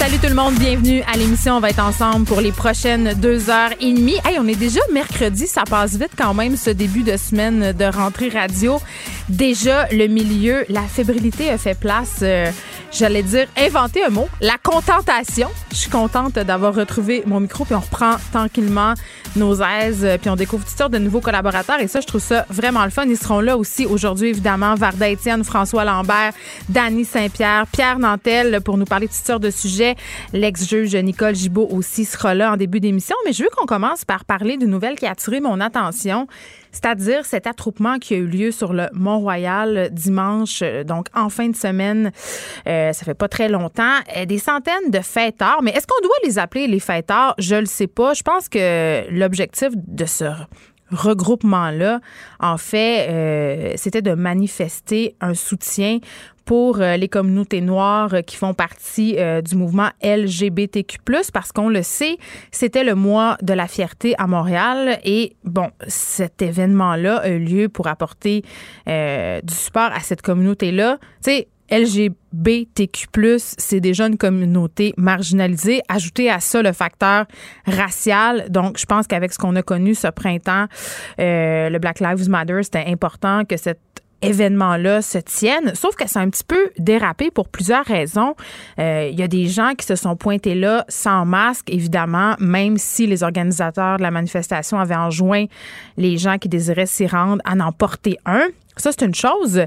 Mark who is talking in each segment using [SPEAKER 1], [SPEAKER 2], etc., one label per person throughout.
[SPEAKER 1] Salut tout le monde, bienvenue à l'émission. On va être ensemble pour les prochaines deux heures et demie. Hey, on est déjà mercredi, ça passe vite quand même ce début de semaine de rentrée radio. Déjà le milieu, la fébrilité a fait place. Euh, j'allais dire, inventer un mot, la contentation. Je suis contente d'avoir retrouvé mon micro, puis on reprend tranquillement nos aises, puis on découvre toutes sortes de nouveaux collaborateurs, et ça, je trouve ça vraiment le fun. Ils seront là aussi aujourd'hui, évidemment, Varda Étienne, François Lambert, Dany Saint-Pierre, Pierre Nantel, pour nous parler de toutes sortes de sujets. L'ex-juge Nicole Gibault aussi sera là en début d'émission, mais je veux qu'on commence par parler d'une nouvelle qui a attiré mon attention c'est-à-dire cet attroupement qui a eu lieu sur le Mont-Royal dimanche, euh, donc en fin de semaine, euh, ça fait pas très longtemps, euh, des centaines de fêtards, mais est-ce qu'on doit les appeler les fêtards? Je le sais pas. Je pense que l'objectif de ce regroupement-là, en fait, c'était de manifester un soutien pour euh, les communautés noires qui font partie euh, du mouvement LGBTQ+, parce qu'on le sait, c'était le mois de la fierté à Montréal et bon, cet événement-là a eu lieu pour apporter euh, du support à cette communauté-là. Tu sais, LGBTQ+, c'est déjà une communauté marginalisée. Ajoutez à ça le facteur racial. Donc, je pense qu'avec ce qu'on a connu ce printemps, le Black Lives Matter, c'était important que cette événement-là se tiennent. Sauf que c'est un petit peu dérapé pour plusieurs raisons. Euh, il y a des gens qui se sont pointés là sans masque, évidemment, même si les organisateurs de la manifestation avaient enjoint les gens qui désiraient s'y rendre à n'en porter un. Ça, c'est une chose.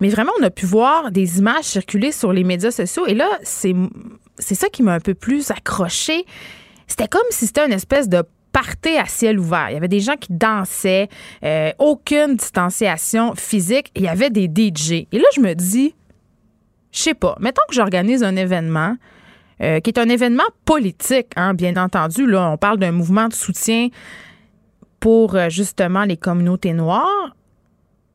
[SPEAKER 1] Mais vraiment, on a pu voir des images circuler sur les médias sociaux. Et là, c'est, c'est ça qui m'a un peu plus accroché. C'était comme si c'était une espèce de partait à ciel ouvert. Il y avait des gens qui dansaient, euh, aucune distanciation physique. Il y avait des DJ. Et là, je me dis, je sais pas, mettons que j'organise un événement euh, qui est un événement politique, hein, bien entendu. Là, on parle d'un mouvement de soutien pour euh, justement les communautés noires.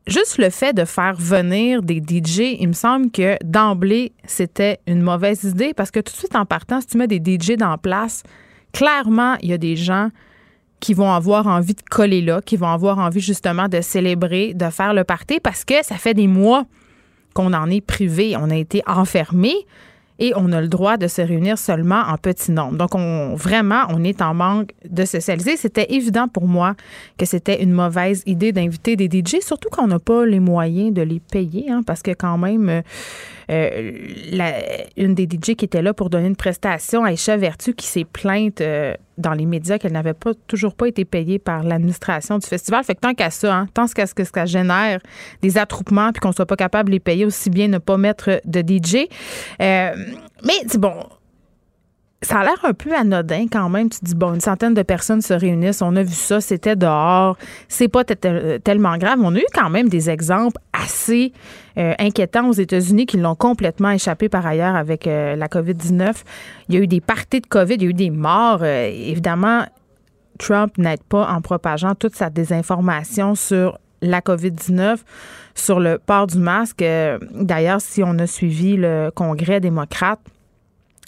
[SPEAKER 1] Juste le fait de faire venir des DJ, il me semble que d'emblée, c'était une mauvaise idée parce que tout de suite en partant, si tu mets des DJ dans place, clairement, il y a des gens qui vont avoir envie de coller là, qui vont avoir envie justement de célébrer, de faire le party parce que ça fait des mois qu'on en est privé, on a été enfermé et on a le droit de se réunir seulement en petit nombre. Donc, on, vraiment, on est en manque de socialiser. C'était évident pour moi que c'était une mauvaise idée d'inviter des DJ, surtout qu'on n'a pas les moyens de les payer, hein, parce que quand même, euh, une des DJ qui était là pour donner une prestation, Aïcha Vertu, qui s'est plainte euh, dans les médias qu'elle n'avait pas toujours pas été payée par l'administration du festival. Fait que tant qu'à ça, hein, tant qu'à ce que ça génère des attroupements puis qu'on soit pas capable de les payer, aussi bien ne pas mettre de DJ. Euh, mais bon, ça a l'air un peu anodin quand même. Tu dis, bon, une centaine de personnes se réunissent. On a vu ça, c'était dehors. C'est pas tellement grave. On a eu quand même des exemples assez euh, inquiétants aux États-Unis qui l'ont complètement échappé par ailleurs avec euh, la COVID-19. Il y a eu des parties de COVID, il y a eu des morts. Euh, évidemment, Trump n'aide pas en propageant toute sa désinformation sur la COVID-19 sur le port du masque. D'ailleurs, si on a suivi le Congrès démocrate,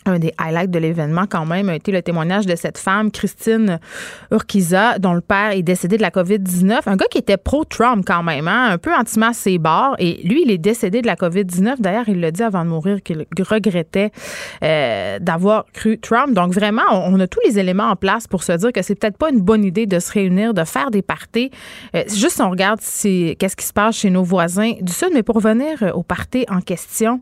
[SPEAKER 1] un des highlights de l'événement quand même a été le témoignage de cette femme, Christine Urquiza, dont le père est décédé de la COVID-19. Un gars qui était pro-Trump quand même, hein, un peu anti-masse bords. Et lui, il est décédé de la COVID-19. D'ailleurs, il l'a dit avant de mourir qu'il regrettait euh, d'avoir cru Trump. Donc vraiment, on, a tous les éléments en place pour se dire que c'est peut-être pas une bonne idée de se réunir, de faire des parties. Euh, juste on regarde qu'est-ce qui se passe chez nos voisins du Sud. Mais pour revenir au party en question,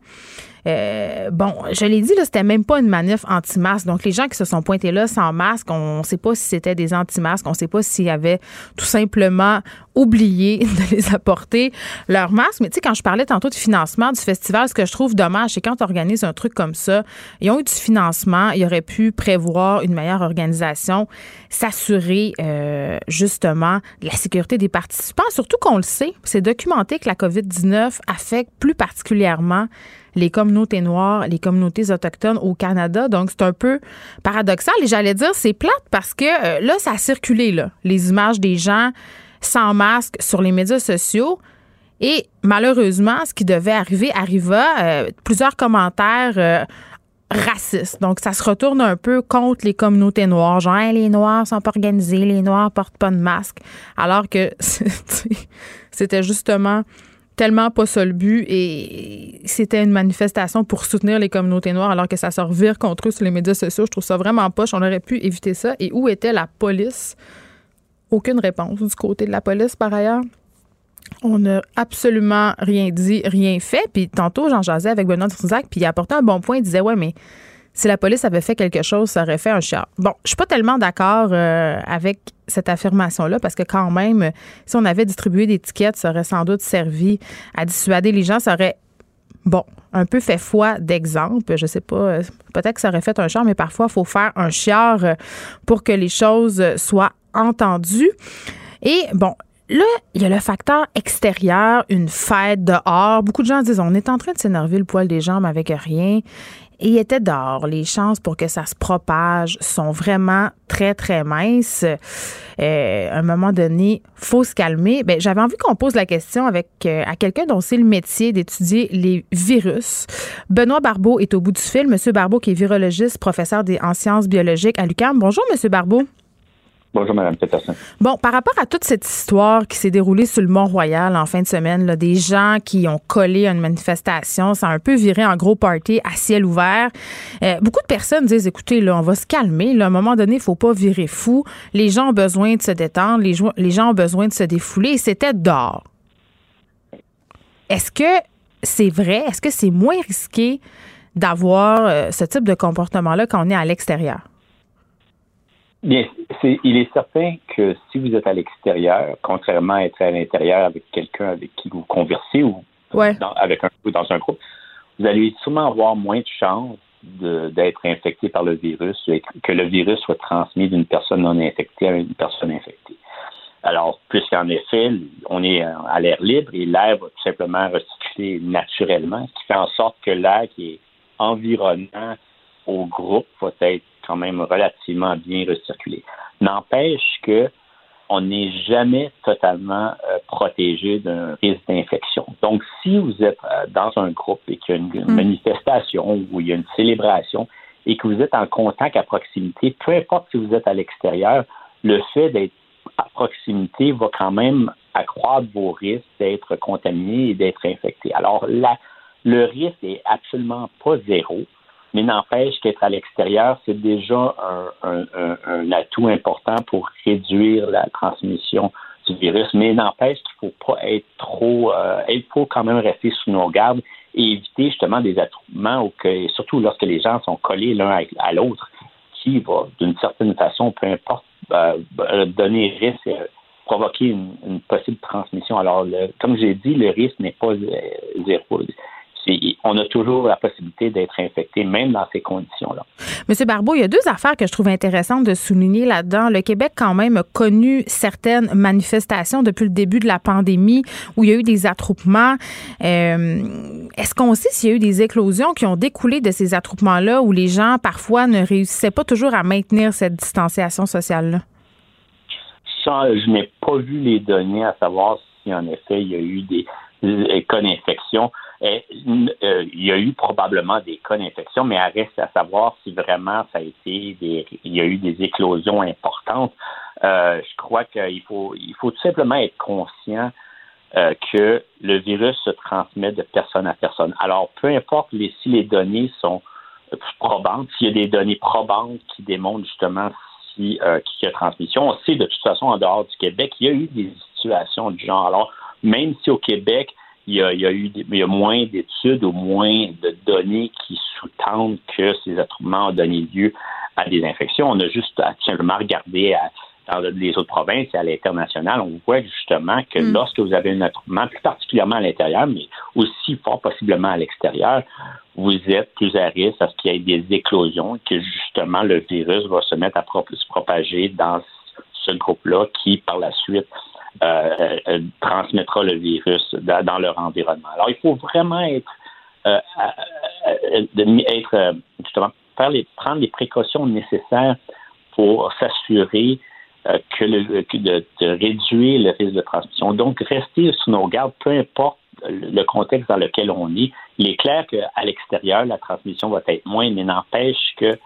[SPEAKER 1] euh, bon, je l'ai dit, là, c'était même pas une manif anti-masque. Donc, les gens qui se sont pointés là sans masque, on ne sait pas si c'était des anti-masques, on ne sait pas s'ils avaient tout simplement oublié de les apporter leur masque. Mais tu sais, quand je parlais tantôt de financement du festival, ce que je trouve dommage, c'est quand tu organises un truc comme ça, ils ont eu du financement, ils auraient pu prévoir une meilleure organisation, s'assurer euh, justement de la sécurité des participants, surtout qu'on le sait, c'est documenté que la COVID-19 affecte plus particulièrement les communautés noires, les communautés autochtones au Canada. Donc, c'est un peu paradoxal. Et j'allais dire, c'est plate parce que euh, là, ça a circulé, là, les images des gens sans masque sur les médias sociaux. Et malheureusement, ce qui devait arriver arriva. Euh, plusieurs commentaires euh, racistes. Donc, ça se retourne un peu contre les communautés noires. Genre, les Noirs sont pas organisés, les Noirs portent pas de masque. Alors que c'était justement tellement pas le but et c'était une manifestation pour soutenir les communautés noires alors que ça se revire contre eux sur les médias sociaux. Je trouve ça vraiment poche. On aurait pu éviter ça. Et où était la police? Aucune réponse du côté de la police, par ailleurs. On n'a absolument rien dit, rien fait. Puis tantôt, j'en jasais avec Benoît Trizac, puis il apportait un bon point. Il disait Ouais, mais si la police avait fait quelque chose, ça aurait fait un chien. Bon, je suis pas tellement d'accord euh, avec cette affirmation-là parce que quand même, si on avait distribué des tickets, ça aurait sans doute servi à dissuader les gens. Ça aurait, bon, un peu fait foi d'exemple. Je sais pas, euh, peut-être que ça aurait fait un char, mais parfois, il faut faire un chiard euh, pour que les choses soient entendues. Et bon, Là, il y a le facteur extérieur, une fête dehors. Beaucoup de gens disent on est en train de s'énerver le poil des jambes avec rien. Et il était dehors. Les chances pour que ça se propage sont vraiment très, très minces. Euh, à un moment donné, faut se calmer. Ben, j'avais envie qu'on pose la question avec euh, à quelqu'un dont c'est le métier d'étudier les virus. Benoît Barbeau est au bout du fil. Monsieur Barbeau, qui est virologiste, professeur en sciences biologiques à l'UQAM. Bonjour, Monsieur Barbeau.
[SPEAKER 2] Bonjour, Peterson.
[SPEAKER 1] Bon, par rapport à toute cette histoire qui s'est déroulée sur le Mont-Royal en fin de semaine, là, des gens qui ont collé à une manifestation, ça a un peu viré en gros party à ciel ouvert. Euh, beaucoup de personnes disent, écoutez, là, on va se calmer. À un moment donné, il faut pas virer fou. Les gens ont besoin de se détendre. Les, gens ont besoin de se défouler. C'était dehors. Est-ce que c'est vrai? Est-ce que c'est moins risqué d'avoir euh, ce type de comportement-là quand on est à l'extérieur?
[SPEAKER 2] Bien, il est certain que si vous êtes à l'extérieur, contrairement à être à l'intérieur avec quelqu'un avec qui vous conversez ou dans, avec un, ou dans un groupe, vous allez sûrement avoir moins de chances d'être infecté par le virus, que le virus soit transmis d'une personne non infectée à une personne infectée. Alors, puisqu'en effet, on est à l'air libre et l'air va tout simplement recycler naturellement, ce qui fait en sorte que l'air qui est environnant au groupe va être quand même relativement bien recirculé. N'empêche que on n'est jamais totalement euh, protégé d'un risque d'infection. Donc, si vous êtes euh, dans un groupe et qu'il y a une, hmm. manifestation ou il y a une célébration et que vous êtes en contact à proximité, peu importe si vous êtes à l'extérieur, le fait d'être à proximité va quand même accroître vos risques d'être contaminé et d'être infecté. Alors, là, le risque est absolument pas zéro mais n'empêche qu'être à l'extérieur, c'est déjà un, atout important pour réduire la transmission du virus. Mais n'empêche qu'il ne faut pas être trop, euh, il faut quand même rester sous nos gardes et éviter justement des attroupements, surtout lorsque les gens sont collés l'un à, l'autre, qui va d'une certaine façon, peu importe, euh, donner risque, euh, provoquer une, une, possible transmission. Alors, le, comme j'ai dit, le risque n'est pas zéro on a toujours la possibilité d'être infecté, même dans ces conditions-là.
[SPEAKER 1] Monsieur Barbeau, il y a deux affaires que je trouve intéressantes de souligner là-dedans. Le Québec, quand même, a connu certaines manifestations depuis le début de la pandémie où il y a eu des attroupements. Euh, est-ce qu'on sait s'il y a eu des éclosions qui ont découlé de ces attroupements-là où les gens, parfois, ne réussissaient pas toujours à maintenir cette distanciation sociale-là?
[SPEAKER 2] Je n'ai pas vu les données à savoir si, en effet, il y a eu des cas d'infection. Euh, il y a eu probablement des cas d'infection, mais il reste à savoir si vraiment ça a été des, il y a eu des éclosions importantes. Euh, je crois qu'il faut, tout simplement être conscient euh, que le virus se transmet de personne à personne. Alors, peu importe si les données sont probantes, s'il y a des données probantes qui démontrent justement si, qu'il y a transmission, on sait de toute façon en dehors du Québec, il y a eu des situations du genre. Alors, même si au Québec, il y a, eu il y a moins d'études ou moins de données qui sous-tendent que ces attroupements ont donné lieu à des infections. On a juste à simplement regarder dans les autres provinces et à l'international, on voit justement que mm. lorsque vous avez un attroupement, plus particulièrement à l'intérieur, mais aussi fort possiblement à l'extérieur, vous êtes plus à risque à ce qu'il y ait des éclosions, que justement le virus va se mettre à se propager dans ce groupe-là qui, par la suite, euh, euh, transmettra le virus dans, leur environnement. Alors, il faut vraiment être, euh, être justement, prendre les précautions nécessaires pour s'assurer que, de, réduire le risque de transmission. Donc, rester sous nos gardes, peu importe le contexte dans lequel on est. Il est clair qu'à l'extérieur, la transmission va être moins, mais n'empêche que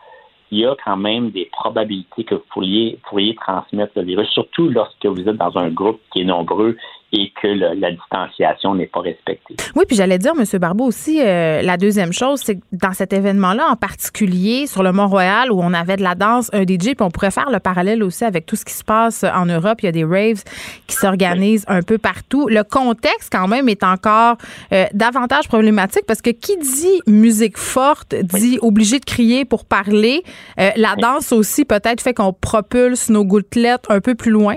[SPEAKER 2] il y a quand même des probabilités que vous pourriez, transmettre le virus, surtout lorsque vous êtes dans un groupe qui est nombreux et que la distanciation n'est pas respectée.
[SPEAKER 1] Oui, puis j'allais dire, M. Barbeau, aussi, euh, la deuxième chose, c'est que dans cet événement-là, en particulier sur le Mont-Royal, où on avait de la danse, un DJ, puis on pourrait faire le parallèle aussi avec tout ce qui se passe en Europe. Il y a des raves qui s'organisent un peu partout. Le contexte, quand même, est encore euh, davantage problématique parce que qui dit musique forte dit obligé de crier pour parler. Euh, la danse aussi, peut-être, fait qu'on propulse nos gouttelettes un peu plus loin.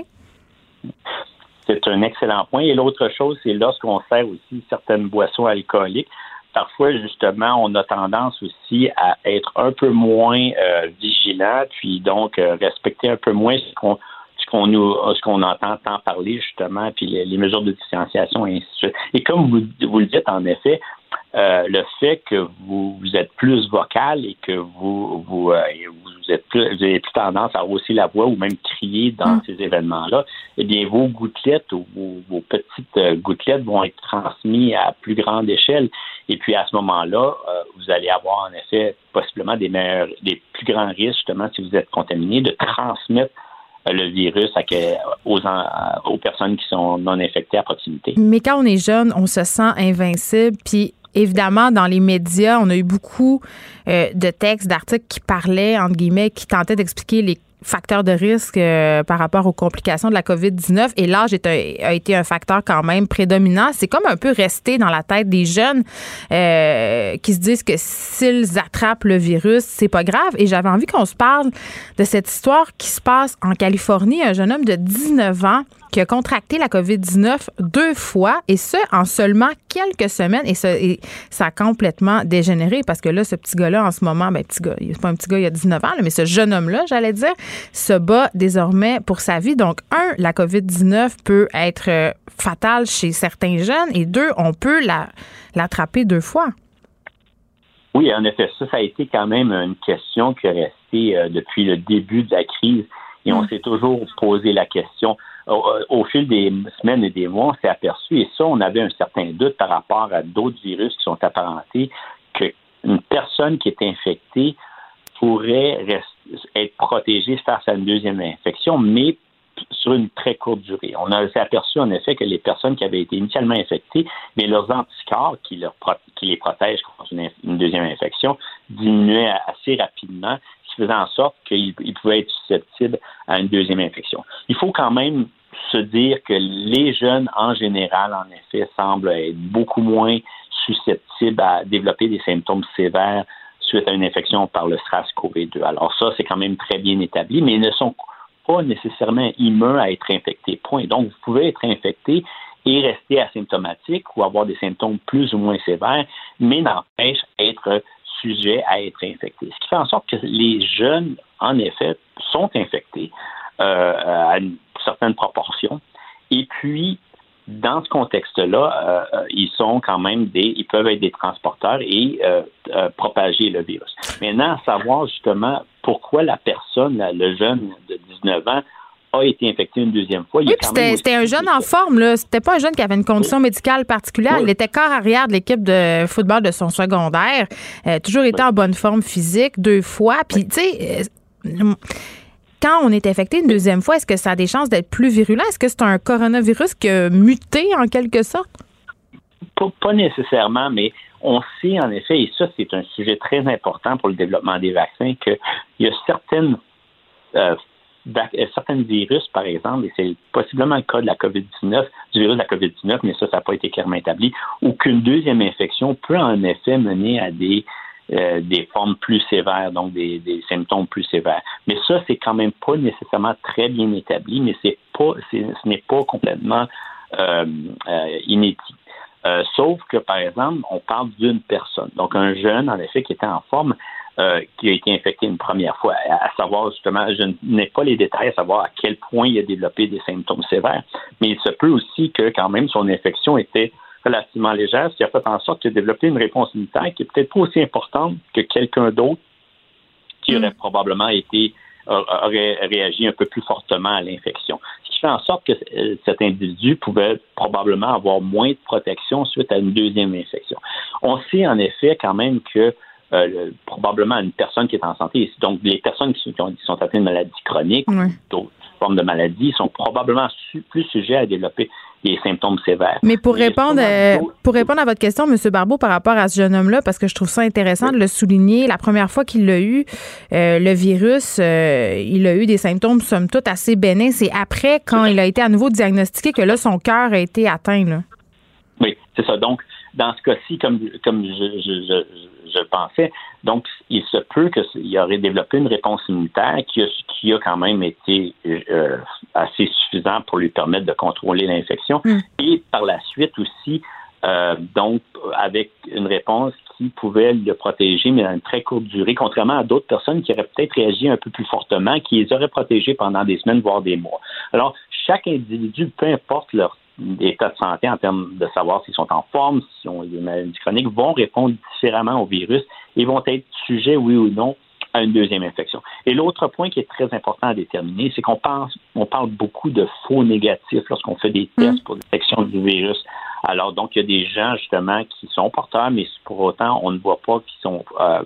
[SPEAKER 2] C'est un excellent point. Et l'autre chose, c'est lorsqu'on sert aussi certaines boissons alcooliques, parfois, justement, on a tendance aussi à être un peu moins euh, vigilant, puis donc euh, respecter un peu moins ce qu'on qu'on nous ce qu'on entend tant parler justement puis les, mesures de distanciation et ainsi de suite. Et comme vous, vous le dites en effet, euh, le fait que vous, êtes plus vocal et que vous vous, euh, vous êtes plus, vous avez plus tendance à hausser la voix ou même crier dans mm. ces événements-là, eh bien vos gouttelettes ou vos, petites euh, gouttelettes vont être transmises à plus grande échelle. Et puis à ce moment-là, vous allez avoir en effet possiblement des meilleurs, des plus grands risques justement si vous êtes contaminé de transmettre le virus à aux, aux personnes qui sont non infectées à proximité.
[SPEAKER 1] Mais quand on est jeune, on se sent invincible, puis Évidemment, dans les médias, on a eu beaucoup euh, de textes, d'articles qui parlaient, entre guillemets, qui tentaient d'expliquer les facteurs de risque euh, par rapport aux complications de la COVID-19 et l'âge a été un facteur quand même prédominant. C'est comme un peu resté dans la tête des jeunes euh, qui se disent que s'ils attrapent le virus, c'est pas grave. Et j'avais envie qu'on se parle de cette histoire qui se passe en Californie. Un jeune homme de 19 ans qui a contracté la COVID-19 deux fois, et ce, en seulement quelques semaines. Et, ça, ça a complètement dégénéré parce que là, ce petit gars-là, en ce moment, ben, petit gars, c'est pas un petit gars, il a 19 ans, mais ce jeune homme-là, j'allais dire, se bat désormais pour sa vie. Donc, un, la COVID-19 peut être euh, fatale chez certains jeunes, et deux, on peut l'attraper deux fois.
[SPEAKER 2] Oui, en effet, ça, ça a été quand même une question qui est restée euh, depuis le début de la crise. Et on mm. s'est toujours posé la question au, fil des semaines et des mois, on s'est aperçu, et ça, on avait un certain doute par rapport à d'autres virus qui sont apparentés, qu'une personne qui est infectée pourrait être protégée face à une deuxième infection, mais sur une très courte durée. On s'est aperçu en effet que les personnes qui avaient été initialement infectées, mais leurs anticorps qui, les protègent contre une, deuxième infection diminuaient assez rapidement faisant en sorte qu'il pouvait être susceptible à une deuxième infection. Il faut quand même se dire que les jeunes, en général, en effet, semblent être beaucoup moins susceptibles à développer des symptômes sévères suite à une infection par le SRAS-CoV-2. Alors ça, c'est quand même très bien établi, mais ils ne sont pas nécessairement immuns à être infectés. Point. Donc, vous pouvez être infecté et rester asymptomatique ou avoir des symptômes plus ou moins sévères, mais n'empêche être à être infectés. Ce qui fait en sorte que les jeunes, en effet, sont infectés euh, à une certaine proportion. Et puis, dans ce contexte-là, euh, ils sont quand même des, ils peuvent être des transporteurs et euh, propager le virus. Maintenant, savoir justement pourquoi la personne, le jeune de 19 ans, a été infecté une deuxième fois.
[SPEAKER 1] Oui, c'était un jeune en forme, là. C'était pas un jeune qui avait une condition médicale particulière. Il était corps arrière de l'équipe de football de son secondaire. Euh, toujours été en bonne forme physique deux fois. Puis, tu sais, euh, quand on est infecté une deuxième fois, est-ce que ça a des chances d'être plus virulent? Est-ce que c'est un coronavirus qui a muté en quelque sorte?
[SPEAKER 2] Pas, nécessairement, mais on sait en effet, et ça c'est un sujet très important pour le développement des vaccins, qu'il y a certaines euh, euh, certains virus, par exemple, et c'est possiblement le cas de la COVID-19, du virus de la COVID-19, mais ça, ça n'a pas été clairement établi, ou qu'une deuxième infection peut en effet mener à des, euh, des formes plus sévères, donc des, des, symptômes plus sévères. Mais ça, c'est quand même pas nécessairement très bien établi, mais c'est pas, ce n'est pas complètement euh, euh inédit. sauf que, par exemple, on parle d'une personne. Donc, un jeune, en effet, qui était en forme, euh, qui a été infecté une première fois, à, savoir justement, je n'ai pas les détails à savoir à quel point il a développé des symptômes sévères, mais il se peut aussi que quand même son infection était relativement légère, ce qui a fait en sorte qu'il a développé une réponse immunitaire qui est peut-être pas aussi importante que quelqu'un d'autre qui aurait mm. probablement été aurait réagi un peu plus fortement à l'infection. Ce qui fait en sorte que euh, cet individu pouvait probablement avoir moins de protection suite à une deuxième infection. On sait en effet quand même que euh, probablement une personne qui est en santé, donc les personnes qui sont, qui sont atteintes de maladies chroniques, d'autres formes de maladies, sont probablement plus sujets à développer des symptômes sévères.
[SPEAKER 1] Mais pour répondre, euh, pour répondre à votre question, M. Barbeau, par rapport à ce jeune homme-là, parce que je trouve ça intéressant de le souligner, la première fois qu'il l'a eu, euh, le virus, il a eu des symptômes, somme toute, assez bénins. C'est après, quand il a été à nouveau diagnostiqué, que là, son cœur a été atteint. Là.
[SPEAKER 2] Oui, c'est ça. Donc, dans ce cas-ci, comme, comme je, je, je, pensais, donc il se peut qu'il aurait développé une réponse immunitaire qui a, qui a quand même été euh, assez suffisant pour lui permettre de contrôler l'infection. Mm. Et par la suite aussi, euh, donc avec une réponse qui pouvait le protéger, mais dans une très courte durée, contrairement à d'autres personnes qui auraient peut-être réagi un peu plus fortement, qui les auraient protégés pendant des semaines, voire des mois. Alors, chaque individu, peu importe leur état de santé en termes de savoir s'ils sont en forme, s'ils ont des maladies chroniques, vont répondre différemment au virus et vont être sujets, oui ou non, à une deuxième infection. Et l'autre point qui est très important à déterminer, c'est qu'on pense, on parle beaucoup de faux négatifs lorsqu'on fait des tests mm. pour détection du virus. Alors, donc, il y a des gens, justement, qui sont porteurs, mais pour autant, on ne voit pas qu'ils sont euh,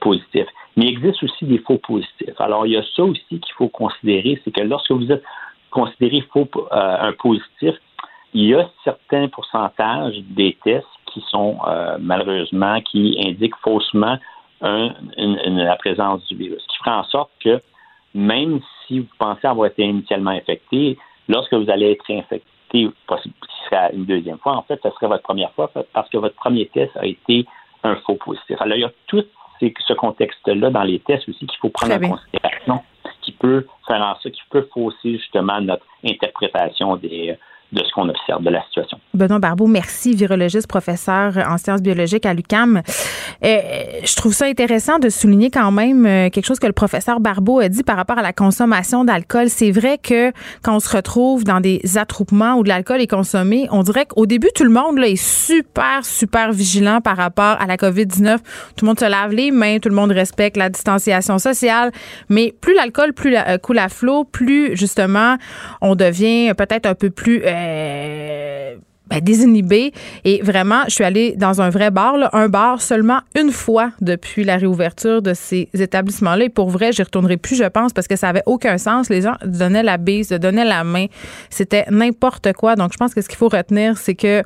[SPEAKER 2] positifs. Mais il existe aussi des faux positifs. Alors, il y a ça aussi qu'il faut considérer, c'est que lorsque vous êtes considéré faux, euh, un positif, il y a certains pourcentages des tests qui sont euh, malheureusement qui indiquent faussement la présence du virus, ce qui ferait en sorte que même si vous pensez avoir été initialement infecté, lorsque vous allez être infecté, ce sera une deuxième fois, en fait, ce serait votre première fois parce que votre premier test a été un faux positif. Alors, il y a tout ce contexte-là dans les tests aussi qu'il faut prendre en considération, qui peut faire en sorte, qui peut fausser justement notre interprétation des, de ce qu'on observe de la situation.
[SPEAKER 1] Benoît Barbeau, merci, virologiste, professeur en sciences biologiques à l'UCAM. Euh, je trouve ça intéressant de souligner quand même euh, quelque chose que le professeur Barbeau a dit par rapport à la consommation d'alcool. C'est vrai que quand on se retrouve dans des attroupements où de l'alcool est consommé, on dirait qu'au début, tout le monde là, est super, super vigilant par rapport à la COVID-19. Tout le monde se lave les mains, tout le monde respecte la distanciation sociale. Mais plus l'alcool plus euh, coule à flot, plus justement on devient peut-être un peu plus... ben, désinhibé. Et vraiment, je suis allée dans un vrai bar, un bar seulement une fois depuis la réouverture de ces établissements-là. Et pour vrai, j'y retournerai plus, je pense, parce que ça avait aucun sens. Les gens donnaient la bise, donnaient la main. C'était n'importe quoi. Donc, je pense que ce qu'il faut retenir, c'est que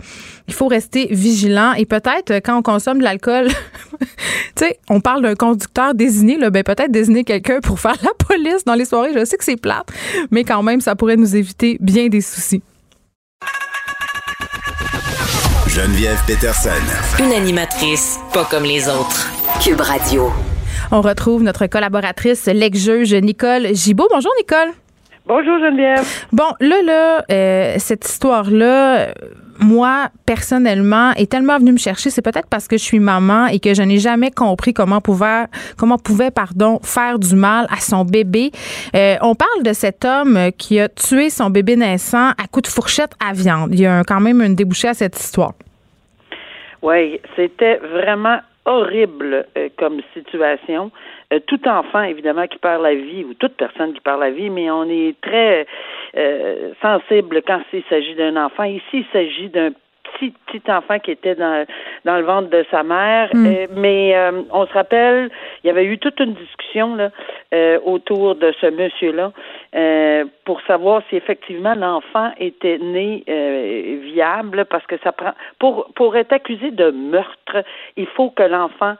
[SPEAKER 1] il faut rester vigilant. Et peut-être, quand on consomme de l'alcool, tu sais, on parle d'un conducteur désigné, là, ben, peut-être désigner quelqu'un pour faire la police dans les soirées. Je sais que c'est plate, mais quand même, ça pourrait nous éviter bien des soucis.
[SPEAKER 3] Geneviève Peterson.
[SPEAKER 4] Une animatrice pas comme les autres. Cube Radio.
[SPEAKER 1] On retrouve notre collaboratrice, l'ex-juge Nicole Gibault. Bonjour, Nicole.
[SPEAKER 5] Bonjour Geneviève.
[SPEAKER 1] Bon, là, là, euh, cette histoire-là, moi, personnellement, est tellement venue me chercher. C'est peut-être parce que je suis maman et que je n'ai jamais compris comment pouvait, comment pouvait, pardon, faire du mal à son bébé. Euh, on parle de cet homme qui a tué son bébé naissant à coups de fourchette à viande. Il y a quand même une débouchée à cette histoire.
[SPEAKER 5] Oui, c'était vraiment horrible euh, comme situation. Euh, tout enfant, évidemment, qui perd la vie, ou toute personne qui perd la vie, mais on est très euh, sensible quand il s'agit d'un enfant. Ici, il s'agit d'un petit petit enfant qui était dans dans le ventre de sa mère. Hmm. Euh, mais on se rappelle, il y avait eu toute une discussion là autour de ce monsieur-là pour savoir si effectivement l'enfant était né viable, parce que ça prend pour pour être accusé de meurtre, il faut que l'enfant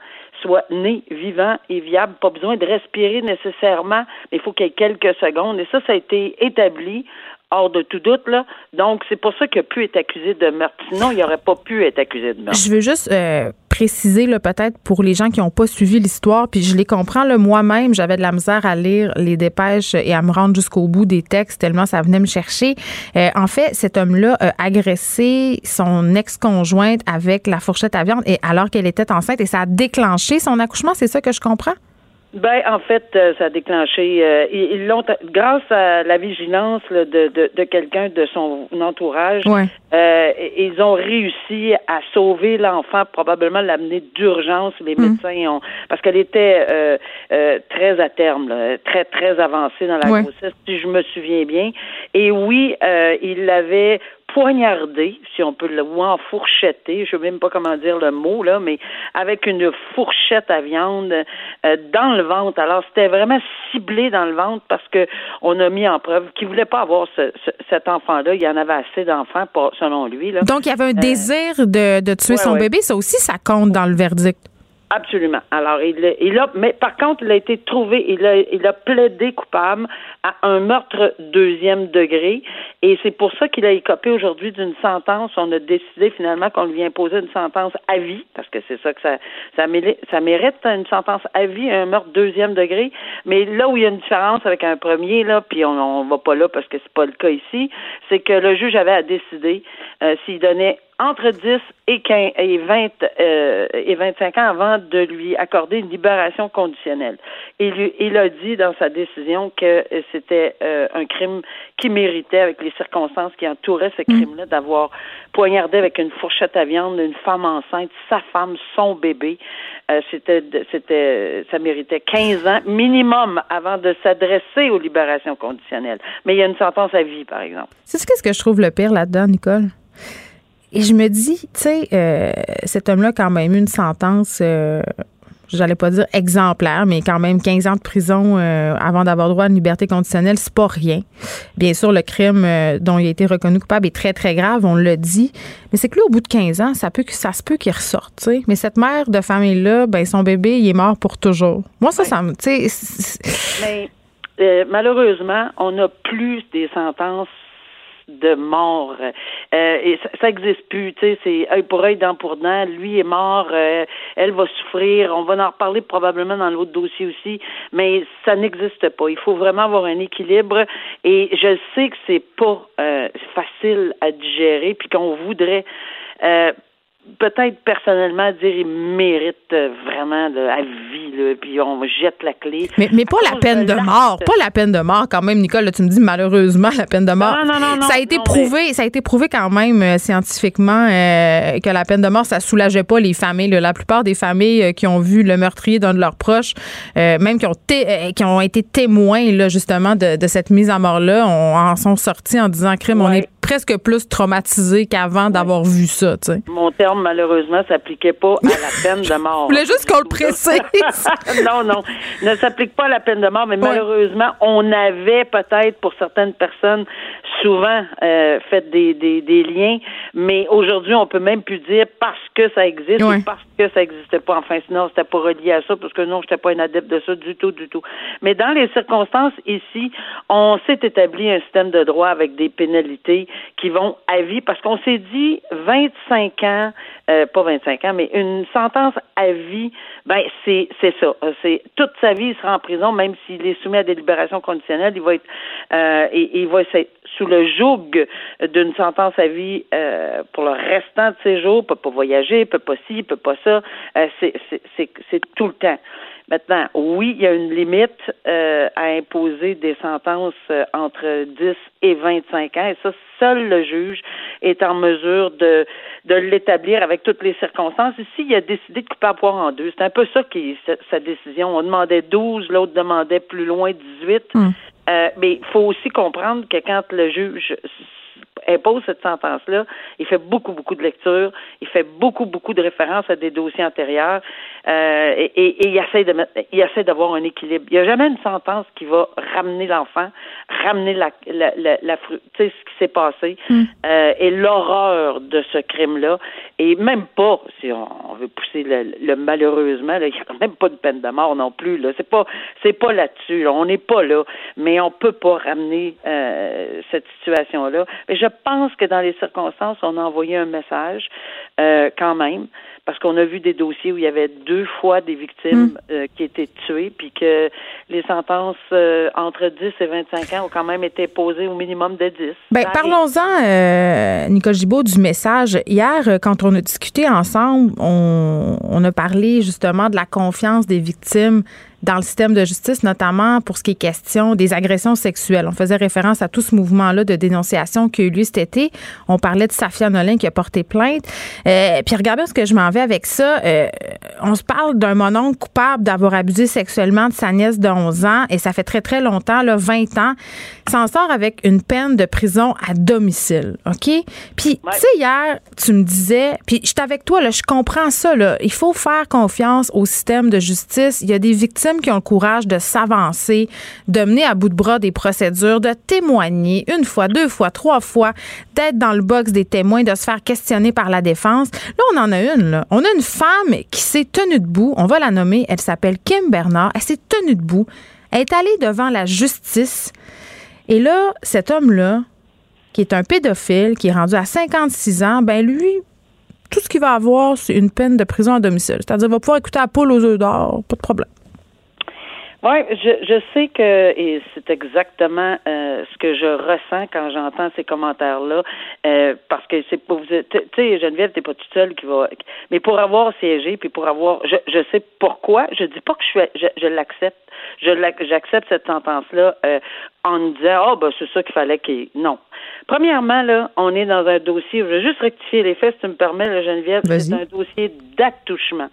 [SPEAKER 5] soit né vivant et viable, pas besoin de respirer nécessairement, mais il faut qu'il y ait quelques secondes. Et ça, ça a été établi hors de tout doute. Là. Donc, c'est pour ça qu'il a pu être accusé de meurtre. Sinon, il n'aurait pas pu être accusé de meurtre.
[SPEAKER 1] Je veux juste euh, préciser, peut-être, pour les gens qui n'ont pas suivi l'histoire, puis je les comprends. Moi-même, j'avais de la misère à lire les dépêches et à me rendre jusqu'au bout des textes, tellement ça venait me chercher. Euh, en fait, cet homme-là a agressé son ex-conjointe avec la fourchette à viande et alors qu'elle était enceinte et ça a déclenché son accouchement. C'est ça que je comprends?
[SPEAKER 5] Ben, en fait, euh, ça a déclenché. Euh, ils l'ont, grâce à la vigilance de, de, de quelqu'un de son entourage, euh, ils ont réussi à sauver l'enfant, probablement l'amener d'urgence. Les hmm. médecins ont, parce qu'elle était euh, très à terme, très très avancée dans la grossesse, si je me souviens bien. Et oui, il l'avait poignardé, si on peut le voir, fourcheté, je ne sais même pas comment dire le mot, là, mais avec une fourchette à viande euh, dans le ventre. Alors, c'était vraiment ciblé dans le ventre parce que on a mis en preuve qu'il voulait pas avoir cet enfant-là. Il y en avait assez d'enfants, selon lui. Là.
[SPEAKER 1] Donc, il y avait un euh, désir de, de tuer son bébé. Ça aussi, ça compte dans le verdict.
[SPEAKER 5] Absolument. Alors, il, il a, mais par contre, il a été trouvé, il a, il a plaidé coupable à un meurtre deuxième degré, et c'est pour ça qu'il a écopé aujourd'hui d'une sentence. On a décidé finalement qu'on lui imposer une sentence à vie, parce que c'est ça que ça, ça mérite, ça mérite une sentence à vie, un meurtre deuxième degré. Mais là où il y a une différence avec un premier, là, puis on, on va pas là parce que c'est pas le cas ici, c'est que le juge avait à décider euh, s'il donnait entre 10 et 15 et 20 euh, et 25 ans avant de lui accorder une libération conditionnelle. Lui, il a dit dans sa décision que c'était euh, un crime qui méritait, avec les circonstances qui entouraient ce mm. crime-là, d'avoir poignardé avec une fourchette à viande une femme enceinte, sa femme, son bébé. Euh, c'était, c'était, ça méritait 15 ans minimum avant de s'adresser aux libérations conditionnelles. Mais il y a une sentence à vie, par exemple.
[SPEAKER 1] C'est ce que je trouve le pire là-dedans, Nicole. Et je me dis, tu sais, euh, cet homme-là a quand même eu une sentence, euh, j'allais pas dire exemplaire, mais quand même 15 ans de prison euh, avant d'avoir droit à une liberté conditionnelle, c'est pas rien. Bien sûr, le crime dont il a été reconnu coupable est très, très grave, on l'a dit. Mais c'est que là, au bout de 15 ans, ça, peut, ça se peut qu'il ressorte, tu sais. Mais cette mère de famille-là, ben, son bébé, il est mort pour toujours. Moi, ça, ça me, tu sais...
[SPEAKER 5] Mais malheureusement, on n'a plus des sentences de mort. Euh, et ça n'existe plus, tu sais, c'est œil pour œil, dent pour dent. Lui est mort, euh, elle va souffrir. On va en reparler probablement dans l'autre dossier aussi, mais ça n'existe pas. Il faut vraiment avoir un équilibre. Et je sais que c'est pas euh, facile à digérer, puis qu'on voudrait peut-être personnellement dire il mérite euh, vraiment de, à vie là, puis on jette la clé.
[SPEAKER 1] Mais, mais pas la peine de, mort, pas la peine de mort quand même Nicole, là, tu me dis malheureusement la peine de mort.
[SPEAKER 5] Non, non, non,
[SPEAKER 1] ça a été prouvé, ça a été prouvé quand même euh, scientifiquement euh, que la peine de mort ça soulageait pas les familles, la plupart des familles qui ont vu le meurtrier d'un de leurs proches même qui ont qui ont été témoins là justement de, de cette mise à mort là, on en sont sortis en disant crime on est presque plus traumatisé qu'avant d'avoir vu ça, tu sais.
[SPEAKER 5] Mon terme, malheureusement, s'appliquait pas à la peine de mort.
[SPEAKER 1] Je voulais juste qu'on le précise.
[SPEAKER 5] non, non, ne s'applique pas à la peine de mort, mais malheureusement, on avait peut-être pour certaines personnes souvent euh, fait des, des, des, liens, mais aujourd'hui, on peut même plus dire parce que ça existe ou parce que ça n'existait pas. Enfin, sinon, c'était pas relié à ça, parce que non, j'étais pas un adepte de ça du tout, du tout. Mais dans les circonstances ici, on s'est établi un système de droit avec des pénalités qui vont à vie, parce qu'on s'est dit 25 ans, euh, pas 25 ans, mais une sentence à vie, ben c'est c'est ça. C'est toute sa vie, il sera en prison, même s'il est soumis à des libérations conditionnelles, il va être euh, et, il va sous le joug d'une sentence à vie euh, pour le restant de ses jours, peut pas voyager, peut pas ci, peut pas ça. Euh, c'est tout le temps. Maintenant, oui, il y a une limite euh, à imposer des sentences euh, entre 10 et 25 ans, et ça, seul le juge est en mesure de, de l'établir avec toutes les circonstances. Ici, il a décidé de couper à poire en deux. C'est un peu ça qui est sa, décision. On demandait 12, l'autre demandait plus loin 18. Hmm. Euh, mais il faut aussi comprendre que quand le juge impose cette sentence-là, il fait beaucoup, beaucoup de lectures, il fait beaucoup, beaucoup de références à des dossiers antérieurs euh, et, et, il essaie de mettre, il essaie d'avoir un équilibre. Il n'y a jamais une sentence qui va ramener l'enfant, ramener la, la, la, la tu sais, ce qui s'est passé mm. euh, et l'horreur de ce crime-là. Et même pas, si on, veut pousser le, malheureusement, il n'y a même pas de peine de mort non plus. Là, c'est pas, c'est pas là-dessus. On n'est pas là, mais on peut pas ramener euh, cette situation-là. Mais je pense que dans les circonstances, on a envoyé un message euh, quand même parce qu'on a vu des dossiers où il y avait deux fois des victimes mm. euh, qui étaient tuées, puis que les sentences euh, entre 10 et 25 ans ont quand même été posées au minimum de 10.
[SPEAKER 1] Ben, parlons-en, Nicole Gibault, du message. Hier, quand on a discuté ensemble, on, on a parlé justement de la confiance des victimes dans le système de justice, notamment pour ce qui est question des agressions sexuelles. On faisait référence à tout ce mouvement-là de dénonciation qui a eu lieu cet été. On parlait de Safia Nolin qui a porté plainte. Euh, puis regardez ce que je m'en vais avec ça. Euh, on se parle d'un mononcle coupable d'avoir abusé sexuellement de sa nièce de 11 ans et ça fait très, très longtemps, là, 20 ans. S'en sort avec une peine de prison à domicile. OK? Puis, tu sais, hier, tu me disais, puis je suis avec toi, là, je comprends ça, là. Il faut faire confiance au système de justice. Il y a des victimes qui ont le courage de s'avancer, de mener à bout de bras des procédures, de témoigner une fois, deux fois, trois fois, d'être dans le box des témoins, de se faire questionner par la défense. Là, on en a une. Là. On a une femme qui s'est tenue debout. On va la nommer. Elle s'appelle Kim Bernard. Elle s'est tenue debout. Elle est allée devant la justice. Et là, cet homme-là, qui est un pédophile, qui est rendu à 56 ans, ben lui, tout ce qu'il va avoir, c'est une peine de prison à domicile. C'est-à-dire, il va pouvoir écouter la poule aux œufs d'or, pas de problème.
[SPEAKER 5] Oui, je, je sais que et c'est exactement euh, ce que je ressens quand j'entends ces commentaires-là, euh, parce que c'est pour vous, tu sais, Geneviève, t'es pas toute seule qui va, mais pour avoir siégé puis pour avoir, je, je sais pourquoi. Je dis pas que je suis, je, je l'accepte, je j'accepte cette sentence-là euh, en me disant, oh ben c'est ça qu'il fallait qu'il, non. Premièrement là, on est dans un dossier, je vais juste rectifier les faits, si tu me permets, là, Geneviève, c'est un dossier d'attouchement.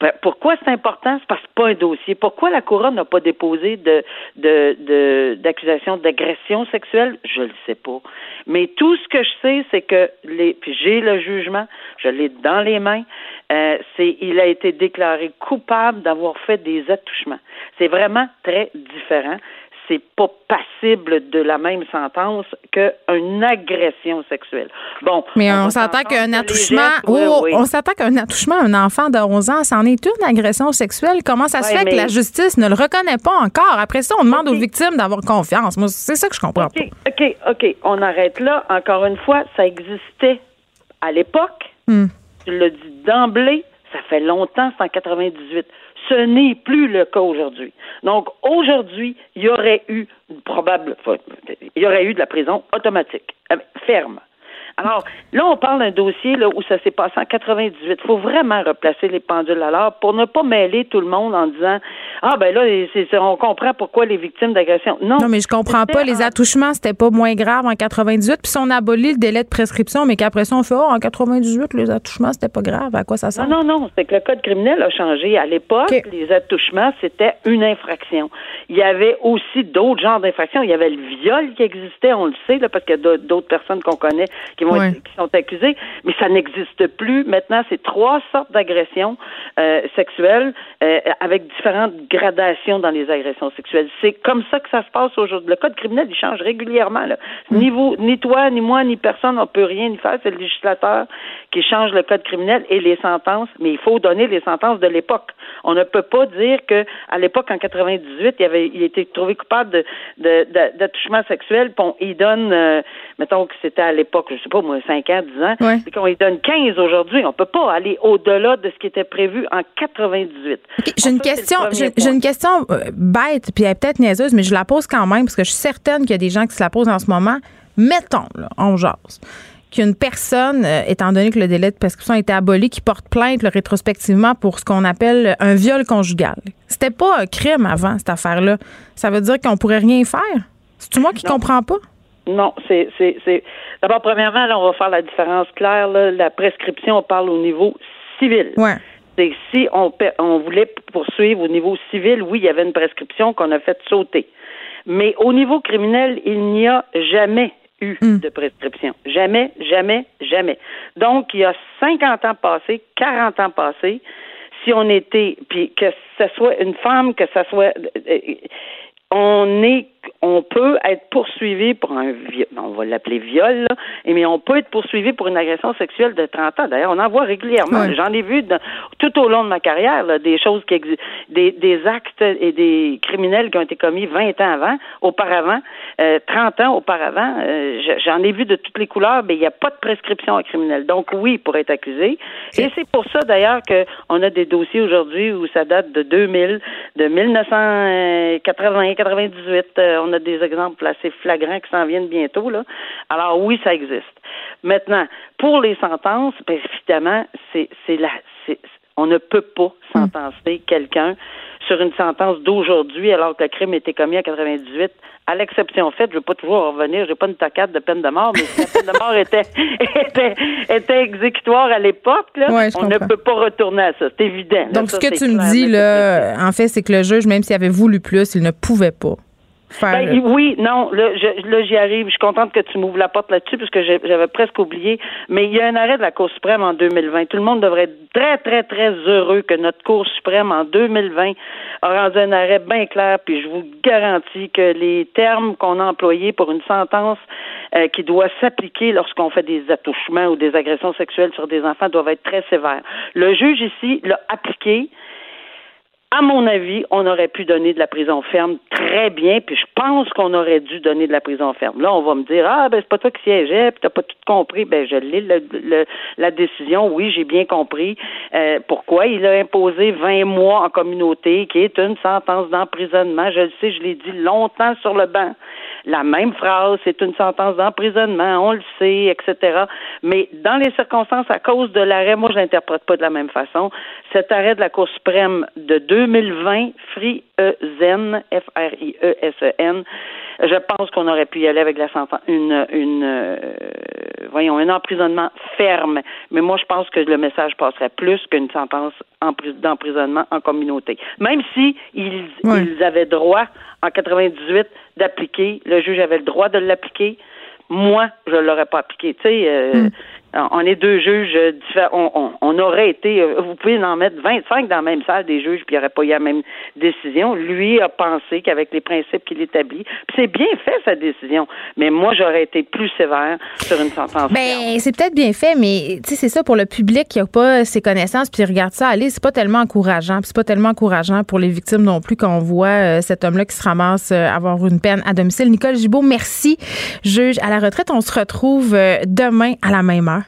[SPEAKER 5] Ben, pourquoi c'est important? C'est parce que pas un dossier. Pourquoi la couronne n'a pas déposé de, de, d'accusation d'agression sexuelle? Je le sais pas. Mais tout ce que je sais, c'est que les, puis j'ai le jugement, je l'ai dans les mains. Euh, c'est, il a été déclaré coupable d'avoir fait des attouchements. C'est vraiment très différent c'est pas passible de la même sentence qu'une agression sexuelle. Bon.
[SPEAKER 1] Mais on, s'attend qu'un attouchement, oh, on s'attend qu'un attouchement à un enfant de 11 ans, c'en est une agression sexuelle. Comment ça se fait que la justice ne le reconnaît pas encore? Après ça, on demande aux victimes d'avoir confiance. Moi, c'est ça que je comprends
[SPEAKER 5] pas. OK, OK. On arrête là. Encore une fois, ça existait à l'époque. Tu l'as dit d'emblée. Ça fait longtemps, c'est en 98. Ce n'est plus le cas aujourd'hui. Donc, aujourd'hui, il y aurait eu probable, il y aurait eu de la prison automatique, euh, ferme. Alors, là, on parle d'un dossier là, où ça s'est passé en 98. Il faut vraiment replacer les pendules à l'heure pour ne pas mêler tout le monde en disant Ah, ben là, on comprend pourquoi les victimes d'agression. Non.
[SPEAKER 1] Non, mais je comprends pas. Les attouchements, c'était pas moins grave en 98. Puis si on abolit le délai de prescription, mais qu'après ça, on fait Oh, en 98, les attouchements, c'était pas grave. À quoi ça sert?
[SPEAKER 5] Non, non, non. C'est que le code criminel a changé. À l'époque, les attouchements, c'était une infraction. Il y avait aussi d'autres genres d'infractions. Il y avait le viol qui existait, on le sait, là, parce qu'il y a d'autres personnes qu'on connaît qui qui sont accusés, mais ça n'existe plus. Maintenant, c'est trois sortes d'agressions euh, sexuelles euh, avec différentes gradations dans les agressions sexuelles. C'est comme ça que ça se passe aujourd'hui. Le code criminel, il change régulièrement. Là. Mm. Ni vous, ni toi, ni moi, ni personne, on peut rien y faire. C'est le législateur qui change le code criminel et les sentences, mais il faut donner les sentences de l'époque. On ne peut pas dire que à l'époque, en 98, il avait il était trouvé coupable de, d'attouchement sexuel, puis il donne, euh, mettons que c'était à l'époque, je sais pas moi, 5 ans, 10 ans, c'est qu'on lui donne 15 aujourd'hui. On peut pas aller au-delà de ce qui était prévu en 98.
[SPEAKER 1] j'ai une question, j'ai, une question bête, puis elle est peut-être niaiseuse, mais je la pose quand même parce que je suis certaine qu'il y a des gens qui se la posent en ce moment. Mettons, là, on jase qu'une personne, euh, étant donné que le délai de prescription a été aboli, qui porte plainte rétrospectivement pour ce qu'on appelle un viol conjugal. C'était pas un crime avant, cette affaire-là. Ça veut dire qu'on pourrait rien faire? C'est-tu moi qui ne comprends pas?
[SPEAKER 5] Non, c'est, c'est, D'abord, premièrement, là, on va faire la différence claire. La prescription, on parle au niveau civil.
[SPEAKER 1] Ouais.
[SPEAKER 5] C'est si on, on voulait poursuivre au niveau civil, oui, il y avait une prescription qu'on a fait sauter. Mais au niveau criminel, il n'y a jamais eu hmm. de prescription. Jamais, jamais, jamais. Donc, il y a 50 ans passés, 40 ans passés, si on était, puis que ce soit une femme, que ce soit... Euh, on est on peut être poursuivi pour un viol, on va l'appeler viol, là, mais on peut être poursuivi pour une agression sexuelle de 30 ans. D'ailleurs, on en voit régulièrement. J'en ai vu tout au long de ma carrière des choses qui existent, des, des actes et des criminels qui ont été commis 20 ans avant, auparavant, euh, 30 ans auparavant. Euh, j'en ai vu de toutes les couleurs, mais il n'y a pas de prescription à criminel. Donc oui, pour être accusé. Et c'est pour ça d'ailleurs qu'on a des dossiers aujourd'hui où ça date de 2000, de 1980, 98. Euh, on a des exemples assez flagrants qui s'en viennent bientôt là. Alors oui, ça existe. Maintenant, pour les sentences, bien évidemment, c'est la on ne peut pas sentencer quelqu'un sur une sentence d'aujourd'hui alors que le crime était commis en 98 à l'exception faite, je ne veux pas toujours revenir, j'ai pas une tacade de peine de mort, mais si la peine de mort était, était, était exécutoire à l'époque, on ne peut pas retourner à ça. C'est évident.
[SPEAKER 1] Donc, ce que tu me dis, là, en fait, c'est que le juge, même s'il avait voulu plus, il ne pouvait pas.
[SPEAKER 5] Ben, oui, non, là, j'y arrive. Je suis contente que tu m'ouvres la porte là-dessus parce que j'avais presque oublié. Mais il y a un arrêt de la Cour suprême en 2020. Tout le monde devrait être très, très, très heureux que notre Cour suprême en 2020 a rendu un arrêt bien clair. Puis je vous garantis que les termes qu'on a employés pour une sentence euh, qui doit s'appliquer lorsqu'on fait des attouchements ou des agressions sexuelles sur des enfants doivent être très sévères. Le juge ici l'a appliqué à mon avis, on aurait pu donner de la prison ferme très bien, puis je pense qu'on aurait dû donner de la prison ferme. Là, on va me dire ah ben c'est pas toi qui siégeais, puis t'as pas tout compris. Ben je lis le, la décision. Oui, j'ai bien compris euh, pourquoi il a imposé 20 mois en communauté, qui est une sentence d'emprisonnement. Je le sais, je l'ai dit longtemps sur le banc la même phrase, c'est une sentence d'emprisonnement, on le sait, etc. Mais dans les circonstances, à cause de l'arrêt, moi, je l'interprète pas de la même façon. Cet arrêt de la Cour suprême de 2020, Free E Zen, F-R-I-E-S-E-N, je pense qu'on aurait pu y aller avec la sentence, une, une, euh, voyons, un emprisonnement ferme. Mais moi, je pense que le message passerait plus qu'une sentence d'emprisonnement en communauté. Même si ils, ils avaient droit en 98 d'appliquer, le juge avait le droit de l'appliquer. Moi, je l'aurais pas appliqué. Tu sais, euh, hmm on est deux juges différents. On, aurait été, euh, vous pouvez en mettre 25 dans la même salle des juges, puis il n'y aurait pas eu la même décision. Lui a pensé qu'avec les principes qu'il établit, c'est bien fait sa décision. Mais moi, j'aurais été plus sévère sur une sentence.
[SPEAKER 1] Ben, c'est peut-être bien fait, mais c'est ça pour le public qui n'a pas ses connaissances, puis regarde ça aller, c'est pas tellement encourageant. Puis c'est pas tellement encourageant pour les victimes non plus quand on voit euh, cet homme-là qui se ramasse euh, avoir une peine à domicile. Nicole Gibault, merci, juge à la retraite. On se retrouve demain à la même heure.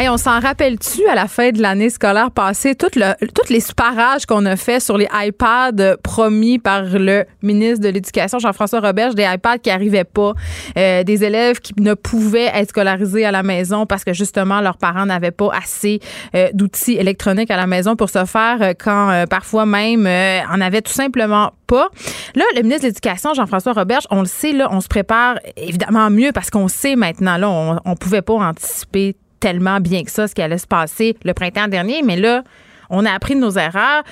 [SPEAKER 1] Hey, on s'en rappelle-tu à la fin de l'année scolaire passée, tout tous les parages qu'on a fait sur les iPads promis par le ministre de l'Éducation, Jean-François Roberge, des iPads qui n'arrivaient pas, euh, des élèves qui ne pouvaient être scolarisés à la maison parce que justement leurs parents n'avaient pas assez euh, d'outils électroniques à la maison pour se faire euh, quand parfois même en avait tout simplement pas. Là, le ministre de l'Éducation, Jean-François Roberge, on le sait, là, on se prépare évidemment mieux parce qu'on sait maintenant, là, on, on pouvait pas anticiper tellement bien que ça ce qui allait se passer le printemps dernier, mais là, on a appris nos erreurs.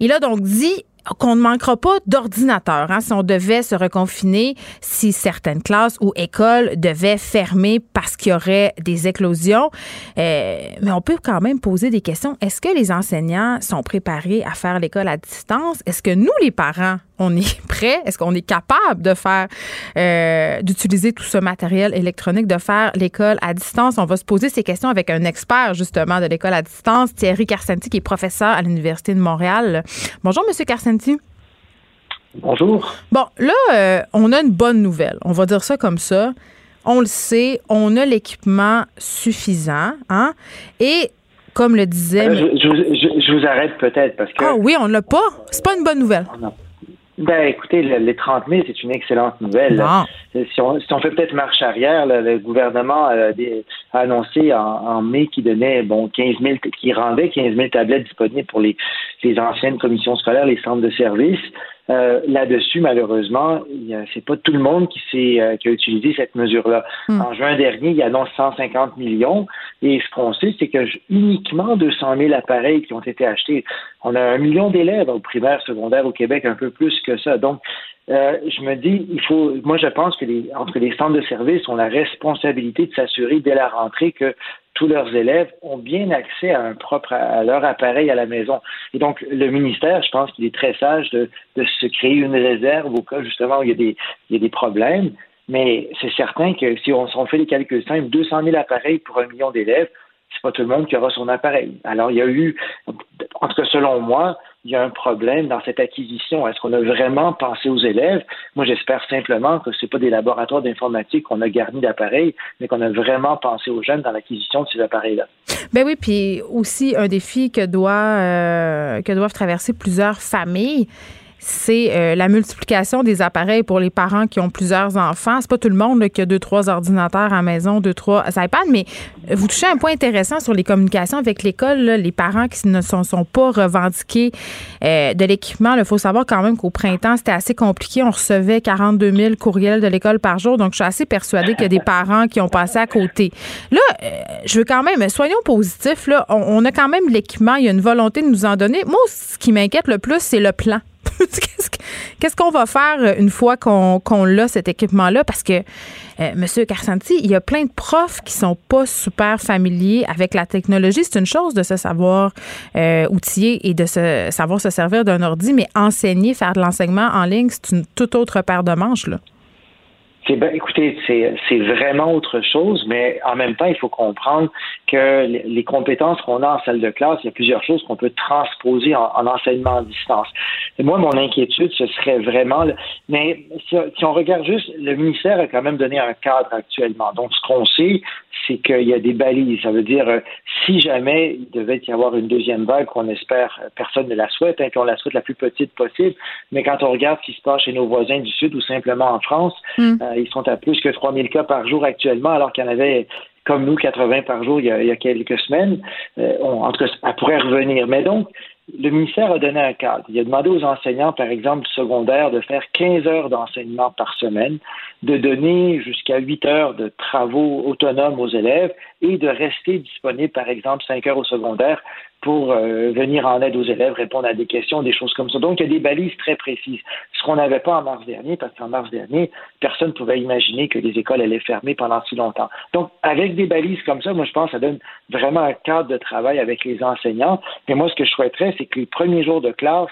[SPEAKER 1] Il a donc dit qu'on ne manquera pas d'ordinateurs hein, si on devait se reconfiner, si certaines classes ou écoles devaient fermer parce qu'il y aurait des éclosions. Euh, mais on peut quand même poser des questions. Est-ce que les enseignants sont préparés à faire l'école à distance? Est-ce que nous, les parents, on est prêt? Est-ce qu'on est capable de faire, euh, d'utiliser tout ce matériel électronique, de faire l'école à distance? On va se poser ces questions avec un expert, justement, de l'école à distance, Thierry Carcenti, qui est professeur à l'Université de Montréal. Bonjour, Monsieur Carcenti.
[SPEAKER 6] Bonjour.
[SPEAKER 1] Bon, là, euh, on a une bonne nouvelle. On va dire ça comme ça. On le sait, on a l'équipement suffisant, hein? Et comme le disait.
[SPEAKER 6] Euh, je, vous arrête peut-être parce que.
[SPEAKER 1] Ah oui, on l'a pas. C'est pas une bonne nouvelle.
[SPEAKER 6] Ben, écoutez, les 30 000, c'est une excellente nouvelle. Si on, si on fait peut-être marche arrière, le gouvernement a, annoncé en, mai qu'il donnait bon 15 000, qui rendait 15 000 tablettes disponibles pour les, les anciennes commissions scolaires, les centres de services. Euh, là-dessus, malheureusement, c'est pas tout le monde qui, euh, qui a utilisé cette mesure-là. Hmm. En juin dernier, il annonce 150 millions et ce qu'on sait, c'est que uniquement 200 000 appareils qui ont été achetés. On a un million d'élèves au primaire, secondaire au Québec, un peu plus que ça. Donc, euh, je me dis, il faut, moi, je pense que les, entre les centres de services ont la responsabilité de s'assurer dès la rentrée que tous leurs élèves ont bien accès à leur appareil à la maison. Et donc, le ministère, je pense qu'il est très sage de, se créer une réserve au cas justement où il y a des, il y a des problèmes. Mais c'est certain que si on, on fait les calculs simples, 200 000 appareils pour un million d'élèves, c'est pas tout le monde qui aura son appareil. Alors, il y a eu, en tout cas selon moi, il y a un problème dans cette acquisition. Est-ce qu'on a vraiment pensé aux élèves? Moi, j'espère simplement que ce pas des laboratoires d'informatique qu'on a garnis d'appareils, mais qu'on a vraiment pensé aux jeunes dans l'acquisition de ces appareils-là.
[SPEAKER 1] Ben oui, puis aussi un défi que, doit, euh, que doivent traverser plusieurs familles c'est euh, la multiplication des appareils pour les parents qui ont plusieurs enfants. C'est pas tout le monde qui a deux, trois ordinateurs à maison, deux, trois iPads, mais vous touchez un point intéressant sur les communications avec l'école. Les parents qui ne sont, sont pas revendiqués euh, de l'équipement. Il faut savoir quand même qu'au printemps, c'était assez compliqué. On recevait 42 000 courriels de l'école par jour. Donc, je suis assez persuadée qu'il y a des parents qui ont passé à côté. Là, euh, je veux quand même, soyons positifs. Là, on a quand même l'équipement. Il y a une volonté de nous en donner. Moi, ce qui m'inquiète le plus, c'est le plan. Qu'est-ce qu'on va faire euh, une fois qu'on a cet équipement-là? Parce que, euh, Monsieur Carsanti, il y a plein de profs qui sont pas super familiers avec la technologie. C'est une chose de se savoir euh, outiller et de se savoir se servir d'un ordi, mais enseigner, faire de l'enseignement en ligne, c'est une toute autre paire de manches. Là.
[SPEAKER 6] Ben, écoutez, c'est vraiment autre chose, mais en même temps, il faut comprendre que les compétences qu'on a en salle de classe, il y a plusieurs choses qu'on peut transposer en, enseignement à distance. Et moi, mon inquiétude, ce serait vraiment, mais si, si, on regarde juste, le ministère a quand même donné un cadre actuellement. Donc, ce qu'on sait, c'est qu'il y a des balises. Ça veut dire, euh, si jamais il devait y avoir une deuxième vague, qu'on espère, euh, personne ne la souhaite, hein, qu'on la souhaite la plus petite possible, mais quand on regarde ce qui se passe chez nos voisins du Sud ou simplement en France, mm. euh, ils sont à plus que 3000 cas par jour actuellement, alors qu'il y en avait comme nous, 80 par jour il y a, quelques semaines. en tout cas, ça pourrait revenir. Mais donc, le ministère a donné un cadre. Il a demandé aux enseignants, par exemple, secondaires, de faire 15 heures d'enseignement par semaine, de donner jusqu'à 8 heures de travaux autonomes aux élèves et de rester disponible, par exemple, 5 heures au secondaire pour euh, venir en aide aux élèves, répondre à des questions, des choses comme ça. Donc, il y a des balises très précises. Ce qu'on n'avait pas en mars dernier, parce qu'en mars dernier, personne ne pouvait imaginer que les écoles allaient fermer pendant si longtemps. Donc, avec des balises comme ça, moi, je pense que ça donne vraiment un cadre de travail avec les enseignants. Et moi, ce que je souhaiterais, c'est que les premiers jours de classe,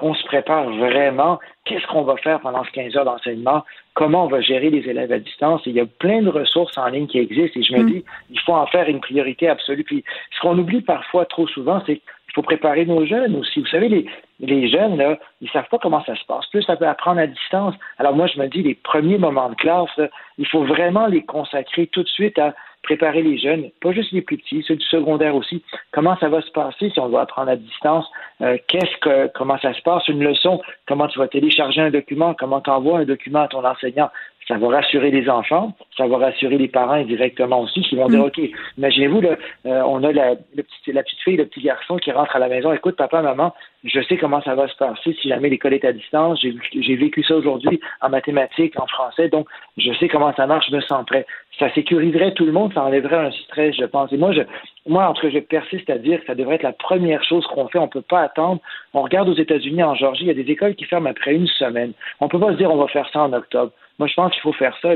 [SPEAKER 6] qu'on se prépare vraiment. Qu'est-ce qu'on va faire pendant ces 15 heures d'enseignement? Comment on va gérer les élèves à distance? il y a plein de ressources en ligne qui existent et je me mm. dis, il faut en faire une priorité absolue. Puis, ce qu'on oublie parfois trop souvent, c'est qu'il faut préparer nos jeunes aussi. Vous savez, les, les jeunes, là, ils savent pas comment ça se passe. Plus ça peut apprendre à distance. Alors moi, je me dis, les premiers moments de classe, il faut vraiment les consacrer tout de suite à préparer les jeunes, pas juste les plus petits, ceux du secondaire aussi. Comment ça va se passer si on va apprendre à distance? Euh, qu'est-ce que, comment ça se passe? Une leçon, comment tu vas télécharger un document, comment tu envoies un document à ton enseignant? Ça va rassurer les enfants, ça va rassurer les parents indirectement aussi, qui vont dire, mm. OK, imaginez-vous, là, euh, on a la, le petit, la petite fille, le petit garçon qui rentre à la maison, écoute, papa, maman, je sais comment ça va se passer si jamais l'école est à distance, j'ai vécu ça aujourd'hui en mathématiques, en français, donc je sais comment ça marche, je me sens prêt. Ça sécuriserait tout le monde, ça enlèverait un stress, je pense. Et moi, je, moi, en tout cas, je persiste à dire que ça devrait être la première chose qu'on fait. On ne peut pas attendre. On regarde aux États-Unis, en Georgie, il y a des écoles qui ferment après une semaine. On ne peut pas se dire on va faire ça en octobre. Moi, je pense qu'il faut faire ça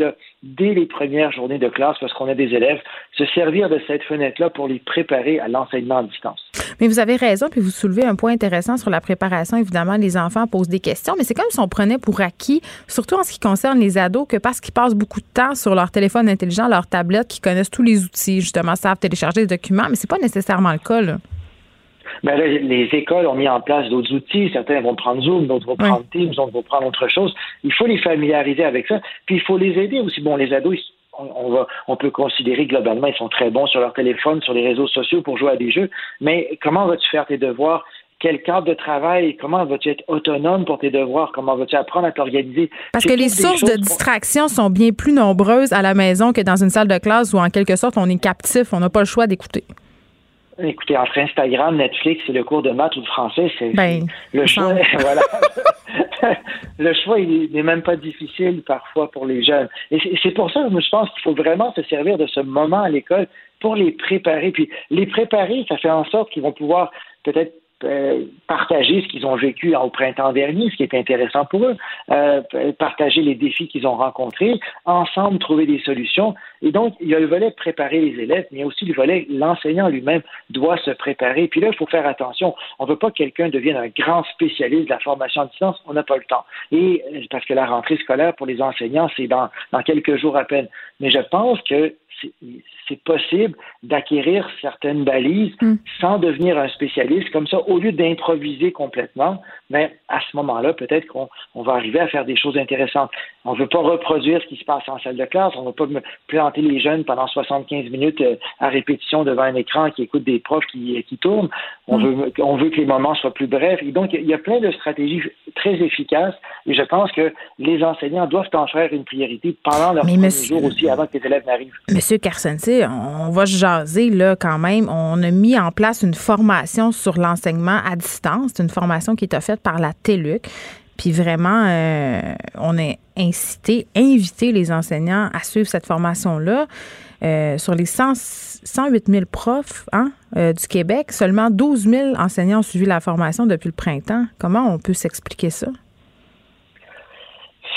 [SPEAKER 6] dès les premières journées de classe parce qu'on a des élèves, se servir de cette fenêtre-là pour les préparer à l'enseignement à distance.
[SPEAKER 1] Mais vous avez raison, puis vous soulevez un point intéressant sur la préparation. Évidemment, les enfants posent des questions, mais c'est comme si on prenait pour acquis, surtout en ce qui concerne les ados, que parce qu'ils passent beaucoup de temps sur leur téléphone intelligent, leur tablette, qu'ils connaissent tous les outils, justement, savent télécharger des documents, mais c'est pas nécessairement le cas. Là.
[SPEAKER 6] Ben les écoles ont mis en place d'autres outils. Certains vont prendre Zoom, d'autres vont prendre Teams, d'autres vont prendre autre chose. Il faut les familiariser avec ça. Puis il faut les aider aussi. Bon, les ados, on, va, on peut considérer globalement, ils sont très bons sur leur téléphone, sur les réseaux sociaux pour jouer à des jeux. Mais comment vas-tu faire tes devoirs? Quel cadre de travail, comment vas-tu être autonome pour tes devoirs, comment vas-tu apprendre à t'organiser.
[SPEAKER 1] Parce que les sources de distraction sont bien plus nombreuses à la maison que dans une salle de classe où en quelque sorte on est captif, on n'a pas le choix d'écouter.
[SPEAKER 6] Écoutez, entre Instagram, Netflix et le cours de maths ou de français, c'est ben, le choix. voilà. le choix, il n'est même pas difficile parfois pour les jeunes. Et c'est pour ça, que je pense qu'il faut vraiment se servir de ce moment à l'école pour les préparer. Puis les préparer, ça fait en sorte qu'ils vont pouvoir peut-être euh, partager ce qu'ils ont vécu au printemps dernier, ce qui est intéressant pour eux, euh, partager les défis qu'ils ont rencontrés, ensemble trouver des solutions. Et donc, il y a le volet préparer les élèves, mais il y a aussi le volet l'enseignant lui-même doit se préparer. Puis là, il faut faire attention. On ne veut pas que quelqu'un devienne un grand spécialiste de la formation à distance. On n'a pas le temps. Et parce que la rentrée scolaire pour les enseignants, c'est dans quelques jours à peine. Mais je pense que c'est possible d'acquérir certaines balises hmm. sans devenir un spécialiste. Comme ça, au lieu d'improviser complètement, mais à ce moment-là, peut-être qu'on va arriver à faire des choses intéressantes. On ne veut pas reproduire ce qui se passe en salle de classe. On ne veut pas planter les jeunes pendant 75 minutes euh, à répétition devant un écran qui écoute des profs qui, qui tournent. On, hmm. veut, on veut que les moments soient plus brefs. Et donc, il y a plein de stratégies très efficaces. Et je pense que les enseignants doivent en faire une priorité pendant leur premier jour aussi, avant que les élèves n'arrivent.
[SPEAKER 1] Monsieur On va jaser là quand même. On a mis en place une formation sur l'enseignement à distance. C'est une formation qui est offerte par la TELUC. Puis vraiment, euh, on a incité, invité les enseignants à suivre cette formation-là. Euh, sur les 108 000 profs hein, euh, du Québec, seulement 12 000 enseignants ont suivi la formation depuis le printemps. Comment on peut s'expliquer ça?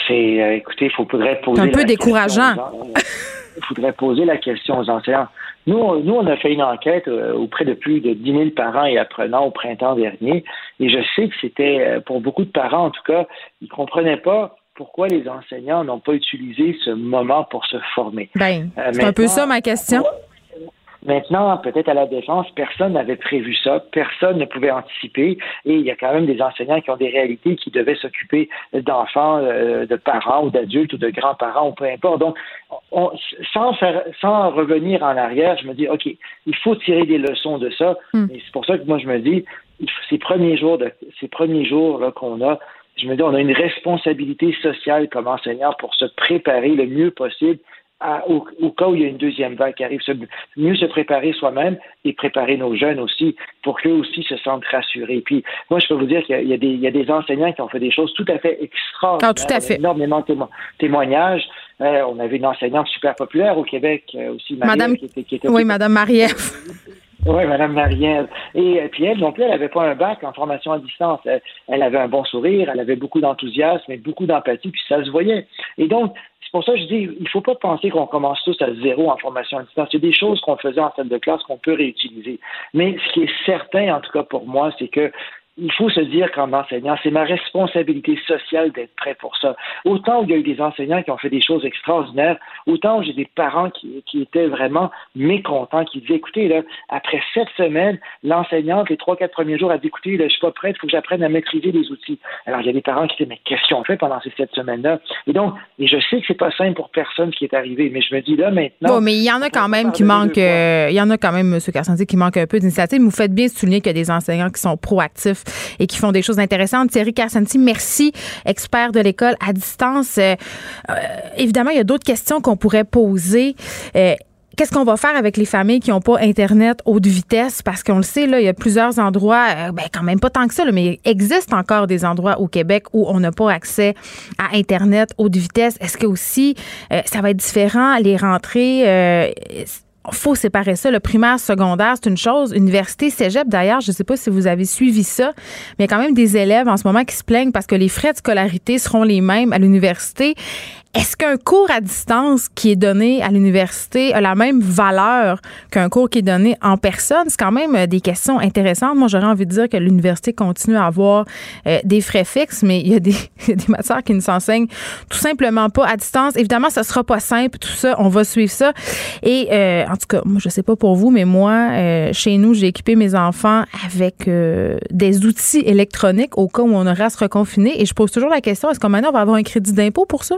[SPEAKER 6] C'est, écoutez, il faudrait poser.
[SPEAKER 1] un peu décourageant.
[SPEAKER 6] Il faudrait poser la question aux enseignants. Nous, nous, on a fait une enquête euh, auprès de plus de 10 000 parents et apprenants au printemps dernier, et je sais que c'était, euh, pour beaucoup de parents en tout cas, ils ne comprenaient pas pourquoi les enseignants n'ont pas utilisé ce moment pour se former.
[SPEAKER 1] Ben, euh, c'est un peu ça ma question.
[SPEAKER 6] Maintenant, peut-être à la défense, personne n'avait prévu ça, personne ne pouvait anticiper, et il y a quand même des enseignants qui ont des réalités qui devaient s'occuper d'enfants, euh, de parents ou d'adultes ou de grands-parents ou peu importe. Donc, sans faire, sans revenir en arrière, je me dis, ok, il faut tirer des leçons de ça. Hmm. Et c'est pour ça que moi je me dis, ces premiers jours de, ces premiers jours qu'on a, je me dis, on a une responsabilité sociale comme enseignant pour se préparer le mieux possible au, cas où il y a une deuxième vague qui arrive, mieux se préparer soi-même et préparer nos jeunes aussi pour qu'eux aussi se sentent rassurés. Puis moi, je peux vous dire qu'il y, y, a des enseignants qui ont fait des choses tout à fait extraordinaires.
[SPEAKER 1] Ah, tout à fait.
[SPEAKER 6] Énormément de témoignages. Euh, on avait une enseignante super populaire au Québec euh, aussi,
[SPEAKER 1] Madame, qui était, qui était Oui, Madame Marie-Ève.
[SPEAKER 6] Oui, Mme Marielle. Et puis elle, non plus, elle n'avait pas un bac en formation à distance. Elle, avait un bon sourire, elle avait beaucoup d'enthousiasme et beaucoup d'empathie, puis ça se voyait. Et donc, c'est pour ça que je dis, il ne faut pas penser qu'on commence tous à zéro en formation à distance. Il y a des choses qu'on faisait en salle de classe qu'on peut réutiliser. Mais ce qui est certain, en tout cas pour moi, c'est que il faut se dire qu'en enseignant, c'est ma responsabilité sociale d'être prêt pour ça. Autant il y a eu des enseignants qui ont fait des choses extraordinaires, autant j'ai des parents qui, qui, étaient vraiment mécontents, qui disaient, écoutez, là, après sept semaines, l'enseignante, les trois, quatre premiers jours, a dit, écoutez, là, je suis pas prête, il faut que j'apprenne à maîtriser les outils. Alors, il y a des parents qui disaient, mais qu'est-ce qu'on fait pendant ces sept semaines-là? Et donc, et je sais que c'est pas simple pour personne qui est arrivé, mais je me dis, là, maintenant.
[SPEAKER 1] Bon, mais il y en a quand même qui manquent, euh, il y en a quand même, M. Carcentier, qui manque un peu d'initiative. Vous faites bien souligner qu'il y a des enseignants qui sont proactifs et qui font des choses intéressantes. Thierry Carsanti, merci, expert de l'école à distance. Euh, euh, évidemment, il y a d'autres questions qu'on pourrait poser. Euh, qu'est-ce qu'on va faire avec les familles qui n'ont pas Internet haute vitesse? Parce qu'on le sait, là, il y a plusieurs endroits, ben, quand même pas tant que ça, mais il existe encore des endroits au Québec où on n'a pas accès à Internet haute vitesse. Est-ce que aussi ça va être différent, les rentrées? Faut séparer ça. Le primaire, secondaire, c'est une chose. Université, cégep, d'ailleurs, je ne sais pas si vous avez suivi ça, mais il y a quand même des élèves en ce moment qui se plaignent parce que les frais de scolarité seront les mêmes à l'université. Est-ce qu'un cours à distance qui est donné à l'université a la même valeur qu'un cours qui est donné en personne? C'est quand même euh, des questions intéressantes. Moi, j'aurais envie de dire que l'université continue à avoir euh, des frais fixes, mais il y, a des, matières qui ne s'enseignent tout simplement pas à distance. Évidemment, ça sera pas simple, tout ça. On va suivre ça. Et euh, en tout cas, moi, je sais pas pour vous, mais moi, chez nous, j'ai équipé mes enfants avec des outils électroniques au cas où on aura à se reconfiner. Et je pose toujours la question, est-ce qu'on maintenant on va avoir un crédit d'impôt pour ça?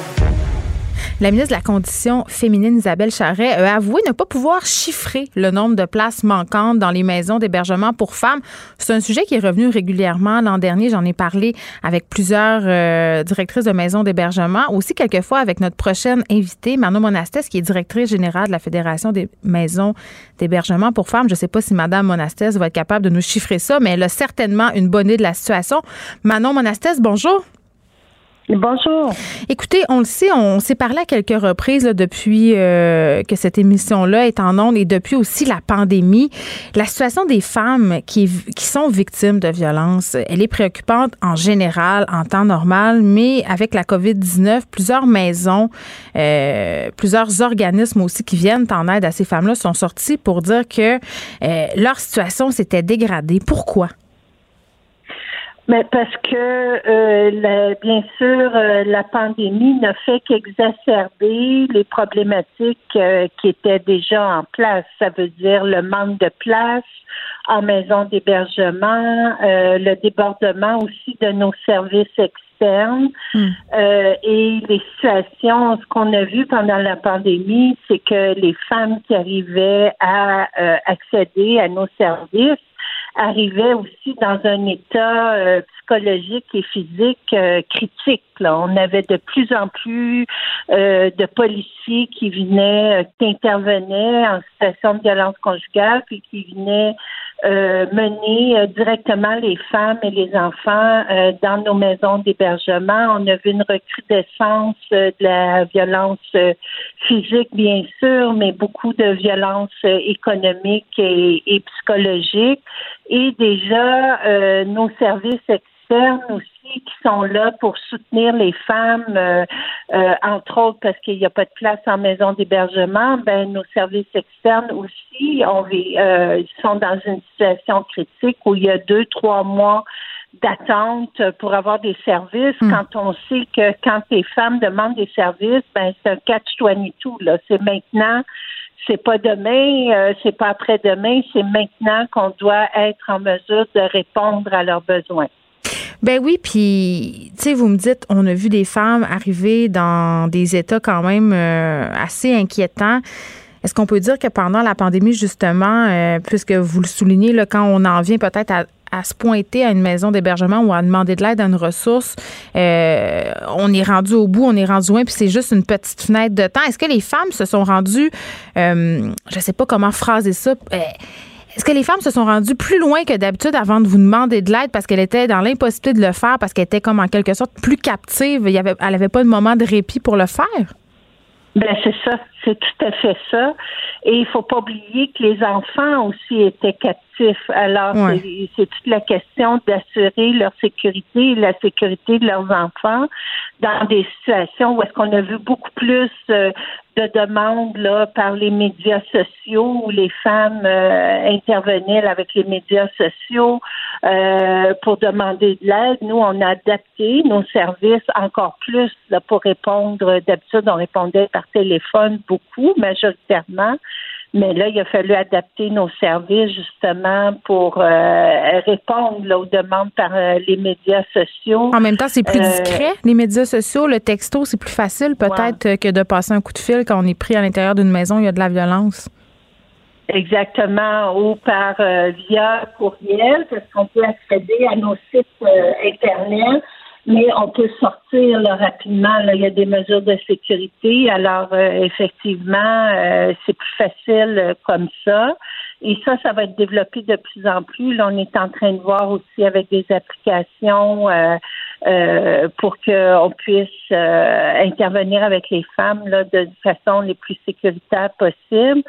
[SPEAKER 1] La ministre de la Condition féminine, Isabelle Charret, a avoué ne pas pouvoir chiffrer le nombre de places manquantes dans les maisons d'hébergement pour femmes. C'est un sujet qui est revenu régulièrement l'an dernier. J'en ai parlé avec plusieurs euh, directrices de maisons d'hébergement, aussi quelquefois avec notre prochaine invitée, Manon Monastès, qui est directrice générale de la Fédération des maisons d'hébergement pour femmes. Je ne sais pas si Madame Monastès va être capable de nous chiffrer ça, mais elle a certainement une bonne idée de la situation. Manon Monastès, bonjour.
[SPEAKER 7] Bonjour.
[SPEAKER 1] Écoutez, on le sait, on s'est parlé à quelques reprises depuis euh, que cette émission-là est en ondes et depuis aussi la pandémie. La situation des femmes qui, sont victimes de violences, elle est préoccupante en général, en temps normal, mais avec la COVID-19, plusieurs maisons, euh, plusieurs organismes aussi qui viennent en aide à ces femmes-là sont sortis pour dire que euh, leur situation s'était dégradée. Pourquoi?
[SPEAKER 7] Mais parce que, euh, bien sûr, euh, la pandémie n'a fait qu'exacerber les problématiques euh, qui étaient déjà en place. Ça veut dire le manque de place en maison d'hébergement, le débordement aussi de nos services externes hmm. et les situations. Ce qu'on a vu pendant la pandémie, c'est que les femmes qui arrivaient à accéder à nos services arrivait aussi dans un état euh, psychologique et physique euh, critique. On avait de plus en plus euh, de policiers qui venaient, qui intervenaient en situation de violence conjugale, puis qui venaient mener directement les femmes et les enfants dans nos maisons d'hébergement. On a vu une recrudescence de la violence physique, bien sûr, mais beaucoup de violence économique et, et psychologique et déjà euh, nos services externes aussi qui sont là pour soutenir les femmes, euh, euh, entre autres parce qu'il n'y a pas de place en maison d'hébergement, ben nos services externes aussi on, sont dans une situation critique où il y a deux, trois mois d'attente pour avoir des services hmm. quand on sait que quand les femmes demandent des services, ben c'est un catch-22, là. C'est maintenant c'est pas demain, euh, c'est pas après-demain, c'est maintenant qu'on doit être en mesure de répondre à leurs besoins.
[SPEAKER 1] Ben oui, puis tu sais, vous me dites, on a vu des femmes arriver dans des états quand même euh, assez inquiétants. Est-ce qu'on peut dire que pendant la pandémie, justement, euh, puisque vous le soulignez, là, quand on en vient peut-être à se pointer à une maison d'hébergement ou à demander de l'aide à une ressource, euh, on est rendu au bout, on est rendu loin, puis c'est juste une petite fenêtre de temps. Est-ce que les femmes se sont rendues, je ne sais pas comment phraser ça, est-ce que les femmes se sont rendues plus loin que d'habitude avant de vous demander de l'aide parce qu'elle était dans l'impossibilité de le faire, parce qu'elle était comme en quelque sorte plus captive, il y avait, elle n'avait pas de moment de répit pour le faire?
[SPEAKER 7] Ben c'est ça, c'est tout à fait ça. Et il faut pas oublier que les enfants aussi étaient captifs. Alors c'est toute la question d'assurer leur sécurité et la sécurité de leurs enfants dans des situations où est-ce qu'on a vu beaucoup plus euh, de demandes là par les médias sociaux où les femmes euh, intervenaient avec les médias sociaux euh, pour demander de l'aide. Nous, on a adapté nos services encore plus là, pour répondre. D'habitude, on répondait par téléphone beaucoup, majoritairement. Mais là, il a fallu adapter nos services justement pour euh, répondre aux demandes par euh, les médias sociaux.
[SPEAKER 1] En même temps, c'est plus discret, les médias sociaux. Le texto, c'est plus facile peut-être que de passer un coup de fil quand on est pris à l'intérieur d'une maison, il y a de la violence.
[SPEAKER 7] Exactement, ou par euh, via courriel, parce qu'on peut accéder à nos sites euh, Internet, mais on peut sortir là, rapidement. Là, il y a des mesures de sécurité, alors euh, effectivement, c'est plus facile comme ça. Et ça, ça va être développé de plus en plus. Là, on est en train de voir aussi avec des applications euh, pour qu'on puisse intervenir avec les femmes là, de façon les plus sécuritaire possible.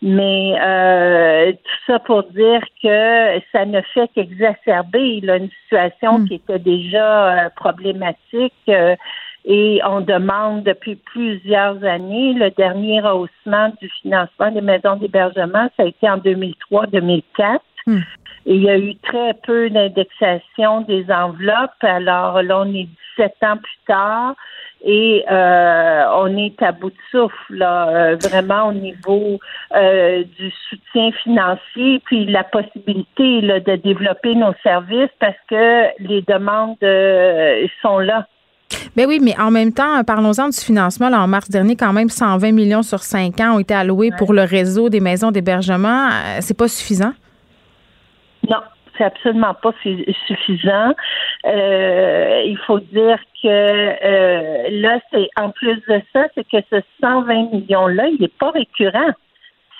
[SPEAKER 7] Mais euh, tout ça pour dire que ça ne fait qu'exacerber une situation hmm. qui était déjà euh, problématique euh, et on demande depuis plusieurs années le dernier rehaussement du financement des maisons d'hébergement, ça a été en 2003-2004. Hmm. Et il y a eu très peu d'indexation des enveloppes. Alors là, on est 17 ans plus tard et euh, on est à bout de souffle là, euh, vraiment au niveau euh, du soutien financier puis la possibilité là, de développer nos services parce que les demandes sont là.
[SPEAKER 1] Ben oui, mais en même temps, parlons-en du financement. Là, en mars dernier, quand même, 120 millions sur 5 ans ont été alloués pour le réseau des maisons d'hébergement. C'est pas suffisant?
[SPEAKER 7] Non, c'est absolument pas suffisant. Euh, il faut dire que euh, là, c'est en plus de ça, c'est que ce 120 millions-là, il n'est pas récurrent.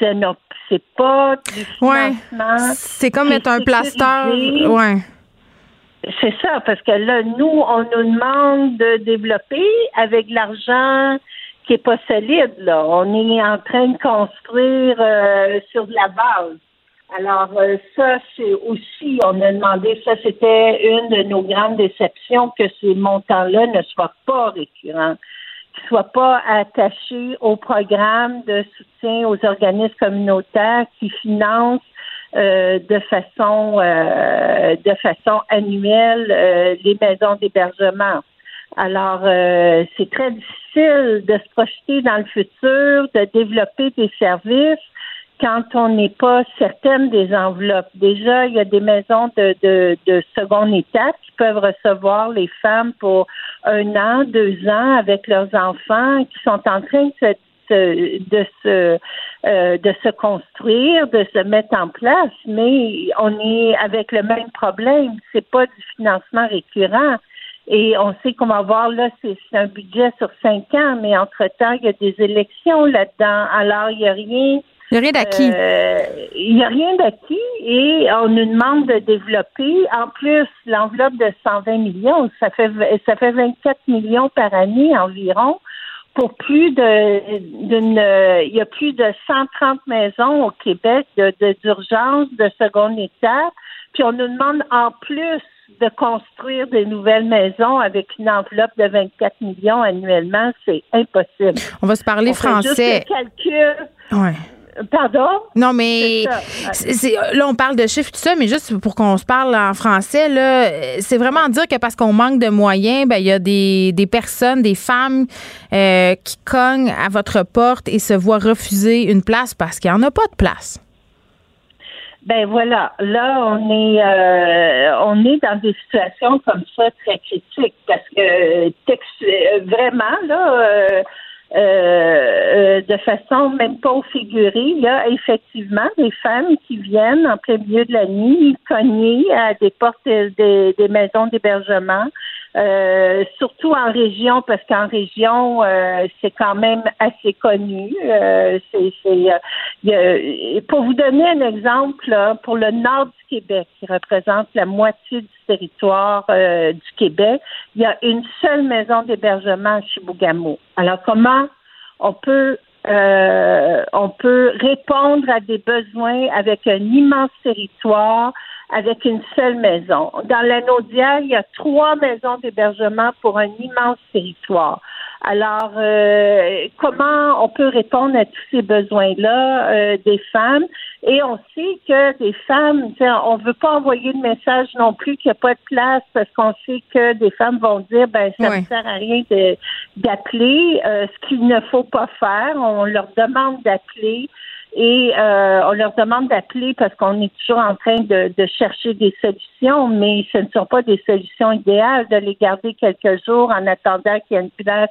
[SPEAKER 7] C'est pas du financement.
[SPEAKER 1] C'est comme mettre un plaster. Ouais.
[SPEAKER 7] C'est ça, parce que là, nous, on nous demande de développer avec l'argent qui est pas solide. Là, on est en train de construire euh, sur de la base. Alors euh, ça, c'est aussi, on a demandé, ça c'était une de nos grandes déceptions que ces montants-là ne soient pas récurrents, qu'ils soient pas attachés au programme de soutien aux organismes communautaires qui financent euh, de façon euh, de façon annuelle euh, les maisons d'hébergement. Alors, c'est très difficile de se projeter dans le futur, de développer des services quand on n'est pas certaine des enveloppes. Déjà, il y a des maisons de, de, de seconde étape qui peuvent recevoir les femmes pour un an, deux ans avec leurs enfants qui sont en train de se de se euh, de se construire, de se mettre en place, mais on est avec le même problème. C'est pas du financement récurrent. Et on sait qu'on va avoir là, c'est un budget sur cinq ans, mais entre-temps, il y a des élections là-dedans. Alors, il n'y a rien.
[SPEAKER 1] Il n'y a rien d'acquis.
[SPEAKER 7] Euh, il n'y a rien d'acquis et on nous demande de développer. En plus, l'enveloppe de 120 millions, ça fait ça fait 24 millions par année environ pour plus de d'une il y a plus de 130 maisons au Québec de d'urgence de, seconde état puis on nous demande en plus de construire des nouvelles maisons avec une enveloppe de 24 millions annuellement, c'est impossible.
[SPEAKER 1] On va se parler français.
[SPEAKER 7] Juste le calcul.
[SPEAKER 1] Ouais.
[SPEAKER 7] Pardon?
[SPEAKER 1] Non, mais là, on parle de chiffres, tout ça, mais juste pour qu'on se parle en français, là, c'est vraiment dire que parce qu'on manque de moyens, ben, il y a des, des personnes, des femmes euh, qui cognent à votre porte et se voient refuser une place parce qu'il n'y en a pas de place.
[SPEAKER 7] Ben voilà, là on est euh, on est dans des situations comme ça très critiques parce que vraiment là euh, euh, de façon même pas figurée, il y a effectivement des femmes qui viennent en plein milieu de la nuit cogner à des portes des, des maisons d'hébergement, euh, surtout en région, parce qu'en région, euh, c'est quand même assez connu. Euh, c'est, pour vous donner un exemple, pour le nord du Québec, qui représente la moitié du territoire du Québec, il y a une seule maison d'hébergement à Chibougamau. Alors, comment on peut on peut répondre à des besoins avec un immense territoire, avec une seule maison. Dans l'Anaudière, il y a trois maisons d'hébergement pour un immense territoire. Alors, euh, comment on peut répondre à tous ces besoins-là euh, des femmes? Et on sait que des femmes, on ne veut pas envoyer le message non plus qu'il n'y a pas de place parce qu'on sait que des femmes vont dire, ben ça ne sert à rien d'appeler. Euh, ce qu'il ne faut pas faire, on leur demande d'appeler et euh, on leur demande d'appeler parce qu'on est toujours en train de, chercher des solutions, mais ce ne sont pas des solutions idéales de les garder quelques jours en attendant qu'il y ait une place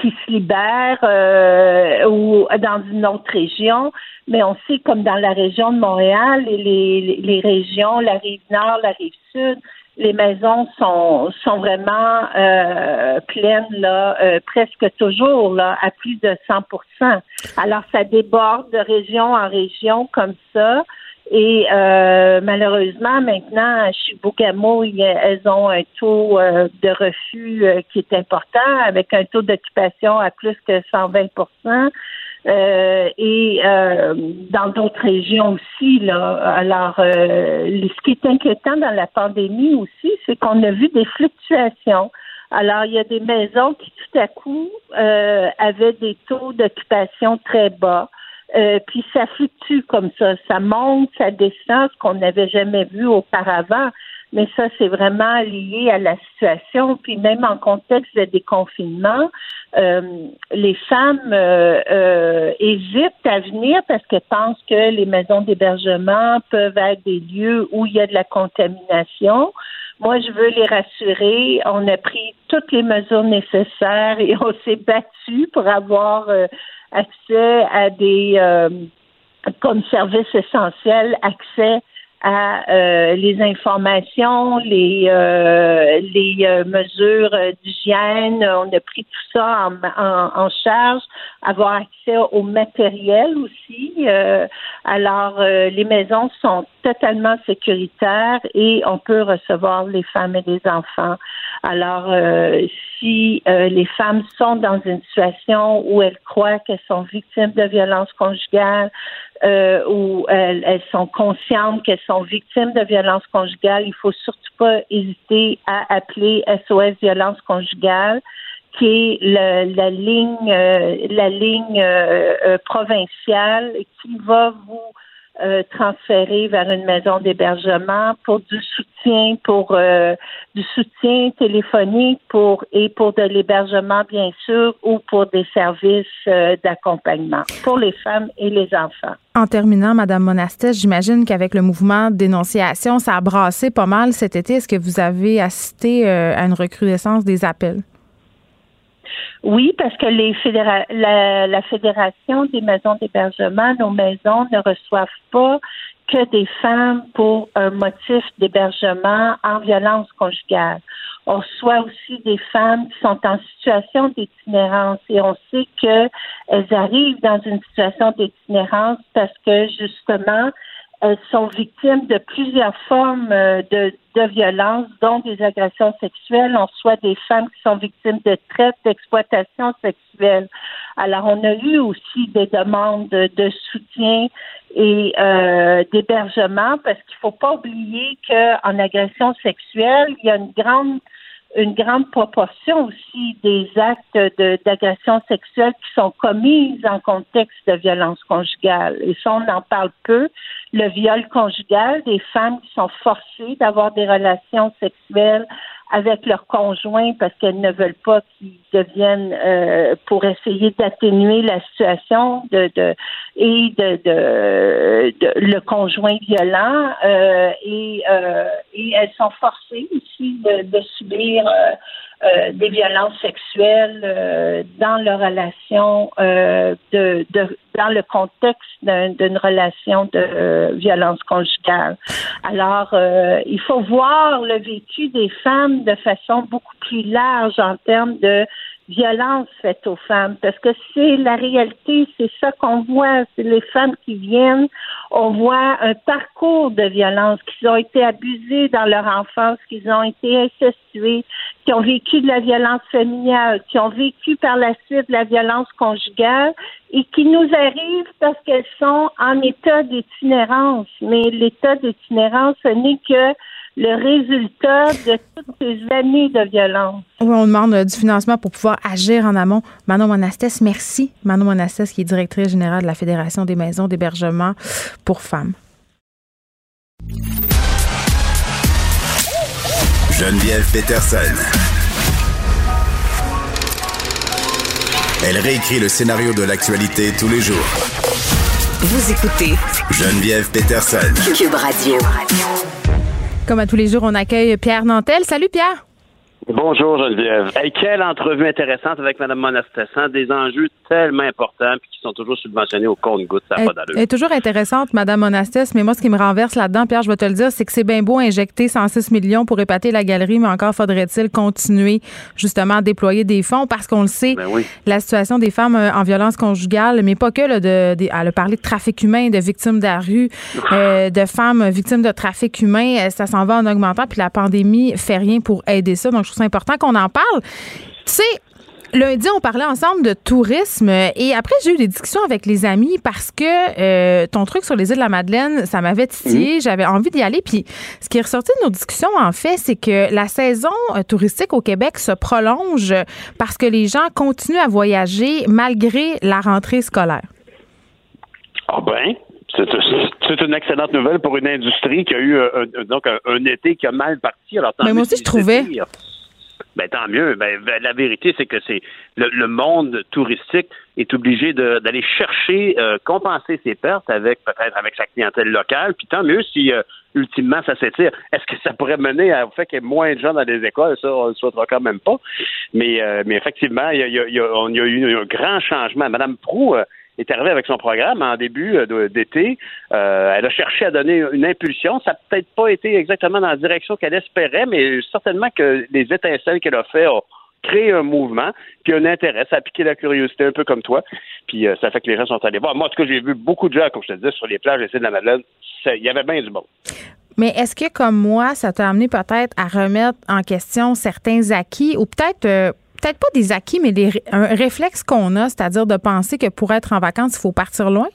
[SPEAKER 7] qui se libère euh, ou dans une autre région. Mais on sait, comme dans la région de Montréal et les, les régions, la rive nord, la rive sud, les maisons sont, sont vraiment euh, pleines là, euh, presque toujours là, à plus de 100% Alors ça déborde de région en région comme ça. Et euh, malheureusement, maintenant, à Chibougamau, elles ont un taux de refus qui est important, avec un taux d'occupation à plus que 120 euh, et euh, dans d'autres régions aussi. Là. Alors, euh, ce qui est inquiétant dans la pandémie aussi, c'est qu'on a vu des fluctuations. Alors, il y a des maisons qui tout à coup avaient des taux d'occupation très bas. puis ça fluctue comme ça, ça monte, ça descend, ce qu'on n'avait jamais vu auparavant mais ça, c'est vraiment lié à la situation. Puis même en contexte de déconfinement, euh, les femmes euh, euh, hésitent à venir parce qu'elles pensent que les maisons d'hébergement peuvent être des lieux où il y a de la contamination. Moi, je veux les rassurer. On a pris toutes les mesures nécessaires et on s'est battu pour avoir accès à des comme service essentiel, accès à euh, les informations, les euh, les euh, mesures d'hygiène. On a pris tout ça en, en, charge, avoir accès au matériel aussi. alors, les maisons sont totalement sécuritaires et on peut recevoir les femmes et les enfants. Alors, si les femmes sont dans une situation où elles croient qu'elles sont victimes de violences conjugales, euh, où elles, elles, sont conscientes qu'elles sont victimes de violences conjugales, il faut surtout pas hésiter à appeler SOS violence conjugale qui est le, la ligne euh, la ligne euh, euh, provinciale qui va vous euh, transférés vers une maison d'hébergement pour du soutien, pour euh, du soutien téléphonique pour et pour de l'hébergement bien sûr ou pour des services euh, d'accompagnement pour les femmes et les enfants.
[SPEAKER 1] En terminant, Madame Monastes, j'imagine qu'avec le mouvement de dénonciation, ça a brassé pas mal cet été. Est-ce que vous avez assisté à une recrudescence des appels?
[SPEAKER 7] Oui, parce que la, la, Fédération des maisons d'hébergement, nos maisons ne reçoivent pas que des femmes pour un motif d'hébergement en violence conjugale. On reçoit aussi des femmes qui sont en situation d'itinérance et on sait qu'elles arrivent dans une situation d'itinérance parce que justement, elles sont victimes de plusieurs formes euh, de, de violence, dont des agressions sexuelles. On soit des femmes qui sont victimes de traite, d'exploitation sexuelle. Alors, on a eu aussi des demandes de, soutien et euh, d'hébergement parce qu'il ne faut pas oublier qu'en agression sexuelle, il y a une grande une grande proportion aussi des actes d'agression sexuelle qui sont commis en contexte de violence conjugale. Et ça, on en parle peu. Le viol conjugal, des femmes qui sont forcées d'avoir des relations sexuelles avec leurs conjoints parce qu'elles ne veulent pas qu'ils deviennent euh, pour essayer d'atténuer la situation de, de et de, de, le conjoint violent euh, et, euh, et elles sont forcées aussi de, de subir euh, des violences sexuelles euh, dans leur relation, euh, de, de, dans le contexte d'une relation de violence conjugale. Alors, il faut voir le vécu des femmes de façon beaucoup plus large en termes de violence faite aux femmes, parce que c'est la réalité, c'est ça qu'on voit, c'est les femmes qui viennent, on voit un parcours de violence, qu'ils ont été abusés dans leur enfance, qu'ils ont été incestués, qui ont vécu de la violence familiale, qui ont vécu par la suite de la violence conjugale et qui nous arrivent parce qu'elles sont en état d'itinérance. Mais l'état d'itinérance, ce n'est que le résultat de toutes ces années de violence.
[SPEAKER 1] Oui, on demande euh, du financement pour pouvoir agir en amont. Manon Monastès, merci. Manon Monastès, qui est directrice générale de la Fédération des maisons d'hébergement pour femmes.
[SPEAKER 3] Geneviève Peterson. Elle réécrit le scénario de l'actualité tous les jours.
[SPEAKER 4] Vous écoutez
[SPEAKER 3] Geneviève Peterson.
[SPEAKER 4] Cube Radio.
[SPEAKER 1] Comme à tous les jours, on accueille Pierre Nantel. Salut Pierre.
[SPEAKER 8] Bonjour Geneviève. quelle entrevue intéressante avec Mme Monastessan, des enjeux tellement importants puis qui sont toujours subventionnés au compte-goutte, ça n'a pas d'allure.
[SPEAKER 1] Elle est toujours intéressante, Mme Monastès, mais moi, ce qui me renverse là-dedans, Pierre, je vais te le dire, c'est que c'est bien beau injecter 106 millions pour épater la galerie, mais encore faudrait-il continuer justement à déployer des fonds parce qu'on le sait,
[SPEAKER 8] ben
[SPEAKER 1] la situation des femmes euh, en violence conjugale, mais pas que, là, de, de, elle a parlé de trafic humain, de victimes de la rue, euh, de femmes victimes de trafic humain, euh, ça s'en va en augmentant, puis la pandémie fait rien pour aider ça. Donc, je trouve ça important qu'on en parle. Tu sais, Lundi, on parlait ensemble de tourisme et après, j'ai eu des discussions avec les amis parce que euh, ton truc sur les îles de la Madeleine, ça m'avait titillé. J'avais envie d'y aller. Puis ce qui est ressorti de nos discussions, en fait, c'est que la saison euh, touristique au Québec se prolonge parce que les gens continuent à voyager malgré la rentrée scolaire.
[SPEAKER 8] Ah ben, c'est une excellente nouvelle pour une industrie qui a eu un, donc un, été qui a mal parti. Alors,
[SPEAKER 1] Mais moi aussi, je trouvais.
[SPEAKER 8] Ben tant mieux. Ben, ben, la vérité, c'est que c'est le, monde touristique est obligé d'aller chercher, euh, compenser ses pertes avec peut-être avec sa clientèle locale. Puis tant mieux si euh, ultimement ça s'étire. Est-ce que ça pourrait mener au fait qu'il y ait moins de gens dans les écoles? Ça, on ne le souhaitera quand même pas. Mais euh, mais effectivement, il y a, il y a, on y a eu un grand changement. Madame Prou est arrivée avec son programme en début euh, d'été. Euh, elle a cherché à donner une impulsion. Ça n'a peut-être pas été exactement dans la direction qu'elle espérait, mais certainement que les étincelles qu'elle a fait ont créé un mouvement, puis un intérêt. Ça a piqué la curiosité un peu comme toi. Puis euh, ça fait que les gens sont allés voir. Moi, en tout cas, j'ai vu beaucoup de gens, comme je te disais, sur les plages de la Madeleine. Il y avait bien du monde.
[SPEAKER 1] Mais est-ce que, comme moi, ça t'a amené peut-être à remettre en question certains acquis ou peut-être peut-être pas des acquis, mais des, un réflexe qu'on a, c'est-à-dire de penser que pour être en vacances, il faut partir loin?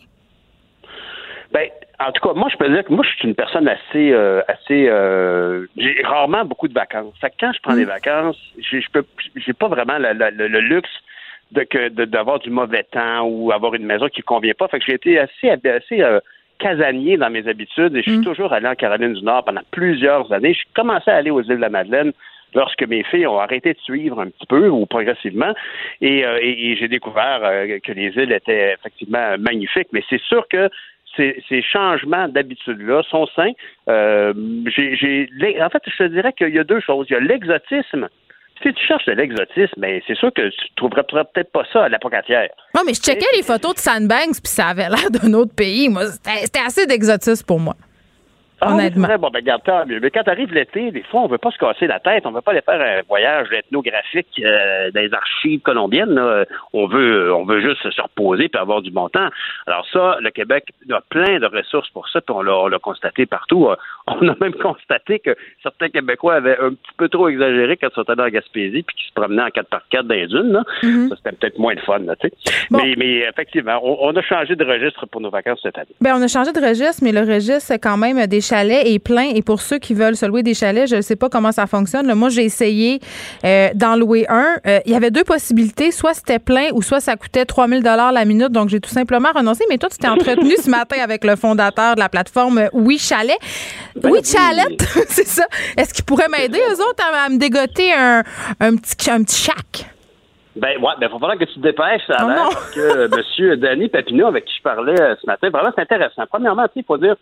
[SPEAKER 8] Ben, en tout cas, moi, je peux dire que moi, je suis une personne assez, euh, assez, euh, j'ai rarement beaucoup de vacances. Fait que quand je prends mm. des vacances, j'ai, je j'ai pas vraiment le, luxe de d'avoir du mauvais temps ou avoir une maison qui ne convient pas. Fait que j'ai été assez, assez euh, casanier dans mes habitudes et je suis mm. toujours allé en Caroline du Nord pendant plusieurs années. Je commencé à aller aux îles de la Madeleine lorsque mes filles ont arrêté de suivre un petit peu ou progressivement. Et, euh, j'ai découvert euh, que les îles étaient effectivement magnifiques. Mais c'est sûr que ces, changements d'habitude-là sont sains. Euh, j'ai, en fait, je te dirais qu'il y a deux choses. Il y a l'exotisme. Si tu cherches de l'exotisme, ben c'est sûr que tu trouverais peut-être pas ça à la pocatière.
[SPEAKER 1] Non, mais je checkais les photos de Sandbanks, puis ça avait l'air d'un autre pays. Moi, c'était assez d'exotisme pour moi. Ah, honnêtement.
[SPEAKER 8] bon, ben, regarde, mais quand arrive l'été, des fois, on veut pas se casser la tête. On veut pas aller faire un voyage ethnographique euh, dans les archives colombiennes. On veut, on veut juste se reposer puis avoir du bon temps. Alors ça, le Québec a plein de ressources pour ça, puis on l'a constaté partout. On a même constaté que certains Québécois avaient un petit peu trop exagéré quand ils sont allés en Gaspésie puis qu'ils se promenaient en 4x4 dans les dunes. Là. Mm-hmm. Ça, c'était peut-être moins de fun. Mais, mais, effectivement, on, a changé de registre pour nos vacances cette année.
[SPEAKER 1] Bien, on a changé de registre, mais le registre, c'est quand même des chalets est plein. Et pour ceux qui veulent se louer des chalets, je ne sais pas comment ça fonctionne. moi, j'ai essayé euh, d'en louer un. Euh, il y avait deux possibilités. Soit c'était plein ou soit ça coûtait 3000 dollars la minute. Donc, j'ai tout simplement renoncé. Mais toi, tu t'es entretenu ce matin avec le fondateur de la plateforme Oui Chalet. Ben oui, Chalet, c'est ça. Est-ce qu'ils pourraient m'aider, eux autres, à, me dégoter un, petit, un petit chac?
[SPEAKER 8] Ben ouais, ben faut falloir que tu te dépêches, ça a oh que euh, M. Danny Papineau, avec qui je parlais ce matin, vraiment c'est intéressant. Premièrement, il faut dire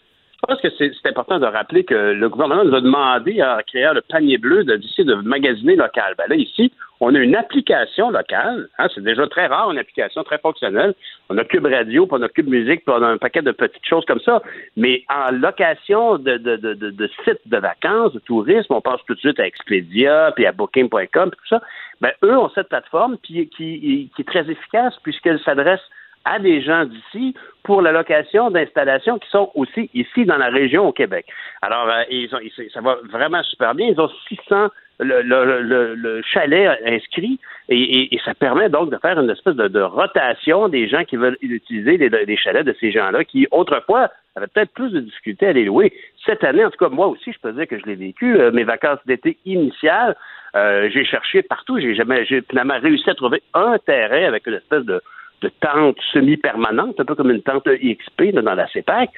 [SPEAKER 8] pense que c'est important de rappeler que le gouvernement nous a demandé à créer le panier bleu d'ici de, magasiner local. Ben là, ici, on a une application locale. Hein, c'est déjà très rare, une application très fonctionnelle. On a Cube Radio, puis on a Cube Musique, puis on a un paquet de petites choses comme ça. Mais en location de, de, de, de sites de vacances, de tourisme, on pense tout de suite à Expedia, puis à Booking.com, tout ça. Ben, eux ont cette plateforme qui, qui, qui est très efficace puisqu'elle s'adresse à des gens d'ici pour la location d'installations qui sont aussi ici dans la région au Québec. Alors, euh, ils ont, ça va vraiment super bien. Ils ont 600 le, le, le, chalet inscrit et, et, ça permet donc de faire une espèce de, rotation des gens qui veulent utiliser les, chalets de ces gens-là qui autrefois avaient peut-être plus de difficultés à les louer. Cette année, en tout cas, moi aussi, je peux dire que je l'ai vécu. Euh, mes vacances d'été initiales, euh, j'ai cherché partout. J'ai jamais, j'ai finalement réussi à trouver un terrain avec une espèce de de tente semi-permanente, un peu comme une tente XP dans la CEPAC.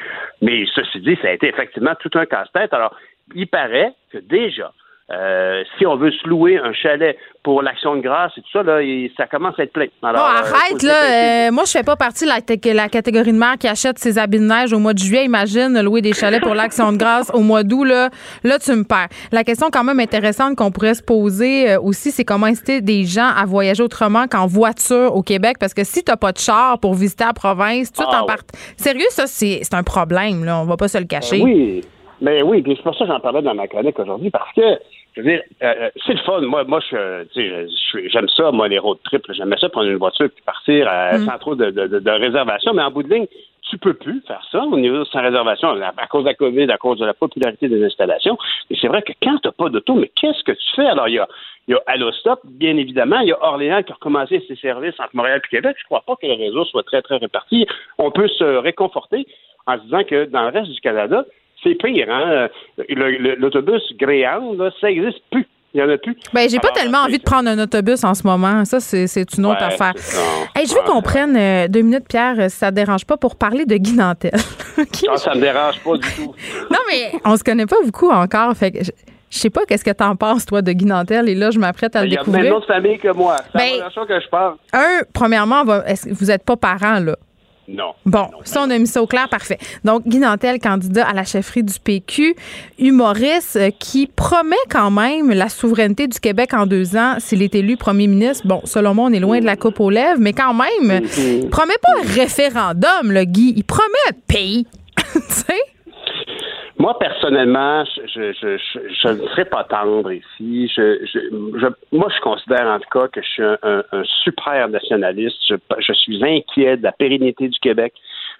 [SPEAKER 8] Mais ceci dit, ça a été effectivement tout un casse-tête. Alors, il paraît que déjà, euh, si on veut se louer un chalet pour l'action de grâce et tout ça, là, ça commence à être plein.
[SPEAKER 1] Alors, bon, euh, arrête, là. Euh, moi, je fais pas partie de la, catégorie de mère qui achète ses habits de neige au mois de juillet. Imagine louer des chalets pour l'action de grâce au mois d'août, là. Là, tu me perds. La question quand même intéressante qu'on pourrait se poser aussi, c'est comment inciter des gens à voyager autrement qu'en voiture au Québec? Parce que si t'as pas de char pour visiter la province, tout ah, en part... Sérieux, ça, c'est un problème, là. On va pas se le cacher.
[SPEAKER 8] oui. Mais oui, c'est pour ça que j'en parlais dans ma chronique aujourd'hui, parce que je veux dire, euh, euh, c'est le fun. Moi, moi, je, j'aime ça, moi, les road trips. J'aime ça prendre une voiture et partir euh, mm. sans trop de, de, de, réservation. Mais en bout de ligne, tu peux plus faire ça au niveau sans réservation à, cause de la COVID, à cause de la popularité des installations. Mais c'est vrai que quand tu n'as pas d'auto, mais qu'est-ce que tu fais? Alors, il y a, il y a Allostop, bien évidemment. Il y a Orléans qui a recommencé ses services entre Montréal et Québec. Je crois pas que le réseau soit très, très réparti. On peut se réconforter en se disant que dans le reste du Canada, c'est pire, hein? L'autobus Gréant, ça n'existe plus. Il n'y en a plus.
[SPEAKER 1] Ben, j'ai pas tellement envie de prendre un autobus en ce moment. Ça, c'est une autre affaire. je veux qu'on prenne euh, deux minutes, Pierre, si ça ne dérange pas, pour parler de Guy Nantel.
[SPEAKER 8] Ah, ça me dérange pas du tout.
[SPEAKER 1] non, mais on se connaît pas beaucoup encore. Fait que je, sais pas qu'est-ce que tu en penses, toi, de Guy Nantel. Et là, je m'apprête à le découvrir.
[SPEAKER 8] Il y a même autre famille que moi. C'est ben, la que je parle.
[SPEAKER 1] Un, premièrement, vous n'êtes pas parents, là?
[SPEAKER 8] Non.
[SPEAKER 1] Bon, ça, on a mis ça au clair, parfait. Donc, Guy Nantel, candidat à la chefferie du PQ, humoriste euh, qui promet quand même la souveraineté du Québec en deux ans s'il est élu premier ministre. Bon, selon moi, on est loin de la coupe aux lèvres, mais quand même, il promet pas un référendum, le Guy. Il promet un pays. tu sais?
[SPEAKER 8] Moi, personnellement, je, je, je, ne serais pas tendre ici. Je, moi, je considère en tout cas que je suis un, super nationaliste. Je, suis inquiet de la pérennité du Québec.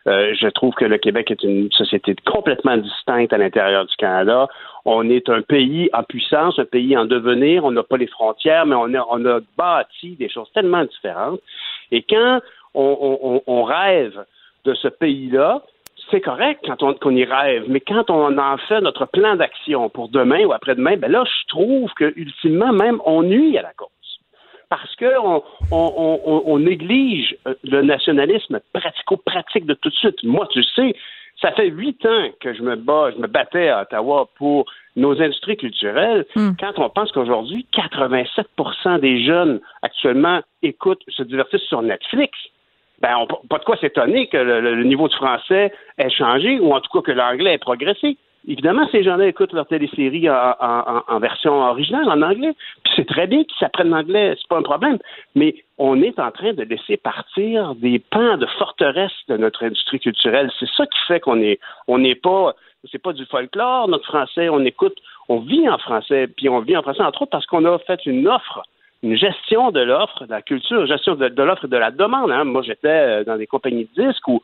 [SPEAKER 8] Euh, je trouve que le Québec est une société complètement distincte à l'intérieur du Canada. On est un pays en puissance, un pays en devenir. On n'a pas les frontières, mais on a, on a bâti des choses tellement différentes. Et quand on, on, on rêve de ce pays-là, c'est correct quand on, qu'on y rêve, mais quand on en fait notre plan d'action pour demain ou après-demain, ben là, je trouve que ultimement, même, on nuit à la cause. Parce qu'on on, on, néglige euh, le nationalisme pratico-pratique de tout de suite. Moi, tu sais, ça fait huit ans que je me bats, je me battais à Ottawa pour nos industries culturelles. Hmm. Quand on pense qu'aujourd'hui, 87% des jeunes actuellement écoutent, se divertissent sur Netflix, ben, on, pas de quoi s'étonner que le, niveau du français ait changé ou en tout cas que l'anglais ait progressé. Évidemment, ces gens-là écoutent leur télésérie en, version originale, en anglais. Puis c'est très bien qu'ils s'apprennent l'anglais, c'est pas un problème. Mais on est en train de laisser partir des pans de forteresse de notre industrie culturelle. C'est ça qui fait qu'on est, on n'est pas, c'est pas du folklore, notre français, on écoute, on vit en français, puis on vit en français entre autres parce qu'on a fait une offre une gestion de l'offre, de la culture, gestion de, l'offre et de la demande. Hein. Moi, j'étais euh, dans des compagnies de disques où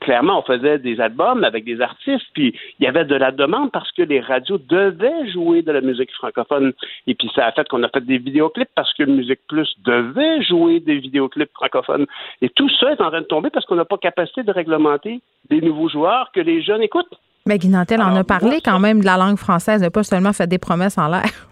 [SPEAKER 8] clairement on faisait des albums avec des artistes, puis il y avait de la demande parce que les radios devaient jouer de la musique francophone. Et puis ça a fait qu'on a fait des vidéoclips parce que Musique Plus devait jouer des vidéoclips francophones. Et tout ça est en train de tomber parce qu'on n'a pas capacité de réglementer des nouveaux joueurs que les jeunes écoutent.
[SPEAKER 1] Mais Guinantel en a parlé quand même de la langue française, n'a pas seulement fait des promesses en l'air.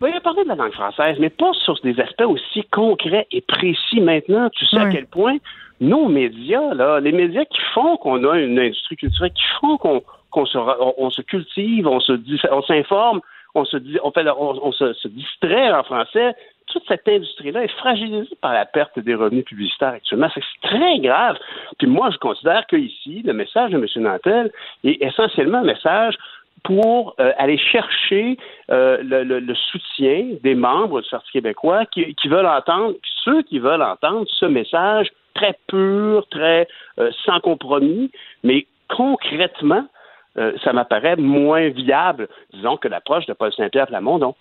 [SPEAKER 8] Oui, il a parlé de la langue française, mais pas sur des aspects aussi concrets et précis maintenant. Tu sais à quel point nos médias, là, les médias qui font qu'on a une industrie culturelle, qui font qu'on se, on, se cultive, on se on s'informe, on se dit, on fait, on, se, distrait en français. Toute cette industrie-là est fragilisée par la perte des revenus publicitaires actuellement. C'est très grave. Puis moi, je considère que ici, le message de M. Nantel est essentiellement un message pour euh, aller chercher euh, le, soutien des membres du Parti québécois qui, veulent entendre, ceux qui veulent entendre ce message très pur, très euh, sans compromis, mais concrètement, ça m'apparaît moins viable, disons, que l'approche de Paul Saint-Pierre Plamondon.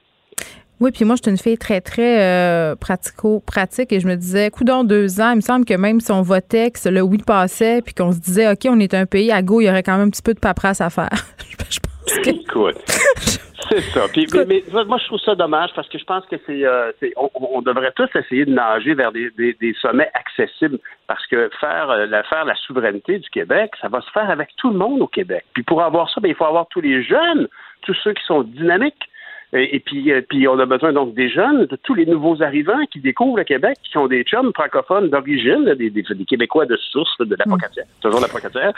[SPEAKER 1] Oui, puis moi, je une fille très, très pratico-pratique et je me disais, coup dans deux ans, il me semble que même si on votait, que le oui passait, puis qu'on se disait, OK, on est un pays à go, il y aurait quand même un petit peu de paperasse à faire.
[SPEAKER 8] Écoute, c'est ça. Puis, mais, moi, je trouve ça dommage parce que je pense que c'est, euh, on, devrait tous essayer de nager vers des, sommets accessibles parce que faire, euh, la, faire la souveraineté du Québec, ça va se faire avec tout le monde au Québec. Puis pour avoir ça, ben, il faut avoir tous les jeunes, tous ceux qui sont dynamiques, et, puis, euh, puis on a besoin donc des jeunes, de tous les nouveaux arrivants qui découvrent le Québec, qui sont des chums francophones d'origine, des, des, Québécois de source, de la mm. toujours la pocatière,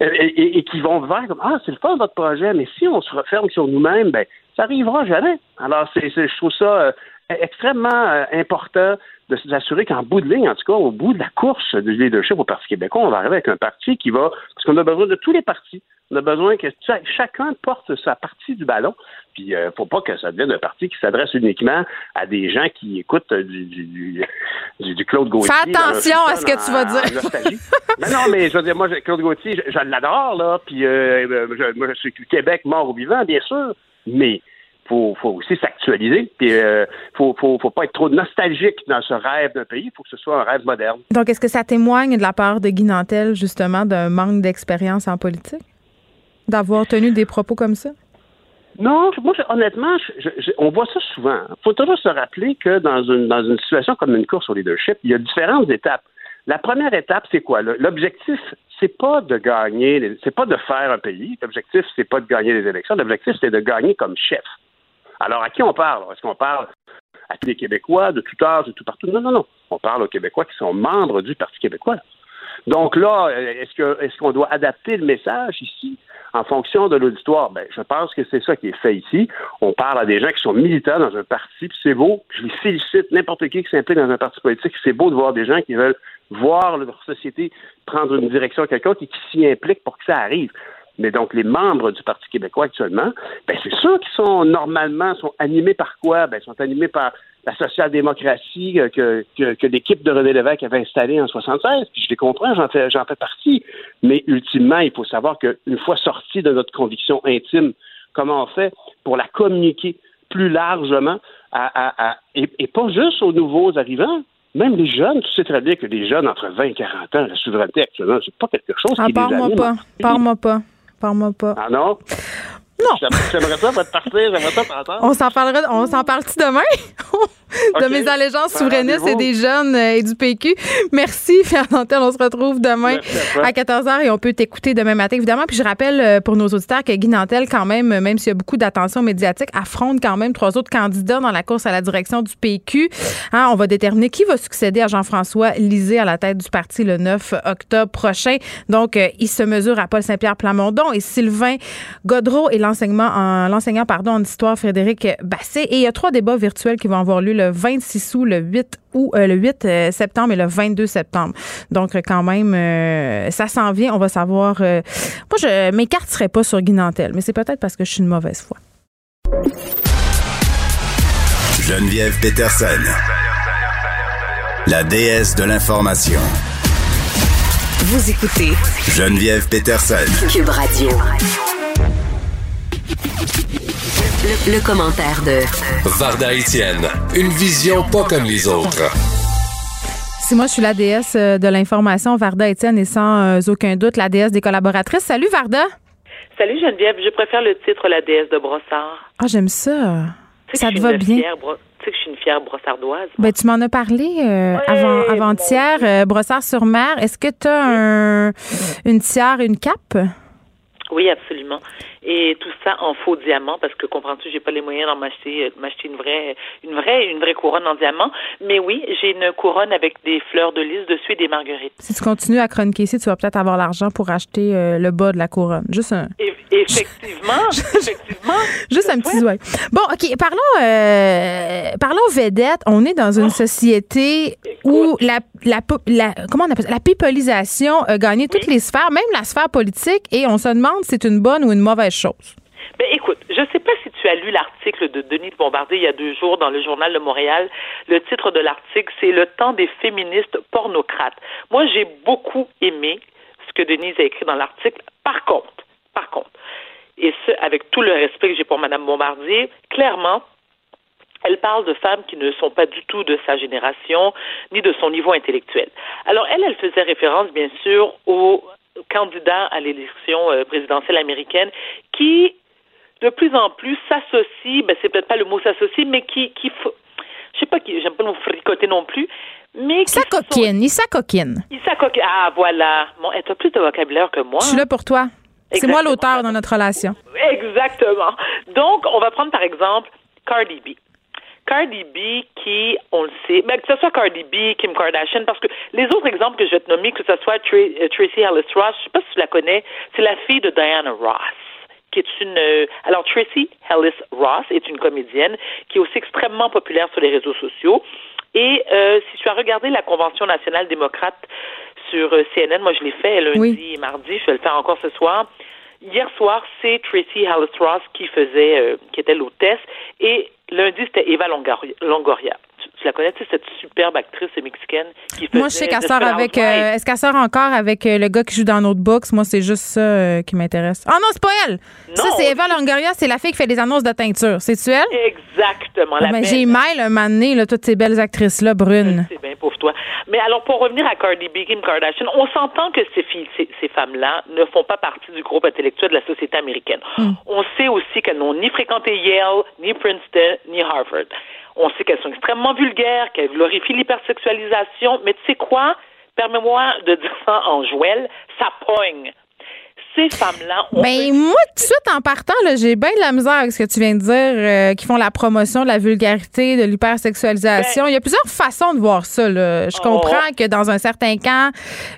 [SPEAKER 8] et, et, qui vont vers comme Ah, c'est le fun votre projet, mais si on se referme sur nous-mêmes, ben ça arrivera jamais. Alors, c'est, je trouve ça euh, extrêmement euh, important de s'assurer qu'en bout de ligne, en tout cas, au bout de la course du leadership au Parti québécois, on va arriver avec un parti qui va, parce qu'on a besoin de tous les partis. On a besoin que chacun porte sa partie du ballon. Puis, il euh, ne faut pas que ça devienne un parti qui s'adresse uniquement à des gens qui écoutent du, du, du, Claude Gauthier.
[SPEAKER 1] Fais attention à ce que tu vas dire.
[SPEAKER 8] mais non, mais je veux dire, moi, Claude Gauthier, je, l'adore, là. Puis, euh, moi, je suis Québec mort ou vivant, bien sûr. Mais faut, faut aussi s'actualiser. Puis, euh, faut, faut, faut pas être trop nostalgique dans ce rêve d'un pays. Il faut que ce soit un rêve moderne.
[SPEAKER 1] Donc, est-ce que ça témoigne de la part de Guy Nantel, justement, d'un manque d'expérience en politique? D'avoir tenu des propos comme ça?
[SPEAKER 8] Non, moi, honnêtement, on voit ça souvent. Il faut toujours se rappeler que dans une, dans une situation comme une course au leadership, il y a différentes étapes. La première étape, c'est quoi? L'objectif, c'est pas de gagner, c'est pas de faire un pays. L'objectif, c'est pas de gagner les élections. L'objectif, c'est de gagner comme chef. Alors, à qui on parle? Est-ce qu'on parle à tous les Québécois, de tout âge, de tout partout? Non, non, non. On parle aux Québécois qui sont membres du Parti québécois. Donc là, est-ce qu'on doit adapter le message ici en fonction de l'auditoire? Ben, je pense que c'est ça qui est fait ici. On parle à des gens qui sont militants dans un parti, puis c'est beau. Je les félicite, n'importe qui qui s'implique dans un parti politique, c'est beau de voir des gens qui veulent voir leur société prendre une direction quelconque et qui s'y impliquent pour que ça arrive mais donc les membres du Parti québécois actuellement, ben c'est ceux qui sont normalement sont animés par quoi? Ben, sont animés par la social-démocratie que, que, l'équipe de René Lévesque avait installée en 76. Puis je les comprends, j'en fais, j'en fais partie. Mais ultimement, il faut savoir qu'une fois sorti de notre conviction intime, comment on fait pour la communiquer plus largement à, et, pas juste aux nouveaux arrivants, même les jeunes, tu sais très bien que les jeunes entre 20 et 40 ans, la souveraineté actuellement, c'est pas quelque chose ah, qui les
[SPEAKER 1] anime. Pas. Parle-moi pas. Parle-moi.
[SPEAKER 8] Ah non?
[SPEAKER 1] Non.
[SPEAKER 8] J'aimerais ça partir, j'aimerais ça t'entendre.
[SPEAKER 1] On s'en parlera, on s'en parle-tu demain? de mes allégeances souverainistes et des jeunes euh, et du PQ. Merci, Pierre Nantel. On se retrouve demain à, 14h et on peut t'écouter demain matin, évidemment. Puis je rappelle euh, pour nos auditeurs que Guy Nantel, quand même, même s'il y a beaucoup d'attention médiatique, affronte quand même trois autres candidats dans la course à la direction du PQ. Hein, on va déterminer qui va succéder à Jean-François Lisée à la tête du parti le 9 octobre prochain. Donc, euh, il se mesure à Paul Saint-Pierre Plamondon et Sylvain Godreau et l'enseignement en, l'enseignant pardon, en histoire Frédéric Basset. Et il y a trois débats virtuels qui vont avoir lieu le 26 août, le 8 ou le 8 euh, septembre et le 22 septembre. Donc quand même, euh, ça s'en vient. On va savoir. Euh, moi, je m'écarterai pas sur Guinantel, mais c'est peut-être parce que je suis une mauvaise foi.
[SPEAKER 3] Geneviève Peterson, la déesse de l'information.
[SPEAKER 4] Vous écoutez
[SPEAKER 3] Geneviève Peterson,
[SPEAKER 4] Cube Radio. Le, commentaire de
[SPEAKER 9] Varda Etienne, une vision pas comme les autres.
[SPEAKER 1] Si moi je suis la déesse euh, de l'information, Varda Etienne est sans euh, aucun doute la déesse des collaboratrices. Salut Varda.
[SPEAKER 10] Salut Geneviève, je préfère le titre La déesse de Brossard.
[SPEAKER 1] Ah, j'aime ça. Ça te va bien.
[SPEAKER 10] tu sais que je suis une fière brossardoise.
[SPEAKER 1] Ben, tu m'en as parlé euh, avant, avant-hier, Brossard-sur-Mer. Est-ce que tu as un, une tiare, une cape?
[SPEAKER 10] Oui, absolument et tout ça en faux diamant parce que comprends-tu, j'ai pas les moyens d'en m'acheter euh, m'acheter une vraie une vraie une vraie couronne en diamant, mais oui, j'ai une couronne avec des fleurs de lys dessus et des marguerites.
[SPEAKER 1] Si tu continues à chroniquer ici, tu vas peut-être avoir l'argent pour acheter euh, le bas de la couronne. Juste un
[SPEAKER 10] effectivement, effectivement.
[SPEAKER 1] Juste un petit doigt. Bon, OK, parlons euh, parlons vedettes. On est dans une oh. société où la, la, la, comment on appelle ça? la pipolisation a gagné toutes les sphères, même la sphère politique et on se demande si c'est une bonne ou une mauvaise chose.
[SPEAKER 10] Ben, écoute, je ne sais pas si tu as lu l'article de Denis Bombardier il y a deux jours dans le journal de Montréal. Le titre de l'article, c'est Le temps des féministes pornocrates. Moi, j'ai beaucoup aimé ce que Denise a écrit dans l'article. Par contre, par contre, et ce, avec tout le respect que j'ai pour Mme Bombardier, clairement, elle parle de femmes qui ne sont pas du tout de sa génération ni de son niveau intellectuel. Alors, elle, elle faisait référence, bien sûr, aux candidat à l'élection euh, présidentielle américaine qui, de plus en plus, s'associe, ben c'est peut-être pas le mot s'associe, mais qui, qui je sais pas, j'aime pas nous fricoter non plus, mais
[SPEAKER 1] qui s'acoquine, il s'acoquine.
[SPEAKER 10] Il s'acoquine. Ah, voilà. Bon, elle a plus de vocabulaire que moi.
[SPEAKER 1] Je suis là pour toi. C'est moi l'auteur dans notre relation.
[SPEAKER 10] Exactement. Donc, on va prendre par exemple Cardi B. Cardi B qui, on le sait, mais que ce soit Cardi B, Kim Kardashian, parce que les autres exemples que je vais te nommer, que ce soit euh, Tracy Ellis Ross, je sais pas si tu la connais, c'est la fille de Diana Ross qui est une euh, alors Tracy Ellis Ross est une comédienne qui est aussi extrêmement populaire sur les réseaux sociaux et euh, si tu as regardé la convention nationale démocrate sur CNN, moi je l'ai fait lundi et mardi, je vais le faire encore ce soir. Hier soir, c'est Tracy Ross qui faisait, qui était l'hôtesse, et Lundi, c'était Eva Longoria. Tu, la connais, cette superbe actrice mexicaine qui faisait...
[SPEAKER 1] Moi, je sais qu'elle sort avec... Euh, est-ce qu'elle sort encore avec euh, le gars qui joue dans notre box? Moi, c'est juste ça euh, qui m'intéresse. Oh non, c'est pas elle! ça, c'est Eva Longoria, c'est la fille qui fait des annonces de teinture. C'est-tu elle?
[SPEAKER 10] Exactement.
[SPEAKER 1] Ah, ben, j'ai mal un moment donné, là, toutes ces belles actrices-là, brunes.
[SPEAKER 10] C'est bien pour toi. Mais alors, pour revenir à Cardi B, Kim Kardashian, on s'entend que ces filles, ces, femmes-là ne font pas partie du groupe intellectuel de la société américaine. Hmm. On sait aussi qu'elles n'ont ni fréquenté Yale, ni Princeton, ni Harvard. On sait qu'elles sont extrêmement vulgaires, qu'elles glorifient l'hypersexualisation, mais tu sais quoi? Permets-moi de dire ça en jouel, ça pogne. Ces femmes-là
[SPEAKER 1] ont. Ben, moi, tout de suite, en partant, j'ai bien de la misère avec ce que tu viens de dire, euh, qui font la promotion de la vulgarité, de l'hypersexualisation. Ben Il y a plusieurs façons de voir ça. Là. Je oh. comprends que dans un certain camp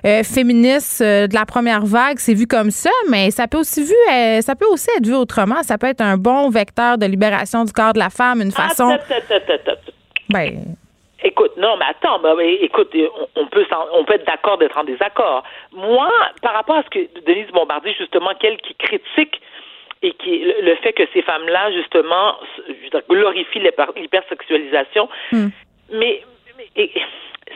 [SPEAKER 1] euh, féministe euh, de la première vague, c'est vu comme ça, mais ça peut aussi vu, ça peut aussi être vu autrement. Ça peut être un bon vecteur de libération du corps de la femme, une ah, façon.
[SPEAKER 10] ben. Écoute, non, mais attends, bah, écoute, on, peut on peut être d'accord d'être en désaccord. Moi, par rapport à ce que Denise Bombardier, justement, qu'elle qui critique et qui le fait que ces femmes-là, justement, glorifient l'hypersexualisation, hmm. mais,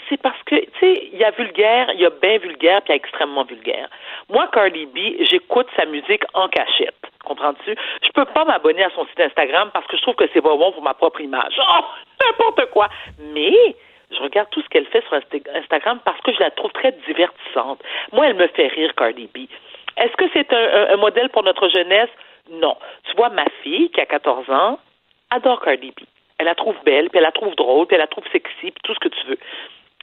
[SPEAKER 10] c'est parce que, tu sais, il y a vulgaire, il y a bien vulgaire, puis il y a extrêmement vulgaire. Moi, Cardi B, j'écoute sa musique en cachette. Comprends-tu? Je peux pas m'abonner à son site Instagram parce que je trouve que c'est pas bon pour ma propre image. Oh, n'importe quoi. Mais je regarde tout ce qu'elle fait sur Instagram parce que je la trouve très divertissante. Moi, elle me fait rire, Cardi B. Est-ce que c'est un, modèle pour notre jeunesse? Non. Tu vois, ma fille, qui a 14 ans, adore Cardi B. Elle la trouve belle, puis elle la trouve drôle, puis elle la trouve sexy, puis tout ce que tu veux.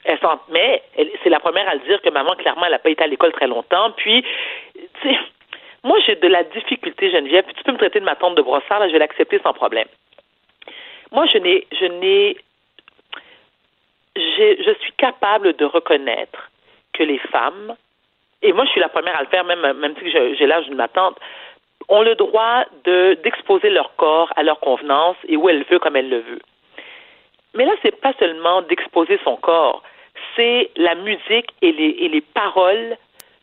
[SPEAKER 10] Elle mais c'est la première à le dire que maman, clairement, elle n'a pas été à l'école très longtemps. Puis, tu sais, moi, j'ai de la difficulté, Geneviève, puis tu peux me traiter de ma tante de brossard, là, je vais l'accepter sans problème. Moi, je n'ai, je n'ai, je suis capable de reconnaître que les femmes, et moi, je suis la première à le faire, même, même si j'ai l'âge de ma tante, ont le droit de, d'exposer leur corps à leur convenance et où elle veut, comme elle le veut. Mais là, c'est pas seulement d'exposer son corps, c'est la musique et les, et les paroles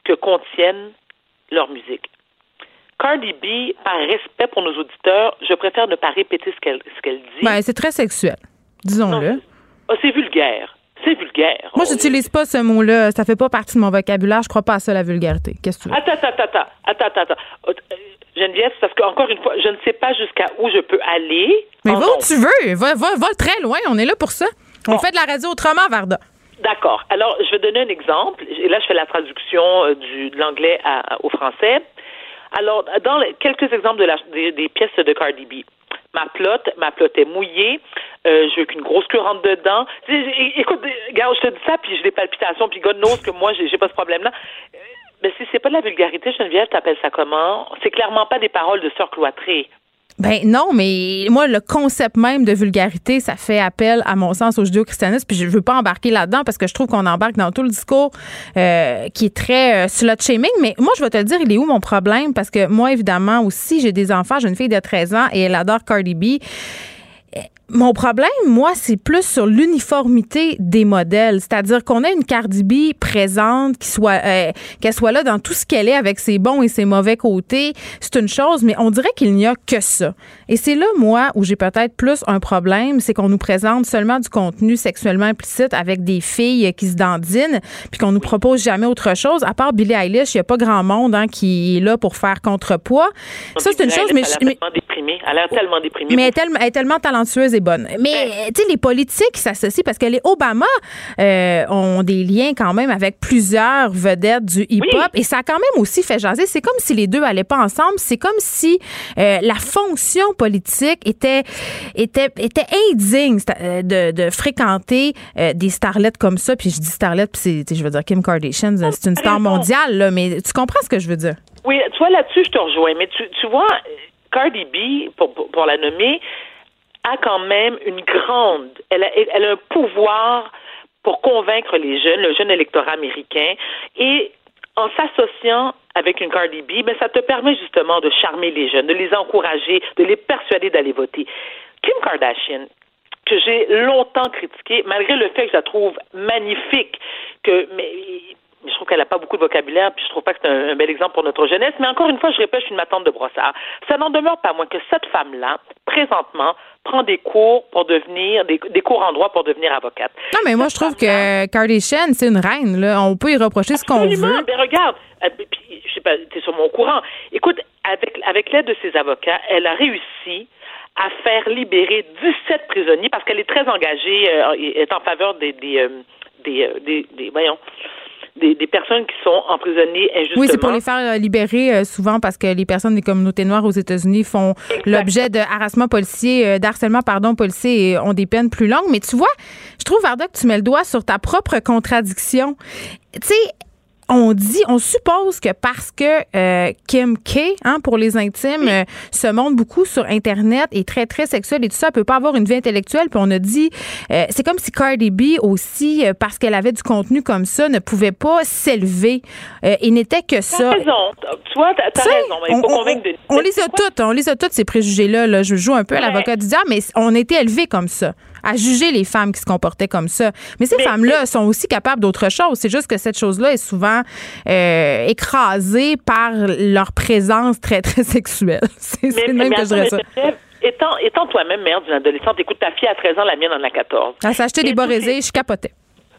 [SPEAKER 10] que contiennent leur musique. Cardi B, par respect pour nos auditeurs, je préfère ne pas répéter ce qu'elle ce qu'elle dit.
[SPEAKER 1] Ben, c'est très sexuel, disons-le.
[SPEAKER 10] Ah, c'est vulgaire. C'est vulgaire.
[SPEAKER 1] Moi, j'utilise pas ce mot-là. Ça fait pas partie de mon vocabulaire. Je crois pas à ça, la vulgarité. Qu'est-ce que tu veux?
[SPEAKER 10] Attends, attends, attends. Attends, attends. Euh, Geneviève, parce qu'encore une fois, je ne sais pas jusqu'à où je peux aller.
[SPEAKER 1] Mais va où tu veux. Va, va, va très loin. On est là pour ça. On fait de la radio autrement, Varda.
[SPEAKER 10] D'accord. Alors, je vais donner un exemple. Et là, je fais la traduction euh, du, de l'anglais au français. Alors, dans quelques exemples de la, des, pièces de Cardi B. Ma plotte, ma plotte est mouillée. Euh, je veux qu'une grosse queue rentre dedans. Écoute, regarde, je te dis ça, puis j'ai des palpitations, puis God knows que moi, j'ai pas ce problème-là. Euh, mais si c'est pas de la vulgarité, Geneviève, t'appelles ça comment? C'est clairement pas des paroles de sœur cloîtrée.
[SPEAKER 1] Ben non, mais moi, le concept même de vulgarité, ça fait appel, à mon sens, au judéo-christianisme. Puis je veux pas embarquer là-dedans parce que je trouve qu'on embarque dans tout le discours euh, qui est très euh, slut-shaming. Mais moi, je vais te le dire, il est où mon problème? Parce que moi, évidemment, aussi, j'ai des enfants. J'ai une fille de 13 ans et elle adore Cardi B. Mon problème, moi, c'est plus sur l'uniformité des modèles, c'est-à-dire qu'on a une Cardi B présente, qui soit, euh, qu'elle soit là dans tout ce qu'elle est avec ses bons et ses mauvais côtés, c'est une chose, mais on dirait qu'il n'y a que ça. Et c'est là, moi, où j'ai peut-être plus un problème, c'est qu'on nous présente seulement du contenu sexuellement implicite avec des filles qui se dandinent, puis qu'on nous propose jamais autre chose. À part Billie Eilish, il n'y a pas grand monde hein, qui est là pour faire contrepoids. Ça, c'est une chose, mais,
[SPEAKER 10] elle est tellement déprimée. Elle est tellement déprimée.
[SPEAKER 1] Mais elle est tellement talentueuse bonne. Mais, tu sais, les politiques s'associent parce que les Obama euh, ont des liens quand même avec plusieurs vedettes du hip-hop et ça a quand même aussi fait jaser. C'est comme si les deux allaient pas ensemble. C'est comme si euh, la fonction politique était, était, était indigne euh, de, de fréquenter des starlettes comme ça. Puis je dis starlette, puis je veux dire Kim Kardashian, c'est une star mondiale, là, mais tu comprends ce que je veux dire?
[SPEAKER 10] Oui, tu vois, là-dessus, je te rejoins. Mais tu, tu vois, Cardi B, pour, pour la nommer, a quand même une grande, elle a, elle a un pouvoir pour convaincre les jeunes, le jeune électorat américain, et en s'associant avec une Cardi B, ben, ça te permet justement de charmer les jeunes, de les encourager, de les persuader d'aller voter. Kim Kardashian, que j'ai longtemps critiqué, malgré le fait que je la trouve magnifique, que mais je trouve qu'elle n'a pas beaucoup de vocabulaire, puis je trouve pas que c'est un, bel exemple pour notre jeunesse. Mais encore une fois, je répète, je suis une matante de brossard. Ça n'en demeure pas moins que cette femme-là, présentement, prend des cours pour devenir, des, cours en droit pour devenir avocate.
[SPEAKER 1] Non, mais moi, je trouve que Kardashian, c'est une reine, là. On peut y reprocher ce qu'on veut.
[SPEAKER 10] Mais regarde, euh, je sais pas, t'es sur mon courant. Écoute, avec, avec l'aide de ses avocats, elle a réussi à faire libérer 17 prisonniers parce qu'elle est très engagée, euh, est en faveur des, des, euh, des, des, des voyons, des, personnes qui sont emprisonnées injustement.
[SPEAKER 1] Oui, c'est pour les faire euh, libérer euh, souvent parce que les personnes des communautés noires aux États-Unis font l'objet de harassement policier, euh, d'harcèlement, pardon, policier et ont des peines plus longues. Mais tu vois, je trouve, Varda, que tu mets le doigt sur ta propre contradiction. Tu sais, on dit, on suppose que parce que euh, Kim K, hein, pour les intimes, euh, se montre beaucoup sur Internet et très, très sexuelle et tout ça, elle peut pas avoir une vie intellectuelle. Puis on a dit, euh, c'est comme si Cardi B aussi, parce qu'elle avait du contenu comme ça, ne pouvait pas s'élever et n'était que ça. T'as
[SPEAKER 10] raison. Tu vois, t'as, raison. Mais il faut on, de...
[SPEAKER 1] on, les a toutes, on les a toutes, ces préjugés-là. Là. Je joue un peu à l'avocat du diable, mais on était élevés comme ça à juger les femmes qui se comportaient comme ça. Mais ces femmes-là sont aussi capables d'autre chose. C'est juste que cette chose-là est souvent euh, écrasée par leur présence très, très sexuelle. C'est le même que je dirais ça.
[SPEAKER 10] Étant, étant toi-même mère d'une adolescente, écoute, ta fille a 13 ans, la mienne en a 14.
[SPEAKER 1] Elle acheté des bas je capotais.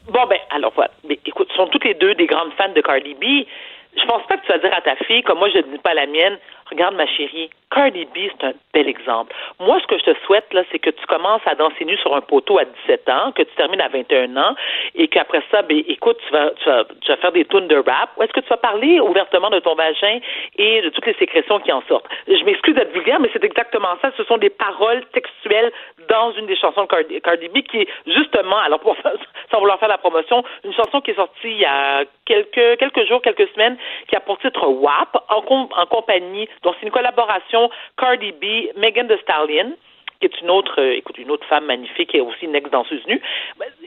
[SPEAKER 10] Bon, ben, alors voilà. Mais, écoute, sont toutes les deux des grandes fans de Cardi B. Je pense pas que tu vas dire à ta fille, comme moi je ne dis pas à la mienne, regarde ma chérie, Cardi B, c'est un bel exemple. Moi, ce que je te souhaite, là, c'est que tu commences à danser nu sur un poteau à 17 ans, que tu termines à 21 ans, et qu'après ça, ben, écoute, tu vas, tu vas, tu vas faire des tunes de rap, ou est-ce que tu vas parler ouvertement de ton vagin et de toutes les sécrétions qui en sortent? Je m'excuse d'être vulgaire, mais c'est exactement ça. Ce sont des paroles textuelles dans une des chansons de Cardi, Cardi B qui est justement, alors pour, sans vouloir faire la promotion, une chanson qui est sortie il y a quelques, quelques jours, quelques semaines, qui a pour titre WAP, en, en compagnie, donc c'est une collaboration Cardi B, Megan Thee Stallion qui est une autre, euh, écoute, une autre femme magnifique et aussi une ex-danseuse nue.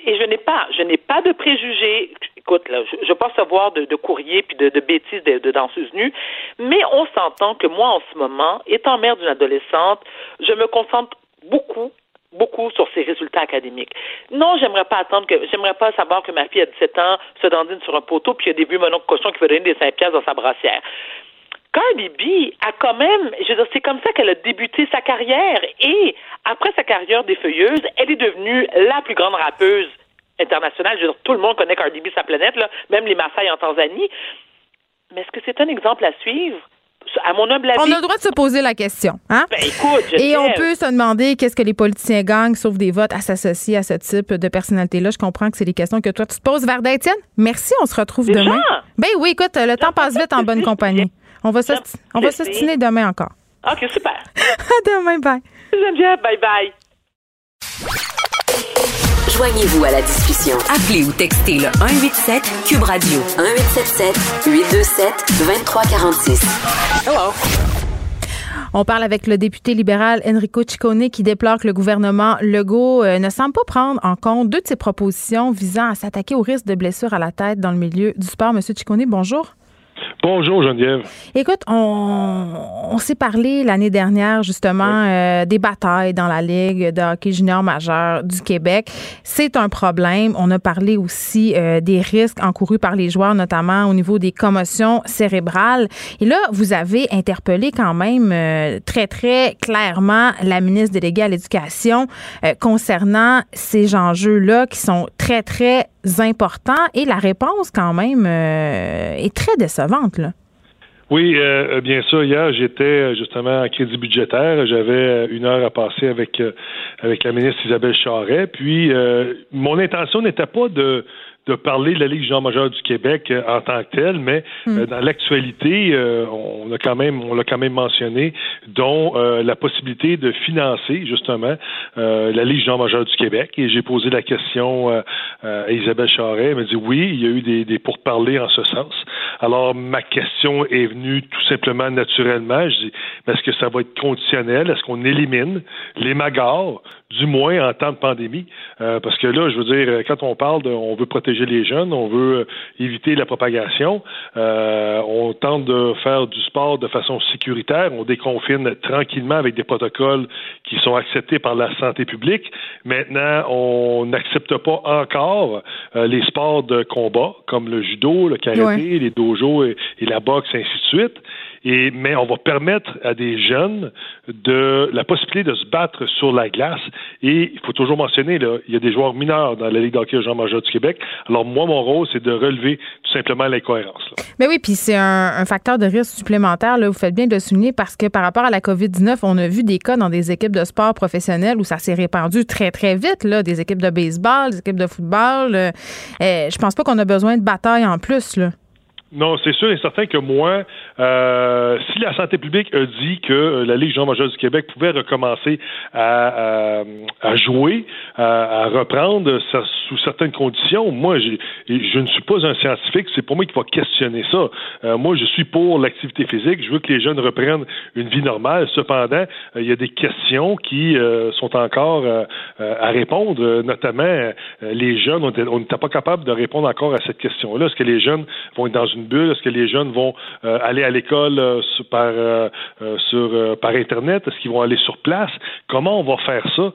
[SPEAKER 10] Et je n'ai pas, je n'ai pas de préjugés. Écoute, là, je, je pas savoir de, de courrier puis de, de bêtises de, de danseuses nues, mais on s'entend que moi, en ce moment, étant mère d'une adolescente, je me concentre beaucoup beaucoup sur ses résultats académiques. Non, j'aimerais pas attendre que j'aimerais pas savoir que ma fille a 17 ans se dandine sur un poteau puis il y a des vieux mononcles cochon qui veut donner des 5 pièces dans sa brassière. Cardi B a quand même, je veux dire, c'est comme ça qu'elle a débuté sa carrière. Et après sa carrière défeuilleuse, elle est devenue la plus grande rappeuse internationale. Je veux dire, tout le monde connaît Cardi B, sa planète, là, même les Maasai en Tanzanie. Mais est-ce que c'est un exemple à suivre? À mon humble avis,
[SPEAKER 1] on a le droit de se poser la question. Hein?
[SPEAKER 10] Ben, écoute,
[SPEAKER 1] Et on peut se demander qu'est-ce que les politiciens gagnent, sauf des votes, à s'associer à ce type de personnalité-là. Je comprends que c'est des questions que toi, tu te poses. Verda Étienne, merci. On se retrouve demain. Ben oui, écoute, le temps passe vite en bonne compagnie. On va s'ostiner demain encore.
[SPEAKER 10] OK, super.
[SPEAKER 1] à demain, bye.
[SPEAKER 10] Geneviève, bye bye.
[SPEAKER 4] Joignez-vous à la discussion. Appelez ou textez le 187 Cube Radio 1877 827 2346. Hello.
[SPEAKER 1] On parle avec le député libéral Enrico Ciccone qui déplore que le gouvernement Legault euh, ne semble pas prendre en compte deux de ses propositions visant à s'attaquer au risque de blessures à la tête dans le milieu du sport. Monsieur Ciccone, bonjour.
[SPEAKER 11] Bonjour Geneviève.
[SPEAKER 1] Écoute, on, s'est parlé l'année dernière justement euh, des batailles dans la Ligue de hockey junior majeur du Québec. C'est un problème. On a parlé aussi euh, des risques encourus par les joueurs, notamment au niveau des commotions cérébrales. Et là, vous avez interpellé quand même euh, très, très clairement la ministre déléguée à l'Éducation concernant ces enjeux-là qui sont très, très importants. Et la réponse, quand même, est très décevante.
[SPEAKER 11] Oui, euh, euh, bien sûr. Hier, j'étais euh, justement en crédit budgétaire. J'avais une heure à passer avec avec la ministre Isabelle Charret. Puis, mon intention n'était pas de de parler de la Ligue Jean majeure du Québec euh, en tant que telle, mais hmm. euh, dans l'actualité, euh, on a quand même, on l'a quand même mentionné, dont la possibilité de financer justement la Ligue Jean majeure du Québec. Et j'ai posé la question à Isabelle Charret. Elle m'a dit oui, il y a eu des, des pourparlers en ce sens. Alors ma question est venue tout simplement naturellement. Je dis, est-ce que ça va être conditionnel? Est-ce qu'on élimine les magars, du moins en temps de pandémie Parce que là, je veux dire, quand on parle de, on veut protéger les jeunes, on veut euh, éviter la propagation, euh, on tente de faire du sport de façon sécuritaire, on déconfine tranquillement avec des protocoles qui sont acceptés par la santé publique. Maintenant, on n'accepte pas encore euh, les sports de combat comme le judo, le karaté, les dojos et, et la boxe, ainsi de suite. Mais on va permettre à des jeunes de la possibilité de se battre sur la glace. Et il faut toujours mentionner, là, il y a des joueurs mineurs dans la Ligue d'hockey jean majeur du Québec. Alors moi, mon rôle, c'est de relever tout simplement l'incohérence.
[SPEAKER 1] Mais oui, puis c'est un, facteur de risque supplémentaire. Vous faites bien de le souligner parce que par rapport à la COVID-19, on a vu des cas dans des équipes de sport professionnels où ça s'est répandu très, très vite. Là, des équipes de baseball, des équipes de football. Euh, euh, je pense pas qu'on a besoin de bataille en plus. Là.
[SPEAKER 11] Non, c'est sûr et certain que moi, euh, si la santé publique a dit que euh, la Ligue Jean-Major du Québec pouvait recommencer à, à, jouer, à, reprendre sous certaines conditions, moi, je ne suis pas un scientifique, c'est pour moi qui va questionner ça. Euh, moi, je suis pour l'activité physique, je veux que les jeunes reprennent une vie normale. Cependant, il y a des questions qui sont encore à répondre, notamment les jeunes, on n'était pas capable de répondre encore à cette question-là. Est-ce que les jeunes vont être dans une bulle? Est-ce que les jeunes vont euh, aller à l'école euh, par, euh, sur, par Internet? Est-ce qu'ils vont aller sur place? Comment on va faire ça?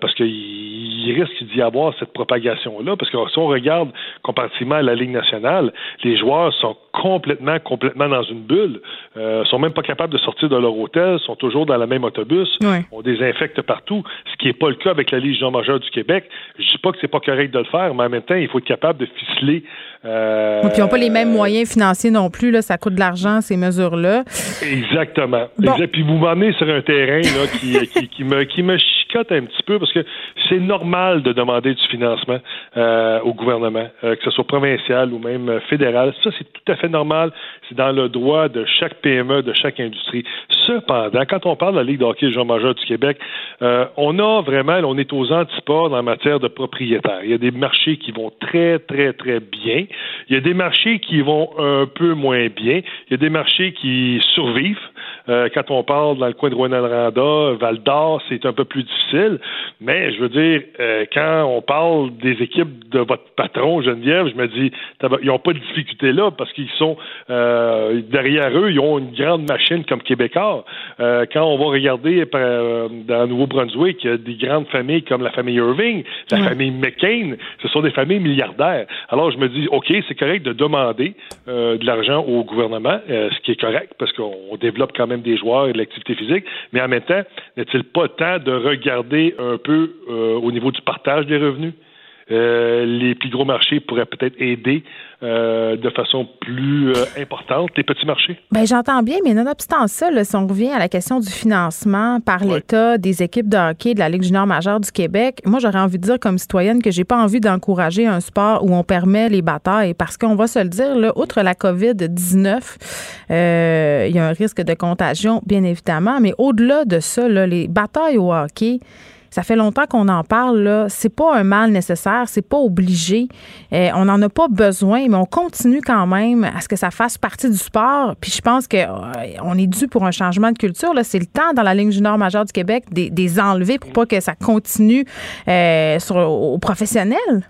[SPEAKER 11] parce qu'il risque d'y avoir cette propagation-là. Parce que si on regarde comparativement à la Ligue nationale, les joueurs sont complètement, complètement dans une bulle, euh, sont même pas capables de sortir de leur hôtel, sont toujours dans le même autobus, on désinfecte partout, ce qui n'est pas le cas avec la Légion majeure du Québec. Je dis pas que c'est pas correct de le faire, mais en même temps, il faut être capable de ficeler.
[SPEAKER 1] Euh, puis ils n'ont pas les mêmes moyens financiers non plus, là, ça coûte de l'argent, ces mesures-là.
[SPEAKER 11] Exactement. Puis vous m'emmenez sur un terrain là, qui, qui, me, qui me chicote un petit peu parce que c'est normal de demander du financement euh, au gouvernement, euh, que ce soit provincial ou même fédéral. Ça, c'est tout à fait normal. C'est dans le droit de chaque PME, de chaque industrie. Cependant, quand on parle de la Ligue de hockey jean majeur du Québec, euh, on a vraiment, on est aux antipodes en matière de propriétaires. Il y a des marchés qui vont très, très, très bien. Il y a des marchés qui vont un peu moins bien. Il y a des marchés qui survivent. Euh, quand on parle dans le coin de Rouen-Alranda, Val d'Or, c'est un peu plus difficile. Mais je veux dire, euh, quand on parle des équipes de votre patron, Geneviève, je me dis, ils n'ont pas de difficulté là parce qu'ils sont euh, derrière eux, ils ont une grande machine comme Québécois. quand on va regarder dans le Nouveau-Brunswick, il y a des grandes familles comme la famille Irving, la famille McCain, ce sont des familles milliardaires. Alors je me dis, OK, c'est correct de demander de l'argent au gouvernement, ce qui est correct parce qu'on développe quand même des joueurs et de l'activité physique, mais en même temps, n'est-il pas temps de regarder un peu euh, au niveau du partage des revenus? Euh, les plus gros marchés pourraient peut-être aider euh, de façon plus euh, importante les petits marchés?
[SPEAKER 1] Bien, j'entends bien, mais nonobstant ça, si on revient à la question du financement par l'État des équipes de hockey de la Ligue junior majeure du Québec, moi, j'aurais envie de dire comme citoyenne que j'ai pas envie d'encourager un sport où on permet les batailles parce qu'on va se le dire, là, outre la COVID-19, il y a un risque de contagion, bien évidemment, mais au-delà de ça, les batailles au hockey, ça fait longtemps qu'on en parle. Là. C'est pas un mal nécessaire, c'est pas obligé. Euh, on n'en a pas besoin, mais on continue quand même à ce que ça fasse partie du sport. Puis je pense qu'on euh, est dû pour un changement de culture. Là. C'est le temps dans la ligne junior majeure du Québec des, des enlever pour pas que ça continue euh, aux professionnels.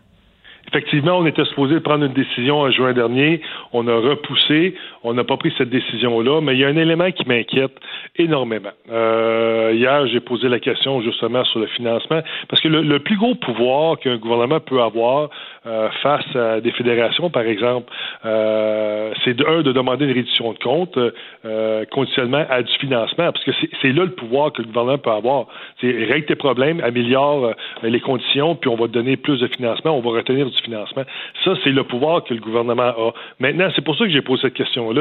[SPEAKER 11] Effectivement, on était supposé prendre une décision en juin dernier. On a repoussé. On n'a pas pris cette décision-là. Mais il y a un élément qui m'inquiète énormément. Euh, hier, j'ai posé la question justement sur le financement. Parce que le, plus gros pouvoir qu'un gouvernement peut avoir euh, face à des fédérations, par exemple, euh, c'est de, un, de demander une réduction de compte euh, conditionnellement à du financement. Parce que c'est là le pouvoir que le gouvernement peut avoir. C'est règle tes problèmes, améliore euh, les conditions, puis on va te donner plus de financement, on va retenir du financement. Ça, c'est le pouvoir que le gouvernement a. Maintenant, c'est pour ça que j'ai posé cette question-là.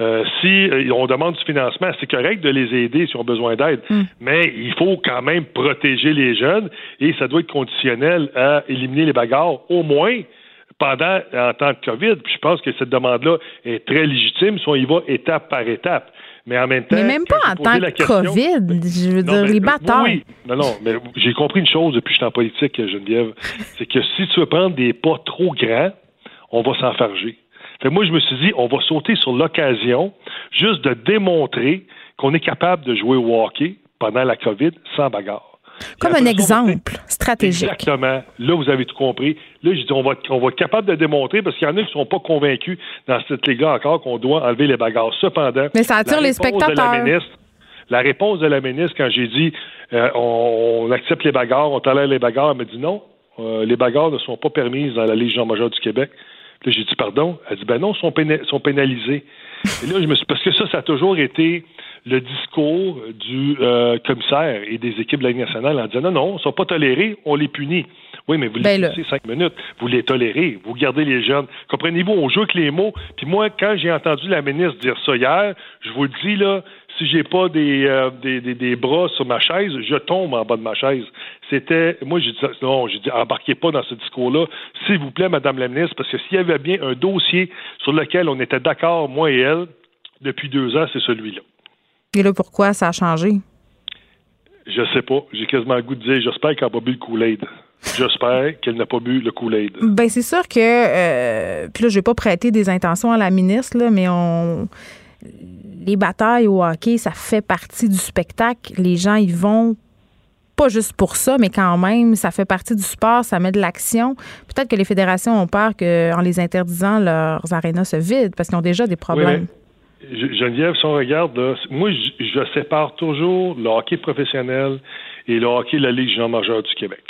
[SPEAKER 11] Euh, si euh, on demande du financement, c'est correct de les aider s'ils ont besoin d'aide, mm. mais il faut quand même protéger les jeunes et ça doit être conditionnel à éliminer les bagarres, au moins pendant en temps de COVID. Puis je pense que cette demande-là est très légitime si on y va étape par étape. Mais en même temps.
[SPEAKER 1] Mais même pas en temps de COVID. Je veux dire, les batailles.
[SPEAKER 11] Oui, non, non, mais j'ai compris une chose depuis que je suis en politique, Geneviève. c'est que si tu veux prendre des pas trop grands, on va s'enfarger. Fait moi, je me suis dit, on va sauter sur l'occasion juste de démontrer qu'on est capable de jouer au hockey pendant la COVID sans bagarre.
[SPEAKER 1] Comme un exemple stratégique.
[SPEAKER 11] Exactement. Là, vous avez tout compris. Là, je dis, on va, on va être capable de démontrer parce qu'il y en a qui ne sont pas convaincus dans cette ligue-là encore qu'on doit enlever les bagarres. Cependant,
[SPEAKER 1] mais ça attire les spectateurs.
[SPEAKER 11] La, réponse de la ministre quand j'ai dit euh, on, accepte les bagarres, on tolère les bagarres, elle m'a dit non, euh, les bagarres ne sont pas permises dans la Légion majeure du Québec. Là, j'ai dit pardon? Elle dit ben non, ils sont, sont pénalisés. Et là, je me suis parce que ça, ça a toujours été le discours du euh, commissaire et des équipes de la Ligue nationale en disant non, non, ils ne sont pas tolérés, on les punit. Oui, mais vous les ben punissez cinq minutes, vous les tolérez, vous gardez les jeunes. Comprenez-vous, on joue avec les mots. Puis moi, quand j'ai entendu la ministre dire ça hier, je vous le dis, là, si j'ai pas euh, des, des, des, bras sur ma chaise, je tombe en bas de ma chaise. C'était, moi, j'ai dit, non, j'ai dit, embarquez pas dans ce discours-là, s'il vous plaît, Madame la ministre, parce que s'il y avait bien un dossier sur lequel on était d'accord, moi et elle, depuis deux ans, c'est celui-là.
[SPEAKER 1] Et là, pourquoi ça a changé?
[SPEAKER 11] Je sais pas. J'ai quasiment le goût de dire, j'espère qu'elle n'a pas bu le Kool-Aid. J'espère qu'elle n'a pas bu le Kool-Aid.
[SPEAKER 1] Ben c'est sûr que, euh, puis là, je vais pas prêter des intentions à la ministre, là, mais on les batailles au hockey, ça fait partie du spectacle. Les gens y vont pas juste pour ça, mais quand même, ça fait partie du sport, ça met de l'action. Peut-être que les fédérations ont peur qu'en les interdisant, leurs arénas se vident parce qu'ils ont déjà des problèmes.
[SPEAKER 11] Geneviève, si on regarde, moi, je, sépare toujours le hockey professionnel et le hockey de la Ligue junior majeure du Québec.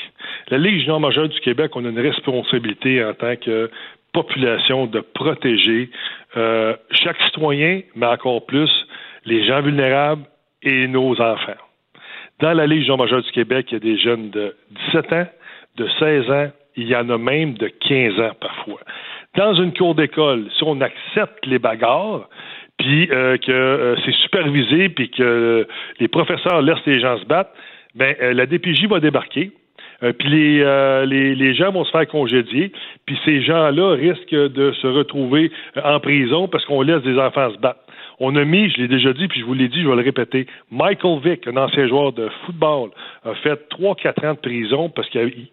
[SPEAKER 11] La Ligue junior majeure du Québec, on a une responsabilité en tant que population de protéger euh, chaque citoyen, mais encore plus les gens vulnérables et nos enfants. Dans la Ligue majeure du Québec, il y a des jeunes de 17 ans, de 16 ans, il y en a même de 15 ans parfois. Dans une cour d'école, si on accepte les bagarres, puis euh, que euh, c'est supervisé, puis que les professeurs laissent les gens se battre, ben la DPJ va débarquer. Puis les, les, les, gens vont se faire congédier, puis ces gens-là risquent de se retrouver en prison parce qu'on laisse des enfants se battre. On a mis, je l'ai déjà dit, puis je vous l'ai dit, je vais le répéter, Michael Vick, un ancien joueur de football, a fait trois, quatre ans de prison parce qu'il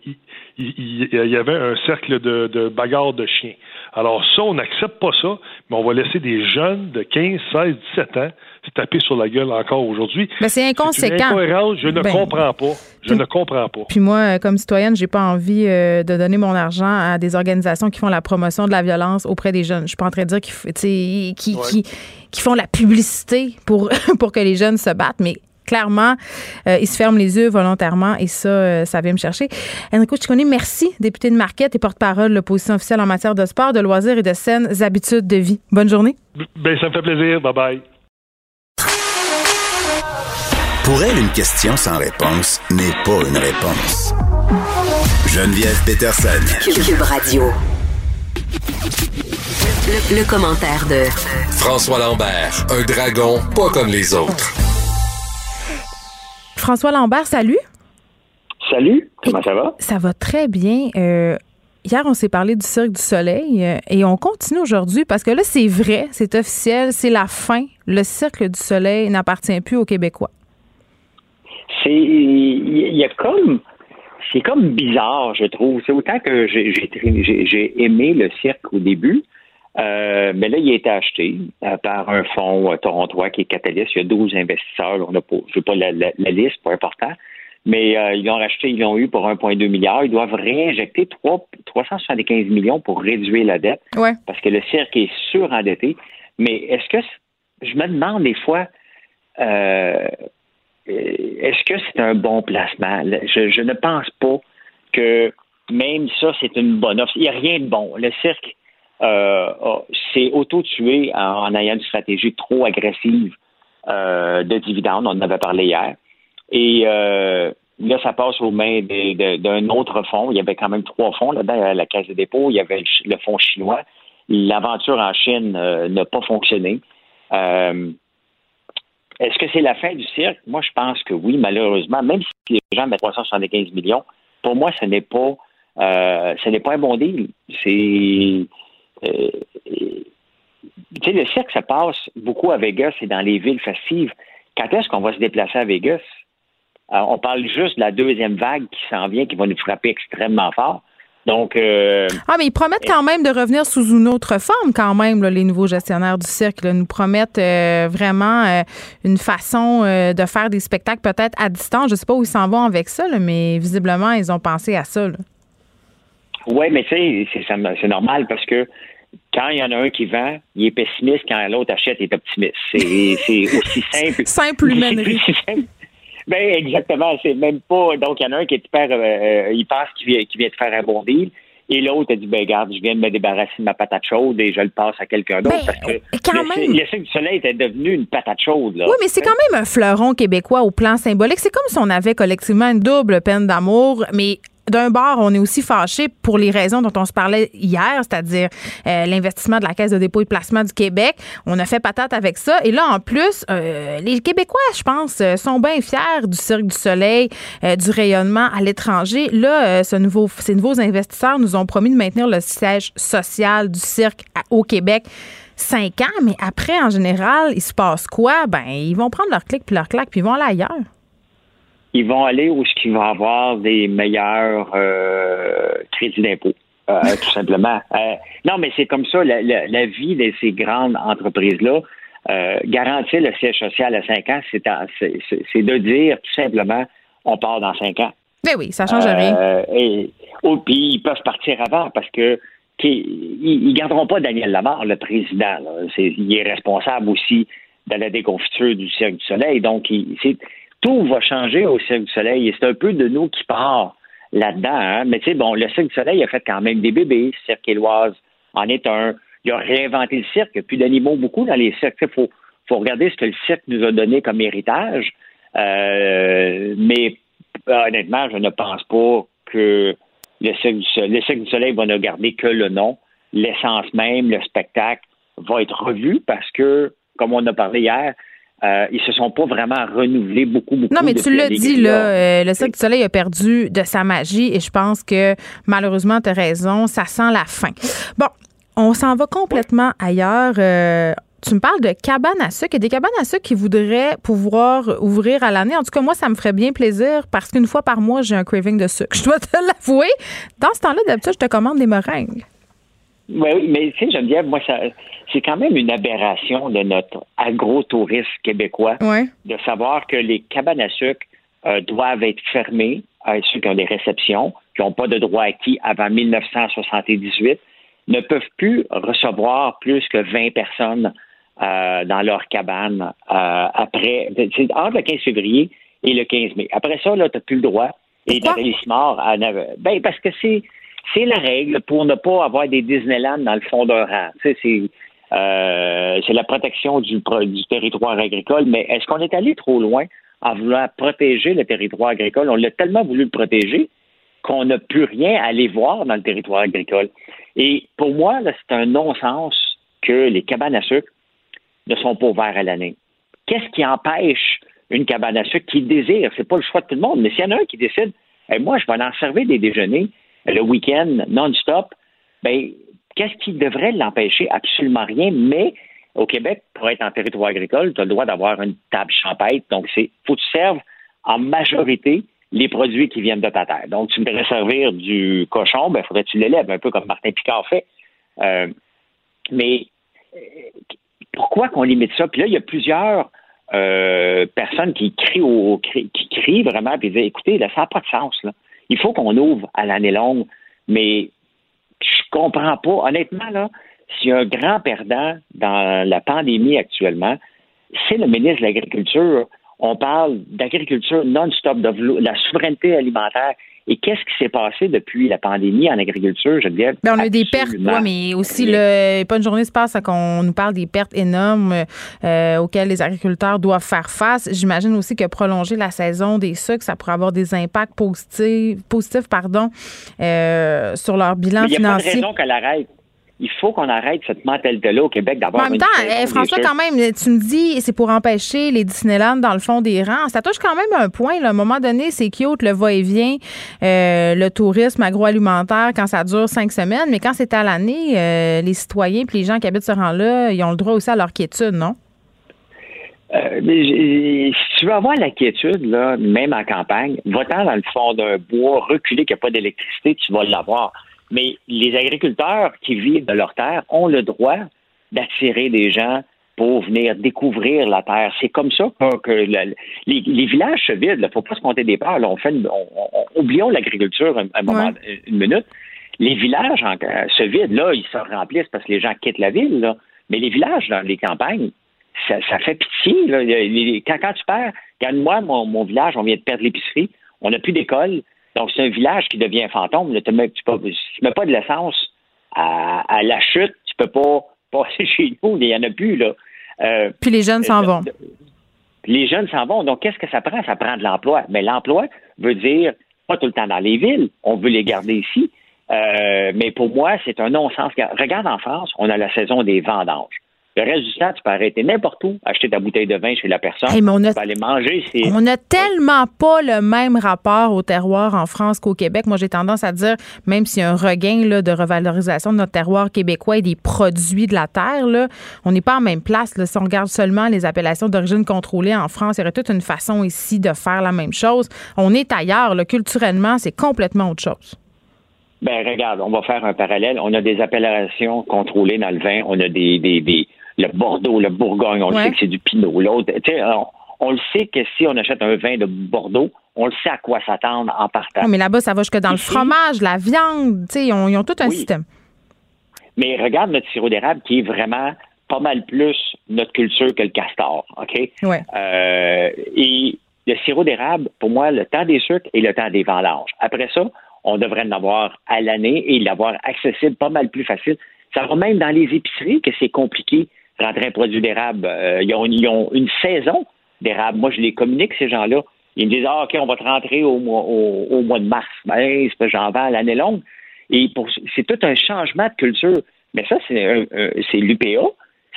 [SPEAKER 11] y avait un cercle de, de bagarre de chiens. Alors ça, on n'accepte pas ça, mais on va laisser des jeunes de 15, 16, 17 ans se taper sur la gueule encore aujourd'hui.
[SPEAKER 1] Mais c'est inconséquent.
[SPEAKER 11] je ne ben, comprends pas. Je ne comprends pas.
[SPEAKER 1] Puis moi, comme citoyenne, j'ai pas envie euh, de donner mon argent à des organisations qui font la promotion de la violence auprès des jeunes. Je suis pas en train de dire qu'ils qui, qui, qui, font la publicité pour, pour que les jeunes se battent, mais clairement, euh, ils se ferment les yeux volontairement et ça, euh, ça vient me chercher. Enrico Ciccone, merci, député de Marquette et porte-parole de l'opposition officielle en matière de sport, de loisirs et de saines habitudes de vie. Bonne journée.
[SPEAKER 11] Ben, ça me fait plaisir. Bye bye.
[SPEAKER 3] Pour elle, une question sans réponse n'est pas une réponse. Geneviève Peterson.
[SPEAKER 4] Cube Radio. Le, le, commentaire de
[SPEAKER 9] François Lambert, un dragon pas comme les autres.
[SPEAKER 1] François Lambert, salut.
[SPEAKER 12] Salut, comment ça va?
[SPEAKER 1] Ça va très bien. Euh, hier, on s'est parlé du Cirque du Soleil euh, et on continue aujourd'hui parce que là, c'est vrai, c'est officiel, c'est la fin. Le Cirque du Soleil n'appartient plus aux Québécois.
[SPEAKER 12] C'est. Il y a comme. C'est comme bizarre, je trouve. C'est autant que j'ai aimé le cirque au début, euh, mais là, il a été acheté euh, par un fonds euh, torontois qui est Catalyst. Il y a 12 investisseurs. On a pas, je sais pas la, liste, pas important. Mais ils l'ont racheté, ils l'ont eu pour 1,2 milliard. Ils doivent réinjecter 3, 375 millions pour réduire la dette. Parce que le cirque est surendetté. Mais est-ce que je me demande des fois est-ce que c'est un bon placement? Je, je, ne pense pas que même ça, c'est une bonne offre. Il n'y a rien de bon. Le cirque euh, s'est auto-tué en, ayant une stratégie trop agressive euh, de dividendes. On en avait parlé hier. Et euh, là, ça passe aux mains d'un autre fonds. Il y avait quand même trois fonds là-dedans. la Caisse des dépôts. Il y avait le, fonds chinois. L'aventure en Chine n'a pas fonctionné. Est-ce que c'est la fin du cirque? Moi, je pense que oui, malheureusement. Même si les gens mettent 375 millions, pour moi, ce n'est pas, ce n'est pas un bon deal. C'est, euh, sais, le cirque, ça passe beaucoup à Vegas et dans les villes festives. Quand est-ce qu'on va se déplacer à Vegas? on parle juste de la deuxième vague qui s'en vient, qui va nous frapper extrêmement fort. Donc. Euh,
[SPEAKER 1] ah, mais ils promettent quand même de revenir sous une autre forme, quand même, les nouveaux gestionnaires du cirque. Là, nous promettent euh, vraiment une façon de faire des spectacles peut-être à distance. Je ne sais pas où ils s'en vont avec ça, mais visiblement, ils ont pensé à ça.
[SPEAKER 12] Oui, mais tu sais, c'est normal parce que quand il y en a un qui vend, il est pessimiste. Quand l'autre achète, il est optimiste. C'est aussi simple.
[SPEAKER 1] simple humainerie.
[SPEAKER 12] Ben exactement, c'est même pas. Donc il y en a un qui est hyper, euh, il pense qu'il vient, de faire un bon deal. Et l'autre a dit, ben garde, je viens de me débarrasser de ma patate chaude et je le passe à quelqu'un d'autre ben, parce que quand le, même... le du soleil était devenu une patate chaude. Là.
[SPEAKER 1] Oui, mais c'est quand même un fleuron québécois au plan symbolique. C'est comme si on avait collectivement une double peine d'amour, mais d'un bord, on est aussi fâché pour les raisons dont on se parlait hier, c'est-à-dire euh, l'investissement de la Caisse de dépôt et placement du Québec. On a fait patate avec ça. Et là, en plus, euh, les Québécois, je pense, euh, sont bien fiers du Cirque du Soleil, du rayonnement à l'étranger. Là, ce nouveau, ces nouveaux investisseurs nous ont promis de maintenir le siège social du cirque au Québec cinq ans, mais après, en général, il se passe quoi? Ben, ils vont prendre leur clic puis leur claque, puis ils vont aller ailleurs
[SPEAKER 12] ils vont aller où ce qu'il va avoir des meilleurs euh, crédits d'impôt. Euh, tout simplement. Euh, non, mais c'est comme ça, la, vie de ces grandes entreprises-là. garantir le siège social à cinq ans, c'est de dire tout simplement on part dans cinq ans.
[SPEAKER 1] Mais ben oui, ça change rien.
[SPEAKER 12] Et, oh, puis ils peuvent partir avant parce que ils, ne garderont pas Daniel Lamar, le président. il est responsable aussi de la déconfiture du Cirque du Soleil. Donc, c'est tout va changer au Cirque du Soleil. Et c'est un peu de nous qui part là-dedans. Hein. Mais tu sais, bon, le Cirque du Soleil a fait quand même des bébés. Cirque Éloise en est un. Il a réinventé le cirque. Il n'y a plus d'animaux beaucoup dans les cirques. Il faut, regarder ce que le cirque nous a donné comme héritage. Euh, mais honnêtement, je ne pense pas que le Cirque, du Soleil, le Cirque du Soleil va ne garder que le nom. L'essence même, le spectacle va être revu parce que, comme on a parlé hier, euh, ils se sont pas vraiment renouvelés beaucoup, beaucoup.
[SPEAKER 1] Non, mais tu l'as dit, là, euh, le Cirque du Soleil a perdu de sa magie et je pense que malheureusement, tu as raison, ça sent la fin. Bon, on s'en va complètement ailleurs. Euh, tu me parles de cabanes à sucre. Il y a des cabanes à sucre qui voudraient pouvoir ouvrir à l'année. En tout cas, moi, ça me ferait bien plaisir parce qu'une fois par mois, j'ai un craving de sucre. Je dois te l'avouer. Dans ce temps-là, d'habitude, je te commande des meringues.
[SPEAKER 12] Oui, mais tu sais, Geneviève, moi, ça, c'est quand même une aberration de notre agro-tourisme québécois de savoir que les cabanes à sucre euh, doivent être fermées à ceux qui ont des réceptions, qui n'ont pas de droit acquis avant 1978, ne peuvent plus recevoir plus que 20 personnes euh, dans leur cabane euh, après, c'est entre le 15 février et le 15 mai. Après ça, là, tu n'as plus le droit. Et Nathalie Smart, ben, parce que c'est c'est la règle pour ne pas avoir des Disneyland dans le fond d'un rang. c'est euh, c'est la protection du, territoire agricole, mais est-ce qu'on est allé trop loin en voulant protéger le territoire agricole? On l'a tellement voulu protéger qu'on n'a plus rien à aller voir dans le territoire agricole. Et pour moi, c'est un non-sens que les cabanes à sucre ne sont pas ouvertes à l'année. Qu'est-ce qui empêche une cabane à sucre qui désire? C'est pas le choix de tout le monde, mais s'il y en a un qui décide, et moi, je vais en servir des déjeuners le week-end non-stop, ben, qu'est-ce qui devrait l'empêcher? Absolument rien, mais au Québec, pour être en territoire agricole, tu as le droit d'avoir une table champêtre. Donc, c'est faut que tu serves en majorité les produits qui viennent de ta terre. Donc, tu voudrais servir du cochon, ben, faudrait que tu l'élèves, un peu comme Martin Picard fait. Euh, mais euh, pourquoi qu'on limite ça? Puis là, il y a plusieurs euh, personnes qui crient, au, qui crient vraiment et disent écoutez, ça n'a pas de sens. Là. Il faut qu'on ouvre à l'année longue, mais je comprends pas. Honnêtement, là, s'il y a un grand perdant dans la pandémie actuellement, c'est le ministre de l'Agriculture. On parle d'agriculture non-stop, de la souveraineté alimentaire. Et qu'est-ce qui s'est passé depuis la pandémie en agriculture, Geneviève?
[SPEAKER 1] Bien, on a eu des pertes, oui, mais aussi, le, pas une journée se passe qu'on nous parle des pertes énormes euh, auxquelles les agriculteurs doivent faire face. J'imagine aussi que prolonger la saison des sucres, ça pourrait avoir des impacts positifs, positifs pardon, euh, sur leur bilan financier. Il n'y a pas de
[SPEAKER 12] raison qu'elle arrête il faut qu'on arrête cette mentalité-là au Québec d'avoir.
[SPEAKER 1] En même temps, eh, François, quand même, tu me dis c'est pour empêcher les Disneyland dans le fond des rangs. Ça touche quand même un point. À un moment donné, c'est cute le va-et-vient, euh, le tourisme agroalimentaire quand ça dure cinq semaines, mais quand c'est à l'année, euh, les citoyens et les gens qui habitent ce rang-là, ils ont le droit aussi à leur quiétude, non?
[SPEAKER 12] Euh, si tu veux avoir la quiétude, là, même en campagne, va-t'en dans le fond d'un bois, reculer qu'il n'y a pas d'électricité, tu vas l'avoir. Mais les agriculteurs qui vivent de leur terre ont le droit d'attirer des gens pour venir découvrir la terre. C'est comme ça que, les, villages se vident. Il ne faut pas se compter des peurs. on fait oublions l'agriculture un, moment, une minute. Les villages se vident. Là, ils se remplissent parce que les gens quittent la ville. Mais les villages dans les campagnes, ça, fait pitié. quand, tu perds, regarde moi, mon, mon, village, on vient de perdre l'épicerie, on n'a plus d'école, Donc, c'est un village qui devient fantôme. tu ne mets, pas de l'essence à, la chute, tu peux pas passer chez nous, il n'y en a plus. Là.
[SPEAKER 1] Euh, Puis les jeunes s'en vont.
[SPEAKER 12] Les jeunes s'en vont. Donc, qu'est-ce que ça prend? Ça prend de l'emploi. Mais l'emploi veut dire pas tout le temps dans les villes. On veut les garder ici. Euh, mais pour moi, c'est un non-sens. Regarde en France, on a la saison des vendanges. Le reste du temps, tu peux arrêter n'importe où, acheter ta bouteille de vin chez la personne, on a, tu peux aller manger.
[SPEAKER 1] On n'a tellement pas le même rapport au terroir en France qu'au Québec. Moi, j'ai tendance à dire, même s'il y a un regain là, de revalorisation de notre terroir québécois et des produits de la terre, là, on n'est pas en même place. Là. Si on regarde seulement les appellations d'origine contrôlée en France, il y aurait toute une façon ici de faire la même chose. On est ailleurs. Culturellement, c'est complètement autre chose.
[SPEAKER 12] Ben regarde, on va faire un parallèle. On a des appellations contrôlées dans le vin. On a des, des, des le Bordeaux, le Bourgogne, on sait que c'est du Pinot. L'autre, on, on le sait que si on achète un vin de Bordeaux, on le sait à quoi s'attendre en partant.
[SPEAKER 1] mais là-bas, ça va jusque dans le fromage, la viande, ils ont, ils ont tout un système.
[SPEAKER 12] Mais regarde notre sirop d'érable qui est vraiment pas mal plus notre culture que le castor, OK?
[SPEAKER 1] Ouais.
[SPEAKER 12] Euh, et le sirop d'érable, pour moi, le temps des sucres et le temps des vendanges. Après ça, on devrait en avoir à l'année et l'avoir accessible pas mal plus facile. Ça va même dans les épiceries que c'est compliqué rentrer un produit d'érable. Euh, ils, ont, une saison d'érable. Moi, je les communique, ces gens-là. Ils me disent, ah, OK, on va te rentrer au mois, au, mois de mars. Ben, c'est j'en vends l'année longue. Et c'est tout un changement de culture. Mais ça, c'est l'UPA,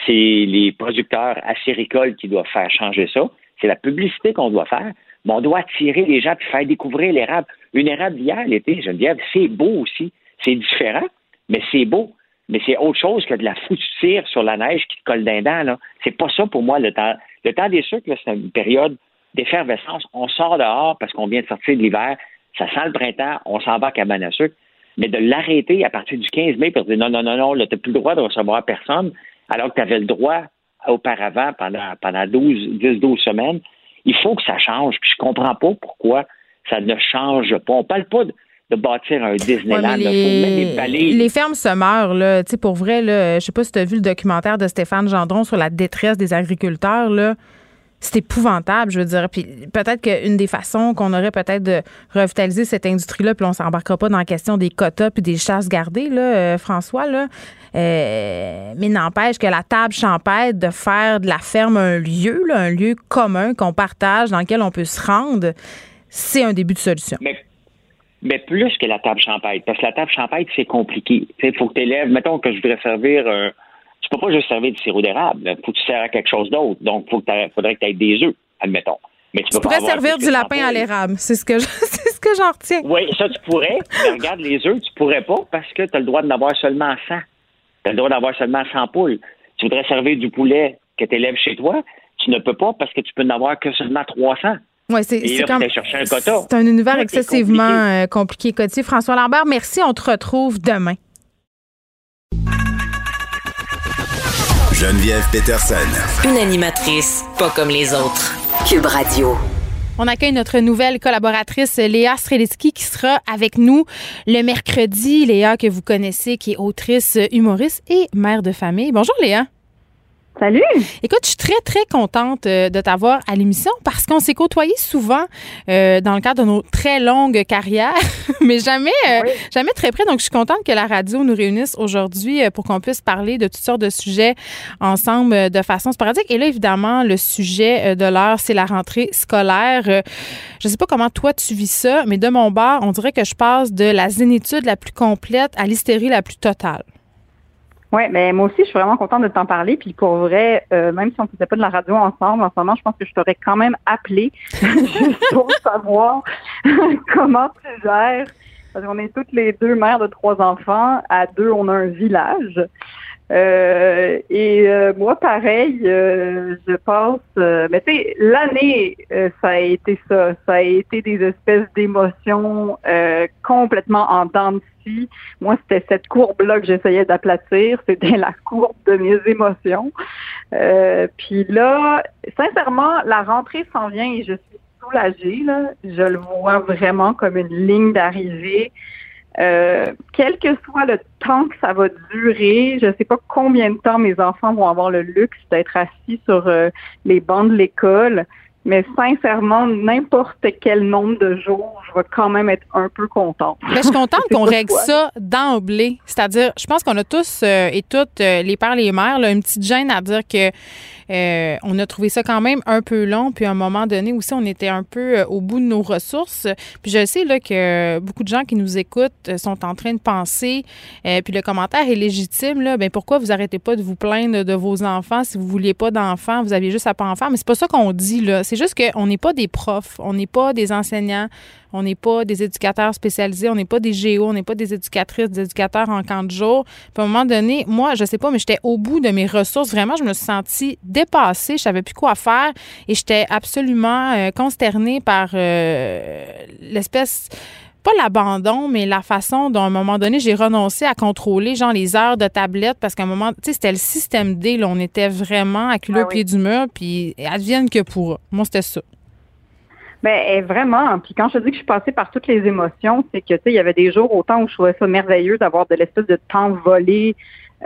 [SPEAKER 12] c'est les producteurs acéricoles qui doivent faire changer ça. C'est la publicité qu'on doit faire. Mais on doit attirer les gens et faire découvrir l'érable. Une érable d'hier, l'été, Geneviève, c'est beau aussi. C'est différent, mais c'est beau mais c'est autre chose que de la fouture sur la neige qui te colle d'un dent. Là. C'est pas ça pour moi le temps. Le temps des sucres, c'est une période d'effervescence. On sort dehors parce qu'on vient de sortir de l'hiver. Ça sent le printemps, on s'en va à cabane à sucre. Mais de l'arrêter à partir du 15 mai pour dire non, non, non, non, là, t'as plus le droit de recevoir personne, alors que tu avais le droit auparavant pendant, pendant 12, 10, 12 semaines. Il faut que ça change. Puis je comprends pas pourquoi ça ne change pas. On parle pas de, de bâtir un Disneyland. les,
[SPEAKER 1] les fermes se meurent, là. Tu sais, pour vrai, là, je sais pas si tu as vu le documentaire de Stéphane Gendron sur la détresse des agriculteurs, là. C'est épouvantable, je veux dire. Puis peut-être qu'une des façons qu'on aurait peut-être de revitaliser cette industrie-là, puis on s'embarquera pas dans la question des quotas puis des chasses gardées, là, euh, François, là. Euh, mais n'empêche que la table champêtre de faire de la ferme un lieu, là, un lieu commun qu'on partage, dans lequel on peut se rendre, c'est un début de solution
[SPEAKER 12] mais plus que la table champêtre. Parce que la table champêtre, c'est compliqué. Il faut que tu élèves, mettons que je voudrais servir un. Tu peux pas juste servir du sirop d'érable. Il faut que tu sers à quelque chose d'autre. Donc, il faudrait que tu aies des œufs, admettons.
[SPEAKER 1] Mais tu, pourrais servir du lapin à l'érable. C'est ce que c'est ce que j'en retiens.
[SPEAKER 12] Oui, ça, tu pourrais. mais regarde, les œufs, tu pourrais pas parce que tu as le droit d'en avoir seulement 100. Tu as le droit d'avoir seulement 100 poules. Tu voudrais servir du poulet que tu élèves chez toi. Tu ne peux pas parce que tu peux n'avoir que seulement 300.
[SPEAKER 1] Oui, c'est comme. C'est un univers excessivement euh, compliqué, compliqué François Lambert, merci. On te retrouve demain.
[SPEAKER 3] Geneviève Peterson.
[SPEAKER 4] Une animatrice pas comme les autres. Cube Radio.
[SPEAKER 1] On accueille notre nouvelle collaboratrice Léa Strelitzky qui sera avec nous le mercredi. Léa que vous connaissez, qui est autrice, humoriste et mère de famille. Bonjour Léa.
[SPEAKER 13] Salut!
[SPEAKER 1] Écoute, je suis très, très contente euh, de t'avoir à l'émission parce qu'on s'est côtoyés souvent euh, dans le cadre de nos très longues carrières, mais jamais, euh, jamais très près. Donc, je suis contente que la radio nous réunisse aujourd'hui pour qu'on puisse parler de toutes sortes de sujets ensemble de façon sporadique. Et là, évidemment, le sujet de l'heure, c'est la rentrée scolaire. je ne sais pas comment toi tu vis ça, mais de mon bord, on dirait que je passe de la zénitude la plus complète à l'hystérie la plus totale.
[SPEAKER 13] Oui, mais moi aussi, je suis vraiment contente de t'en parler. Puis pour vrai, euh, même si on ne faisait pas de la radio ensemble en ce moment, je pense que je t'aurais quand même appelé juste pour savoir comment tu gères. Parce qu'on est toutes les deux mères de trois enfants. À deux, on a un village. Euh, et euh, moi, pareil, je pense, mais tu sais, l'année, ça a été ça. Ça a été des espèces d'émotions complètement en dents moi, c'était cette courbe-là que j'essayais d'aplatir. C'était la courbe de mes émotions. Euh, puis là, sincèrement, la rentrée s'en vient et je suis soulagée. Je le vois vraiment comme une ligne d'arrivée. Euh, quel que soit le temps que ça va durer, je ne sais pas combien de temps mes enfants vont avoir le luxe d'être assis sur euh, les bancs de l'école, mais sincèrement, n'importe quel nombre de jours, je vais quand même être un peu contente.
[SPEAKER 1] Mais je suis contente qu'on règle ça d'emblée. C'est-à-dire, je pense qu'on a tous euh, et toutes, euh, les pères, les mères, une petite gêne à dire que euh, on a trouvé ça quand même un peu long. Puis à un moment donné aussi, on était un peu au bout de nos ressources. Puis je sais là, que beaucoup de gens qui nous écoutent sont en train de penser, puis le commentaire est légitime, là, ben pourquoi vous arrêtez pas de vous plaindre de vos enfants si vous vouliez pas d'enfants, vous aviez juste à pas en faire. Mais c'est pas ça qu'on dit, là. C'est juste qu'on n'est pas des profs, on n'est pas des enseignants, on n'est pas des éducateurs spécialisés, on n'est pas des géos, on n'est pas des éducatrices, des éducateurs en camp de jour. Puis à un moment donné, moi, je sais pas, mais j'étais au bout de mes ressources. Vraiment, je me suis sentie dépassée. Je savais plus quoi faire et j'étais absolument euh, consternée par euh, l'espèce pas l'abandon, mais la façon dont à un moment donné, j'ai renoncé à contrôler, genre, les heures de tablette, parce qu'à un moment, tu sais, c'était le système D, là, on était vraiment acculés ah au pied du mur, puis advienne que pour Moi, c'était ça.
[SPEAKER 13] Ben vraiment. Puis quand je dis que je suis passée par toutes les émotions, c'est que tu sais, il y avait des jours autant où je trouvais ça merveilleux d'avoir de l'espèce de temps volé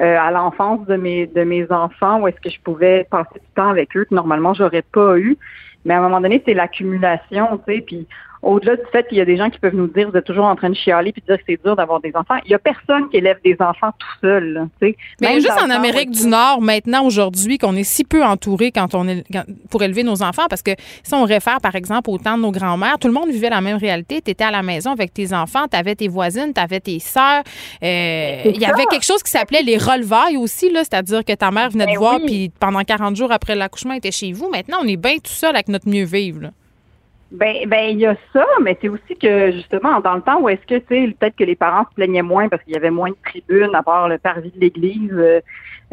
[SPEAKER 13] euh, à l'enfance de mes de mes enfants, où est-ce que je pouvais passer du temps avec eux que normalement j'aurais pas eu. Mais à un moment donné, c'est l'accumulation, tu sais. Puis au-delà du fait qu'il y a des gens qui peuvent nous dire, vous êtes toujours en train de chialer puis de dire que c'est dur d'avoir des enfants, il y a personne qui élève des enfants tout seul. sais.
[SPEAKER 1] Mais juste en Amérique du Nord, maintenant, aujourd'hui, qu'on est si peu entouré quand on est, pour élever nos enfants, parce que si on réfère, par exemple, au temps de nos grands-mères, tout le monde vivait la même réalité. Tu étais à la maison avec tes enfants, tu avais tes voisines, tu avais tes sœurs. Euh, il y avait quelque chose qui s'appelait les relevailles aussi, là, c'est-à-dire que ta mère venait te ben voir, puis pendant 40 jours après l'accouchement, elle était chez vous. Maintenant, on est bien tout seul avec notre mieux vivre.
[SPEAKER 13] Ben, ben, il y a ça, mais c'est aussi que justement, dans le temps où est-ce que, tu sais, peut-être que les parents se plaignaient moins parce qu'il y avait moins de tribunes à part le parvis de l'église. Euh,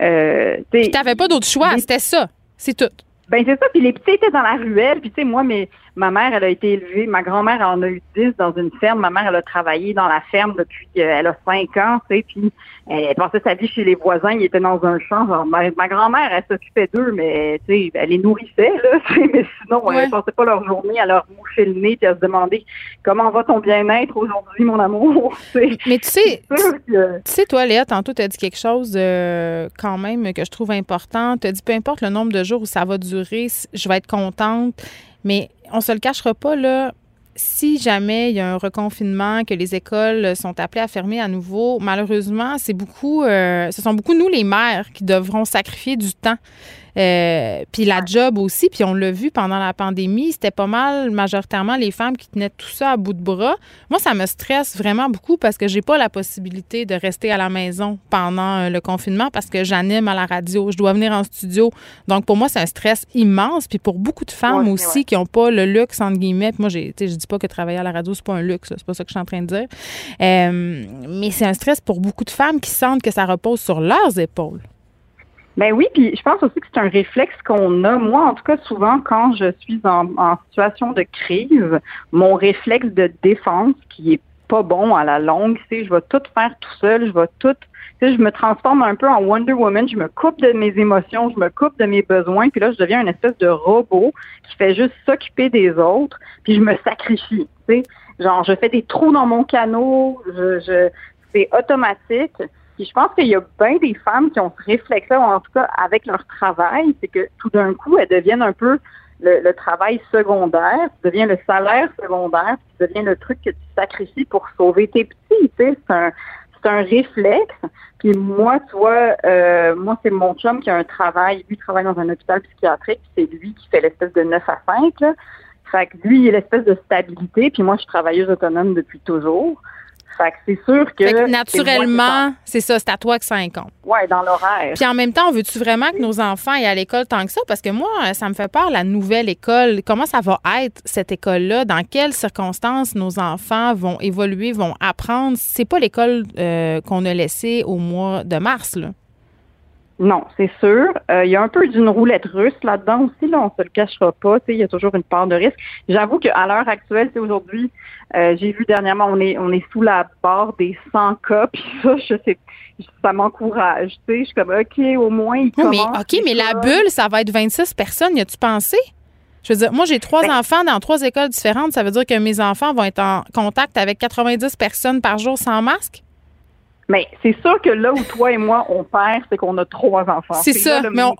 [SPEAKER 1] euh tu n'avais pas d'autre choix, c'était ça, c'est tout.
[SPEAKER 13] Ben c'est ça, puis les petits étaient dans la ruelle, puis tu sais, moi, mais ma mère, elle a été élevée, ma grand-mère en a eu dix dans une ferme, ma mère, elle a travaillé dans la ferme depuis qu'elle a cinq ans, tu sais, puis elle passait sa vie chez les voisins, ils étaient dans un champ, genre, ma, grand-mère, elle s'occupait d'eux, mais tu sais, elle les nourrissait, là, mais sinon, elle passait pas leur journée à leur moucher le nez, puis à se demander comment va ton bien-être aujourd'hui, mon amour,
[SPEAKER 1] Mais tu sais, tu sais, toi, Léa, tantôt, tu as dit quelque chose euh, quand même que je trouve important, tu as dit, peu importe le nombre de jours où ça va durer, je vais être contente. Mais on se le cachera pas, là. Si jamais il y a un reconfinement, que les écoles sont appelées à fermer à nouveau, malheureusement, c'est beaucoup, euh, ce sont beaucoup nous les mères qui devront sacrifier du temps euh, puis la job aussi, puis on l'a vu pendant la pandémie, c'était pas mal majoritairement les femmes qui tenaient tout ça à bout de bras. Moi, ça me stresse vraiment beaucoup parce que j'ai pas la possibilité de rester à la maison pendant euh, le confinement parce que j'anime à la radio, je dois venir en studio. Donc pour moi, c'est un stress immense. Puis pour beaucoup de femmes aussi qui ont pas le luxe entre guillemets. Puis moi, j'ai, je dis pas que travailler à la radio c'est pas un luxe, c'est pas ça que je suis en train de dire. Euh, mais c'est un stress pour beaucoup de femmes qui sentent que ça repose sur leurs épaules.
[SPEAKER 13] Ben oui, puis je pense aussi que c'est un réflexe qu'on a. Moi, en tout cas, souvent, quand je suis en, situation de crise, mon réflexe de défense, qui est pas bon à la longue, c'est je vais tout faire tout seul, je vais tout tu je me transforme un peu en Wonder Woman, je me coupe de mes émotions, je me coupe de mes besoins, puis là, je deviens une espèce de robot qui fait juste s'occuper des autres, puis je me sacrifie. Tu sais, genre, je fais des trous dans mon canot, je, je c'est automatique. Puis je pense qu'il y a bien des femmes qui ont ce réflexe-là, en tout cas avec leur travail, c'est que tout d'un coup, elles deviennent un peu le, travail secondaire, tu deviens le salaire secondaire, tu deviens le truc que tu sacrifies pour sauver tes petits. Tu sais, c'est un, c'est un réflexe. Puis moi, tu vois, euh, moi, c'est mon chum qui a un travail. Lui travaille dans un hôpital psychiatrique. C'est lui qui fait l'espèce de 9 à 5. Là. Fait que lui, il a l'espèce de stabilité. Puis moi, je suis travailleuse autonome depuis toujours c'est sûr que.
[SPEAKER 1] naturellement, c'est ça, c'est à toi que ça incombe.
[SPEAKER 13] Oui, dans l'horaire.
[SPEAKER 1] Puis en même temps, veux-tu vraiment que nos enfants aient à l'école tant que ça? Parce que moi, ça me fait peur, la nouvelle école. Comment ça va être, cette école-là? Dans quelles circonstances nos enfants vont évoluer, vont apprendre? C'est pas l'école euh, qu'on a laissée au mois de mars, là.
[SPEAKER 13] Non, c'est sûr. Euh, il y a un peu d'une roulette russe là-dedans aussi, là, on se le cachera pas. Il y a toujours une part de risque. J'avoue qu'à l'heure actuelle, c'est aujourd'hui, euh, j'ai vu dernièrement, on est on est sous la barre des 100 cas, puis ça, je sais, ça m'encourage. Je suis comme OK, au moins il
[SPEAKER 1] mais OK, mais la bulle, ça va être 26 personnes. Y a-tu pensé? Je veux dire, moi, j'ai trois ben enfants dans trois écoles différentes. Ça veut dire que mes enfants vont être en contact avec 90 personnes par jour sans masque?
[SPEAKER 13] Mais c'est sûr que là où toi et moi, on perd, c'est qu'on a trois enfants.
[SPEAKER 1] C'est ça, mais on,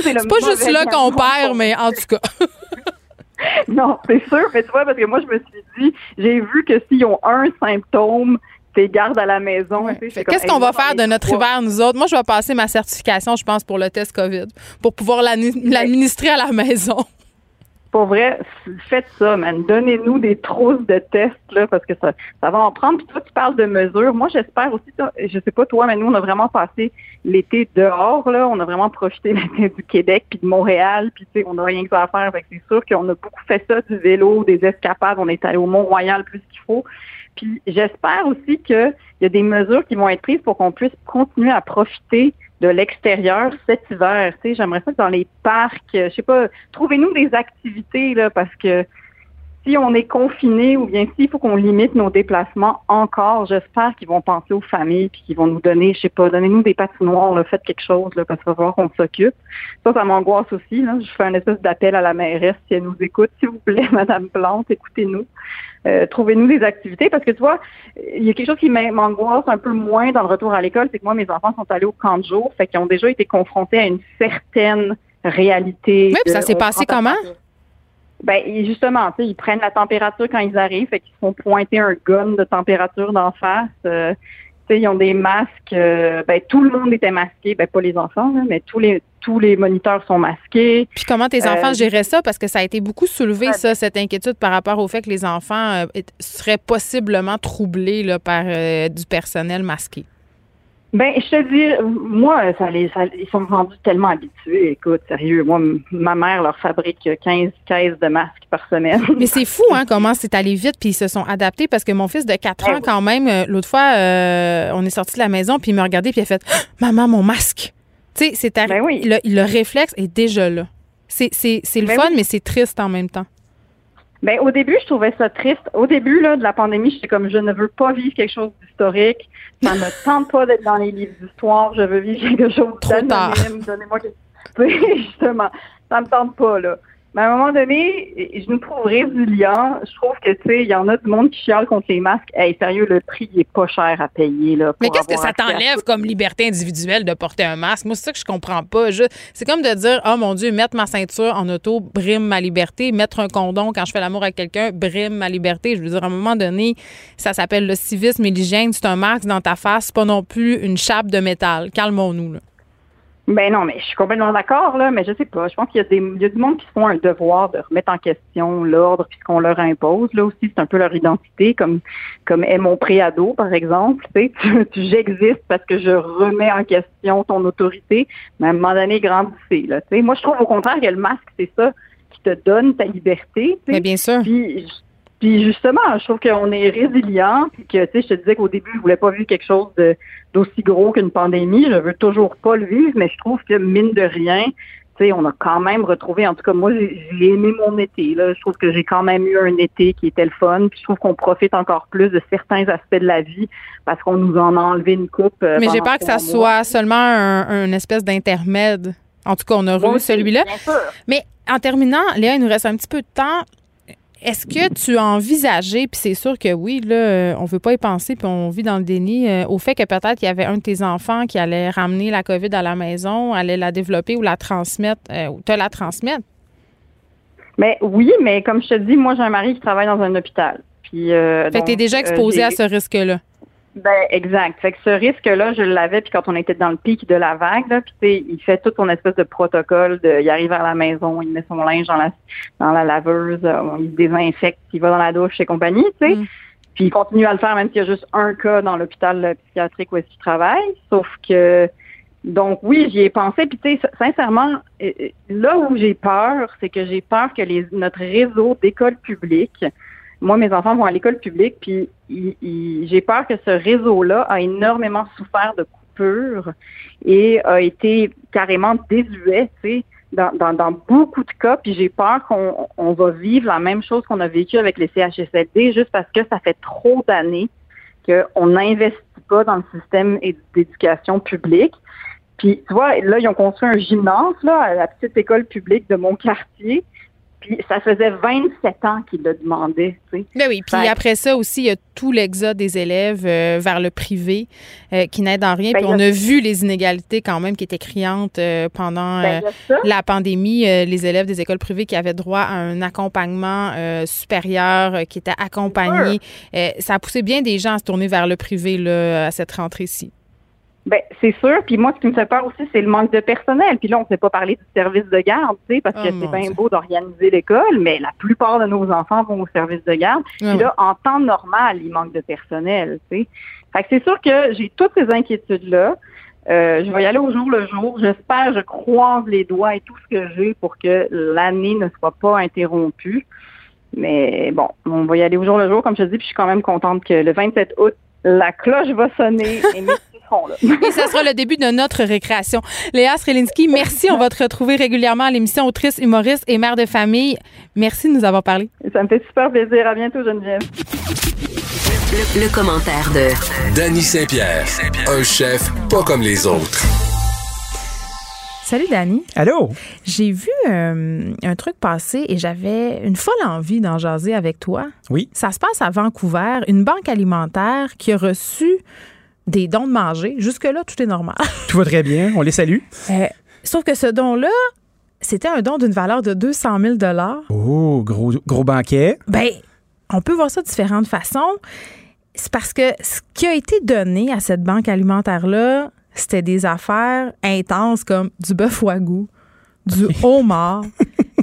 [SPEAKER 1] c'est pas juste là qu'on perd, mais en tout cas.
[SPEAKER 13] non, c'est sûr, mais tu vois, parce que moi, je me suis dit, j'ai vu que s'ils ont un symptôme, c'est garde à la maison.
[SPEAKER 1] Qu'est-ce qu'on va faire de notre hiver, nous autres? Moi, je vais passer ma certification, je pense, pour le test COVID, pour pouvoir l'administrer à la maison
[SPEAKER 13] pour vrai, faites ça, man. Donnez-nous des trousses de tests, là, parce que ça, ça va en prendre. Puis toi, tu parles de mesures. Moi, j'espère aussi, je sais pas toi, mais nous, on a vraiment passé l'été dehors, là. On a vraiment profité du Québec puis de Montréal. Puis, tu sais, on n'a rien que ça à faire. Fait c'est sûr qu'on a beaucoup fait ça, du vélo, des escapades. On est allé au Mont-Royal plus qu'il faut. Puis, j'espère aussi qu'il y a des mesures qui vont être prises pour qu'on puisse continuer à profiter de l'extérieur cet hiver. Tu sais, j'aimerais ça que dans les parcs, je sais pas, trouvez-nous des activités là, parce que si on est confiné ou bien s'il faut qu'on limite nos déplacements encore, j'espère qu'ils vont penser aux familles puis qu'ils vont nous donner, je sais pas, donnez-nous des patinoires, là, faites quelque chose là, parce qu'il va falloir qu'on s'occupe. Ça, ça m'angoisse aussi. Là. Je fais un espèce d'appel à la mairesse si elle nous écoute, s'il vous plaît, Madame Plante, écoutez-nous. Euh, trouvez-nous des activités parce que tu vois, il y a quelque chose qui m'angoisse un peu moins dans le retour à l'école, c'est que moi, mes enfants sont allés au camp de jour, fait qu'ils ont déjà été confrontés à une certaine réalité.
[SPEAKER 1] Oui, ça s'est passé comment?
[SPEAKER 13] Ben justement, ils prennent la température quand ils arrivent, fait qu'ils font pointer un gun de température d'en face. Euh, ils ont des masques. Euh, ben, tout le monde était masqué. Ben, pas les enfants, mais tous les tous les moniteurs sont masqués.
[SPEAKER 1] Puis comment tes enfants euh, géraient ça? Parce que ça a été beaucoup soulevé, ça, cette inquiétude par rapport au fait que les enfants seraient possiblement troublés là, par du personnel masqué.
[SPEAKER 13] Ben, je te dis, moi, ça les, ils sont rendus tellement habitués. Écoute, sérieux, moi, ma mère leur fabrique 15 caisses de masques par semaine.
[SPEAKER 1] Mais c'est fou, hein, comment c'est allé vite, puis ils se sont adaptés parce que mon fils de 4 ben ans, quand même, euh, l'autre fois, euh, on est sorti de la maison, puis il m'a regardé, puis il a fait Maman, mon masque. Tu sais, c'est ben le, le, réflexe est déjà là. C'est le ben fun, mais c'est triste en même temps.
[SPEAKER 13] Ben, au début, je trouvais ça triste. Au début là, de la pandémie, j'étais comme je ne veux pas vivre quelque chose d'historique. Ça ne me tente pas d'être dans les livres d'histoire. Je veux vivre quelque chose d'anonyme. Donnez-moi quelque... Justement, ça me tente pas, là. Mais à un moment donné, je nous trouve résilients. Je trouve que, tu sais, il y en a du monde qui chiale contre les masques. Hey, sérieux, le prix est pas cher à payer, là.
[SPEAKER 1] Mais qu'est-ce que ça t'enlève comme liberté individuelle de porter un masque? Moi, c'est ça que je comprends pas. C'est comme de dire, oh mon Dieu, mettre ma ceinture en auto brime ma liberté. Mettre un condom quand je fais l'amour avec quelqu'un brime ma liberté. Je veux dire, à un moment donné, ça s'appelle le civisme et l'hygiène. C'est un masque dans ta face, pas non plus une chape de métal. Calmons-nous, là.
[SPEAKER 13] Ben non, mais je suis complètement d'accord, là, mais je sais pas. Je pense qu'il y a des il y a du monde qui se font un devoir de remettre en question l'ordre puisqu'on leur impose. Là aussi, c'est un peu leur identité, comme comme est mon préado, par exemple. Tu sais, j'existe parce que je remets en question ton autorité, mais à un moment donné, grandissez. Là, tu sais. Moi, je trouve au contraire que le masque, c'est ça qui te donne ta liberté.
[SPEAKER 1] Tu sais. Mais bien sûr.
[SPEAKER 13] Puis justement, je trouve qu'on est résilient, puis que tu sais, je te disais qu'au début, je voulais pas vivre quelque chose d'aussi gros qu'une pandémie. Je veux toujours pas le vivre, mais je trouve que mine de rien, tu sais, on a quand même retrouvé, en tout cas moi, j'ai aimé mon été. Là. Je trouve que j'ai quand même eu un été qui était le fun. Puis je trouve qu'on profite encore plus de certains aspects de la vie parce qu'on nous en a enlevé une coupe.
[SPEAKER 1] Euh, mais j'ai peur que ça soit seulement un, espèce d'intermède. En tout cas, on a eu celui-là. Mais en terminant, Léa, il nous reste un petit peu de temps. Est-ce que tu as envisagé, puis c'est sûr que oui, là, euh, on veut pas y penser, puis on vit dans le déni, euh, au fait que peut-être il y avait un de tes enfants qui allait ramener la COVID à la maison, allait la développer ou la transmettre, euh, ou te la transmettre?
[SPEAKER 13] Mais oui, mais comme je te dis, moi j'ai un mari qui travaille dans un hôpital. Puis, fait
[SPEAKER 1] que tu es déjà exposé à ce risque-là.
[SPEAKER 13] Ben exact. Fait que ce risque-là, je l'avais puis quand on était dans le pic de la vague, là, puis il fait tout son espèce de protocole de, il arrive à la maison, il met son linge dans la dans la laveuse, euh, il désinfecte, il va dans la douche et compagnie, tu sais. Mm. Puis il continue à le faire même s'il y a juste un cas dans l'hôpital psychiatrique où est-ce qu'il travaille. Sauf que donc oui, j'y ai pensé. Puis tu sais, sincèrement, euh, euh, là où j'ai peur, c'est que j'ai peur que les, notre réseau d'écoles publiques moi, mes enfants vont à l'école publique, puis j'ai peur que ce réseau-là a énormément souffert de coupures et a été carrément désuet, tu sais, dans, dans, beaucoup de cas, puis j'ai peur qu'on on va vivre la même chose qu'on a vécu avec les CHSLD juste parce que ça fait trop d'années qu'on n'investit pas dans le système d'éducation publique. Puis, tu vois, là, ils ont construit un gymnase, là, à la petite école publique de mon quartier. Puis ça faisait 27 ans qu'il le demandait. Tu sais.
[SPEAKER 1] Ben oui, puis après ça aussi, il y a tout l'exode des élèves euh, vers le privé euh, qui n'aident en rien. Ben, puis on a vu les inégalités quand même qui étaient criantes euh, pendant ben, la pandémie. les élèves des écoles privées qui avaient droit à un accompagnement supérieur, qui était accompagné. ça a poussé bien des gens à se tourner vers le privé là, à cette rentrée-ci.
[SPEAKER 13] Ben, c'est sûr. Puis moi, ce qui me fait peur aussi, c'est le manque de personnel. Puis là, on ne sait pas parler du service de garde, tu sais, parce que oh c'est bien beau d'organiser l'école, mais la plupart de nos enfants vont au service de garde. Ah puis là, en temps normal, il manque de personnel, tu sais. Fait que c'est sûr que j'ai toutes ces inquiétudes-là. Euh, je vais y aller au jour le jour. J'espère, je croise les doigts et tout ce que j'ai pour que l'année ne soit pas interrompue. Mais bon, on va y aller au jour le jour, comme je te dis, puis je suis quand même contente que le 27 août, la cloche va sonner et
[SPEAKER 1] Et ça sera le début de notre récréation. Léa Strelinski, merci. On va te retrouver régulièrement à l'émission Autrice, humoriste et mère de famille. Merci de nous avoir parlé.
[SPEAKER 13] Ça me fait super plaisir. À bientôt, Geneviève.
[SPEAKER 4] Le, commentaire de
[SPEAKER 9] Danny Saint-Pierre, un chef pas comme les autres.
[SPEAKER 1] Salut Dani.
[SPEAKER 14] Allô?
[SPEAKER 1] J'ai vu euh, un truc passer et j'avais une folle envie d'en jaser avec toi.
[SPEAKER 14] Oui.
[SPEAKER 1] Ça se passe à Vancouver, une banque alimentaire qui a reçu des dons de manger. Jusque-là, tout est normal.
[SPEAKER 14] Tout va très bien. On les salue.
[SPEAKER 1] Euh, sauf que ce don-là, c'était un don d'une valeur de 200 000
[SPEAKER 14] Oh, gros, gros banquet.
[SPEAKER 1] Ben, on peut voir ça de différentes façons. C'est parce que ce qui a été donné à cette banque alimentaire-là, c'était des affaires intenses comme du bœuf wagyu, du homard.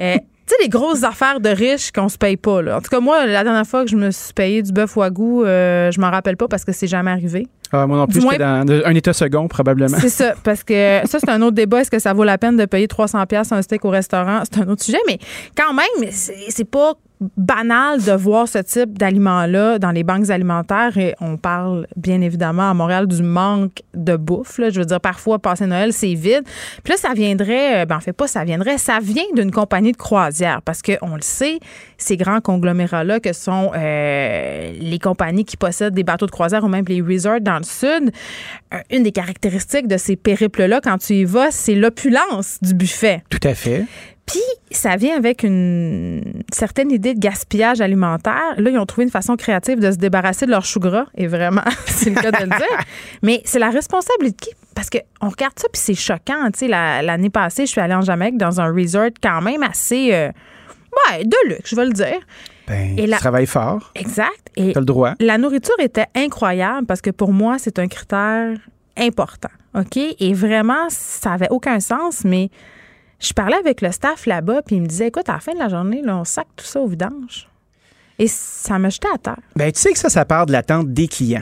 [SPEAKER 1] euh, sais, les grosses affaires de riches qu'on se paye pas. Là. En tout cas, moi, la dernière fois que je me suis payé du bœuf wagyu, euh, je m'en rappelle pas parce que c'est jamais arrivé.
[SPEAKER 14] Ah, moi non plus, j'étais dans un état second, probablement.
[SPEAKER 1] C'est ça, parce que ça, c'est un autre débat. Est-ce que ça vaut la peine de payer 300$ un steak au restaurant? C'est un autre sujet, mais quand même, c'est pas banal de voir ce type d'aliments-là dans les banques alimentaires et on parle bien évidemment à Montréal du manque de bouffe. Je veux dire, parfois, passer Noël, c'est vide. Puis là, ça viendrait, euh, ben en fait pas, ça viendrait, ça vient d'une compagnie de croisière parce qu'on le sait, ces grands conglomérats-là que sont euh, les compagnies qui possèdent des bateaux de croisière ou même les resorts dans le sud, euh, une des caractéristiques de ces périples-là, quand tu y vas, c'est l'opulence du buffet.
[SPEAKER 14] Tout à fait.
[SPEAKER 1] Puis, ça vient avec une certaine idée de gaspillage alimentaire. Là, ils ont trouvé une façon créative de se débarrasser de leur chou gras. Et vraiment, c'est le cas de le dire. Mais c'est la responsabilité parce qu'on regarde ça, puis c'est choquant. Tu sais, l'année passée, je suis allée en Jamaïque dans un resort quand même assez. Euh, ouais, de luxe, je vais le dire.
[SPEAKER 14] Ben, et travaille fort.
[SPEAKER 1] Exact.
[SPEAKER 14] Et as le droit.
[SPEAKER 1] La nourriture était incroyable parce que pour moi, c'est un critère important. OK? Et vraiment, ça avait aucun sens, mais je parlais avec le staff là-bas, puis il me disait écoute, à la fin de la journée, là, on sac tout ça au vidange. Et ça me jetait à terre.
[SPEAKER 14] Ben, tu sais que ça, ça part de l'attente des clients.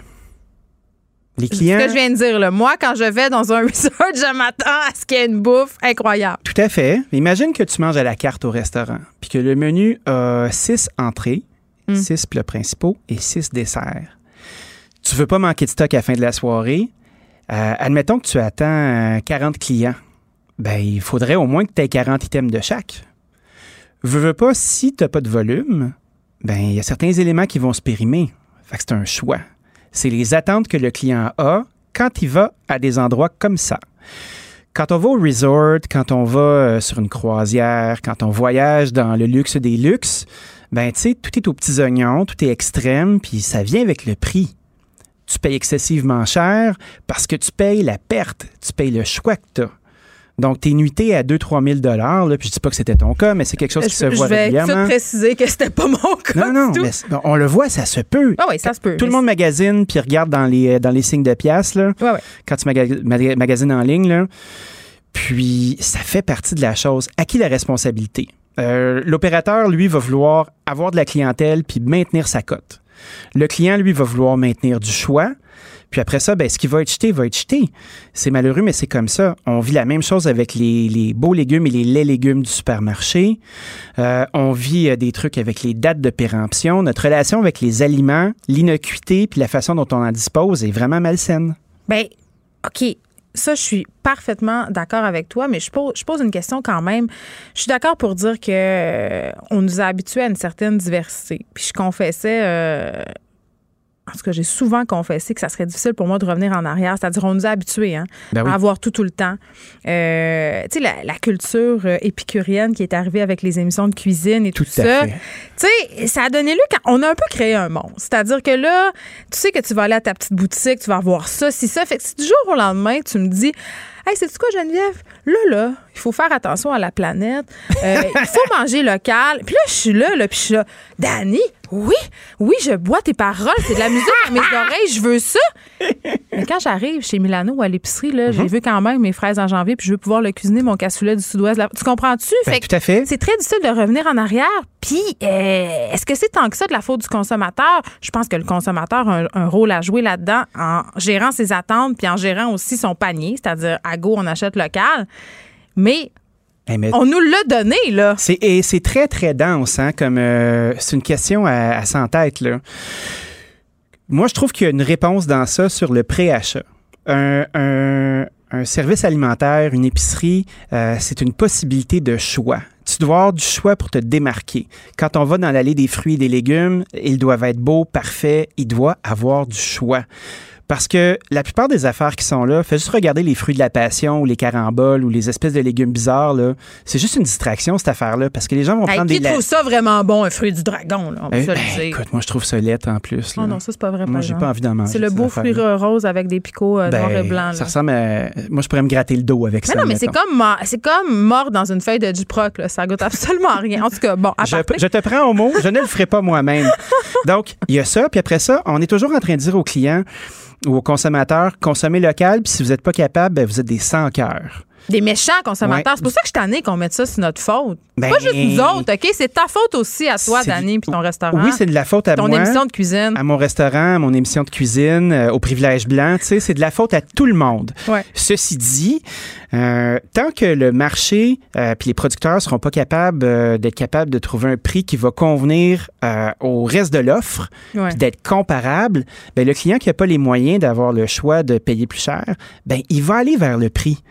[SPEAKER 14] Les clients.
[SPEAKER 1] C'est ce que je viens de dire. Là. Moi, quand je vais dans un resort, je m'attends à ce qu'il y ait une bouffe incroyable.
[SPEAKER 14] Tout à fait. Imagine que tu manges à la carte au restaurant, puis que le menu a six entrées, hmm. six plats principaux et six desserts. Tu veux pas manquer de stock à la fin de la soirée. Euh, admettons que tu attends 40 clients ben, il faudrait au moins que tu aies 40 items de chaque. Veux, veux pas, si tu n'as pas de volume, ben, il y a certains éléments qui vont se périmer. Fait c'est un choix. C'est les attentes que le client a quand il va à des endroits comme ça. Quand on va au resort, quand on va euh, sur une croisière, quand on voyage dans le luxe des luxes, ben, tu sais, tout est aux petits oignons, tout est extrême, puis ça vient avec le prix. Tu payes excessivement cher parce que tu payes la perte, tu payes le choix que tu as. Donc, tes nuitées à 2-3 000 là, puis je dis pas que c'était ton cas, mais c'est quelque chose qui se voit régulièrement.
[SPEAKER 1] Je vais préciser que c'était pas mon cas.
[SPEAKER 14] Non, non, mais on le voit, ça se peut.
[SPEAKER 1] Ah oui, ça se peut.
[SPEAKER 14] Tout le monde magasine puis regarde dans les, dans les signes de pièces, là,
[SPEAKER 1] ouais, ouais.
[SPEAKER 14] quand tu magasines en ligne. Là. Puis, ça fait partie de la chose. À qui la responsabilité? Euh, l'opérateur, lui, va vouloir avoir de la clientèle puis maintenir sa cote. Le client, lui, va vouloir maintenir du choix. Puis après ça, ben, ce qui va être jeté va être jeté. C'est malheureux, mais c'est comme ça. On vit la même chose avec les, beaux légumes et les laits légumes du supermarché. Euh, on vit euh, des trucs avec les dates de péremption. Notre relation avec les aliments, l'innocuité, puis la façon dont on en dispose est vraiment malsaine.
[SPEAKER 1] Ben, OK, ça, je suis parfaitement d'accord avec toi, mais je pose, je pose une question quand même. Je suis d'accord pour dire que euh, on nous a habitués à une certaine diversité. Puis je confessais en tout cas, j'ai souvent confessé que ça serait difficile pour moi de revenir en arrière. C'est-à-dire, on nous a habitués hein, ben à avoir tout tout le temps. Euh, tu sais, la, culture euh, épicurienne qui est arrivée avec les émissions de cuisine et tout, ça. Tu sais, ça a donné lieu quand on a un peu créé un monde. C'est-à-dire que là, tu sais que tu vas aller à ta petite boutique, tu vas avoir ça, si ça. Fait que si du jour au lendemain, tu me dis, Hey, c'est quoi, Geneviève? Là, là, il faut faire attention à la planète. Euh, il faut manger local. Puis là, je suis là, là, puis je suis là. Danny, oui, oui, je bois tes paroles. C'est de la musique à mes oreilles. Je veux ça. Mais quand j'arrive chez Milano ou à l'épicerie, là, j'ai mhm. vu quand même mes fraises en janvier, puis je veux pouvoir le cuisiner, mon cassoulet du sud-ouest. Tu comprends-tu?
[SPEAKER 14] Ben, tout à fait.
[SPEAKER 1] C'est très difficile de revenir en arrière. Puis, euh, est-ce que c'est tant que ça de la faute du consommateur? Je pense que le consommateur a un, rôle à jouer là-dedans en gérant ses attentes, puis en gérant aussi son panier, c'est-à-dire à go, on achète local. Mais on nous l'a donné, là.
[SPEAKER 14] C'est, et c'est très, très dense, hein, comme euh, c'est une question à, à 100 têtes, là. Moi, je trouve qu'il y a une réponse dans ça sur le préachat. Un, un, un service alimentaire, une épicerie, euh, c'est une possibilité de choix. Tu dois avoir du choix pour te démarquer. Quand on va dans l'allée des fruits et des légumes, ils doivent être beaux, parfaits, il doit avoir du choix. Parce que la plupart des affaires qui sont là, fais juste regarder les fruits de la passion ou les caramboles ou les espèces de légumes bizarres. Là. C'est juste une distraction, cette affaire-là, parce que les gens vont prendre des...
[SPEAKER 1] Qui trouve ça vraiment bon, un fruit du dragon? Là, on
[SPEAKER 14] ben, écoute, moi, je trouve ça laid en plus.
[SPEAKER 1] Oh non, ça, c'est pas vrai.
[SPEAKER 14] Moi, j'ai pas envie d'en manger.
[SPEAKER 1] C'est le beau fruit rose avec des picots euh, noirs et ben, blancs.
[SPEAKER 14] Ça ressemble à... Moi, je pourrais me gratter le dos avec
[SPEAKER 1] mais
[SPEAKER 14] ça.
[SPEAKER 1] Non, mais c'est comme, c'est comme mort dans une feuille de Duproc. Là. Ça goûte absolument rien. En tout cas, bon, à
[SPEAKER 14] je, je te prends au mot. Je ne le ferai pas moi-même. Donc, il y a ça. Puis après ça, on est toujours en train de dire aux clients ou aux consommateurs, consommez local, puis si vous n'êtes pas capable, ben, vous êtes des sans-cœurs.
[SPEAKER 1] Des méchants consommateurs. C'est pour ça que je t'en ai qu'on mette ça sur notre faute. Ben, pas juste nous autres, OK? C'est ta faute aussi à toi, Danny, puis ton restaurant.
[SPEAKER 14] Oui, c'est de la faute à
[SPEAKER 1] ton
[SPEAKER 14] moi.
[SPEAKER 1] Ton émission de cuisine.
[SPEAKER 14] À mon restaurant, à mon émission de cuisine, euh, au privilège blanc. Tu sais, c'est de la faute à tout le monde. Ceci dit, euh, tant que le marché euh, puis les producteurs seront pas capables d'être capables de trouver un prix qui va convenir au reste de l'offre, d'être comparable, ben, le client qui n'a pas les moyens d'avoir le choix de payer plus cher, ben, il va aller vers le prix.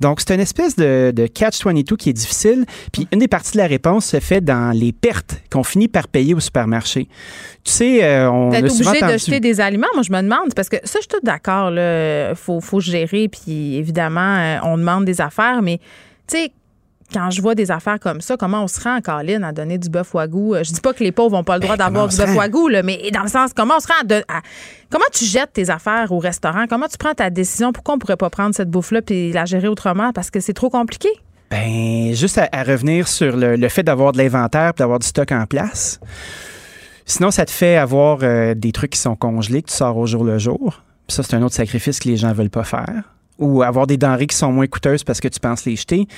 [SPEAKER 14] Donc, c'est une espèce de, de catch-22 qui est difficile. Puis une des parties de la réponse se fait dans les pertes qu'on finit par payer au supermarché. Tu sais, euh, on
[SPEAKER 1] est obligé d'acheter des aliments. Moi, je me demande, parce que ça, je suis tout d'accord. Il faut, faut gérer, puis évidemment, euh, on demande des affaires, mais tu sais, quand je vois des affaires comme ça, comment on se rend en Caroline à donner du bœuf wagou? Euh, je dis pas que les pauvres n'ont pas le droit ben, d'avoir du bœuf wagou, là, mais dans le sens, comment on se rend à, Comment tu jettes tes affaires au restaurant? Comment tu prends ta décision? Pourquoi on pourrait pas prendre cette bouffe-là et la gérer autrement? Parce que c'est trop compliqué.
[SPEAKER 14] Ben, juste à, revenir sur le, fait d'avoir de l'inventaire d'avoir du stock en place. Sinon, ça te fait avoir euh, des trucs qui sont congelés, que tu sors au jour le jour. ça, c'est un autre sacrifice que les gens veulent pas faire. Ou avoir des denrées qui sont moins coûteuses parce que tu penses les jeter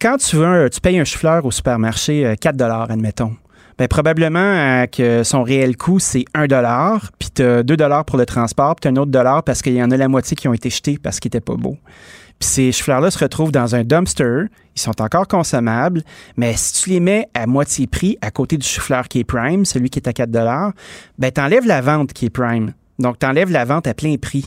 [SPEAKER 14] quand tu veux, tu payes un chou-fleur au supermarché 4 euh, admettons. Bien, probablement euh, que son réel coût, c'est 1 puis tu as 2 pour le transport, puis tu un autre dollar parce qu'il y en a la moitié qui ont été jetés parce qu'ils n'étaient pas beaux. Puis ces chou-fleurs-là se retrouvent dans un dumpster. Ils sont encore consommables, mais si tu les mets à moitié prix à côté du chou-fleur qui est prime, celui qui est à 4 ben tu enlèves la vente qui est prime. Donc, tu enlèves la vente à plein prix.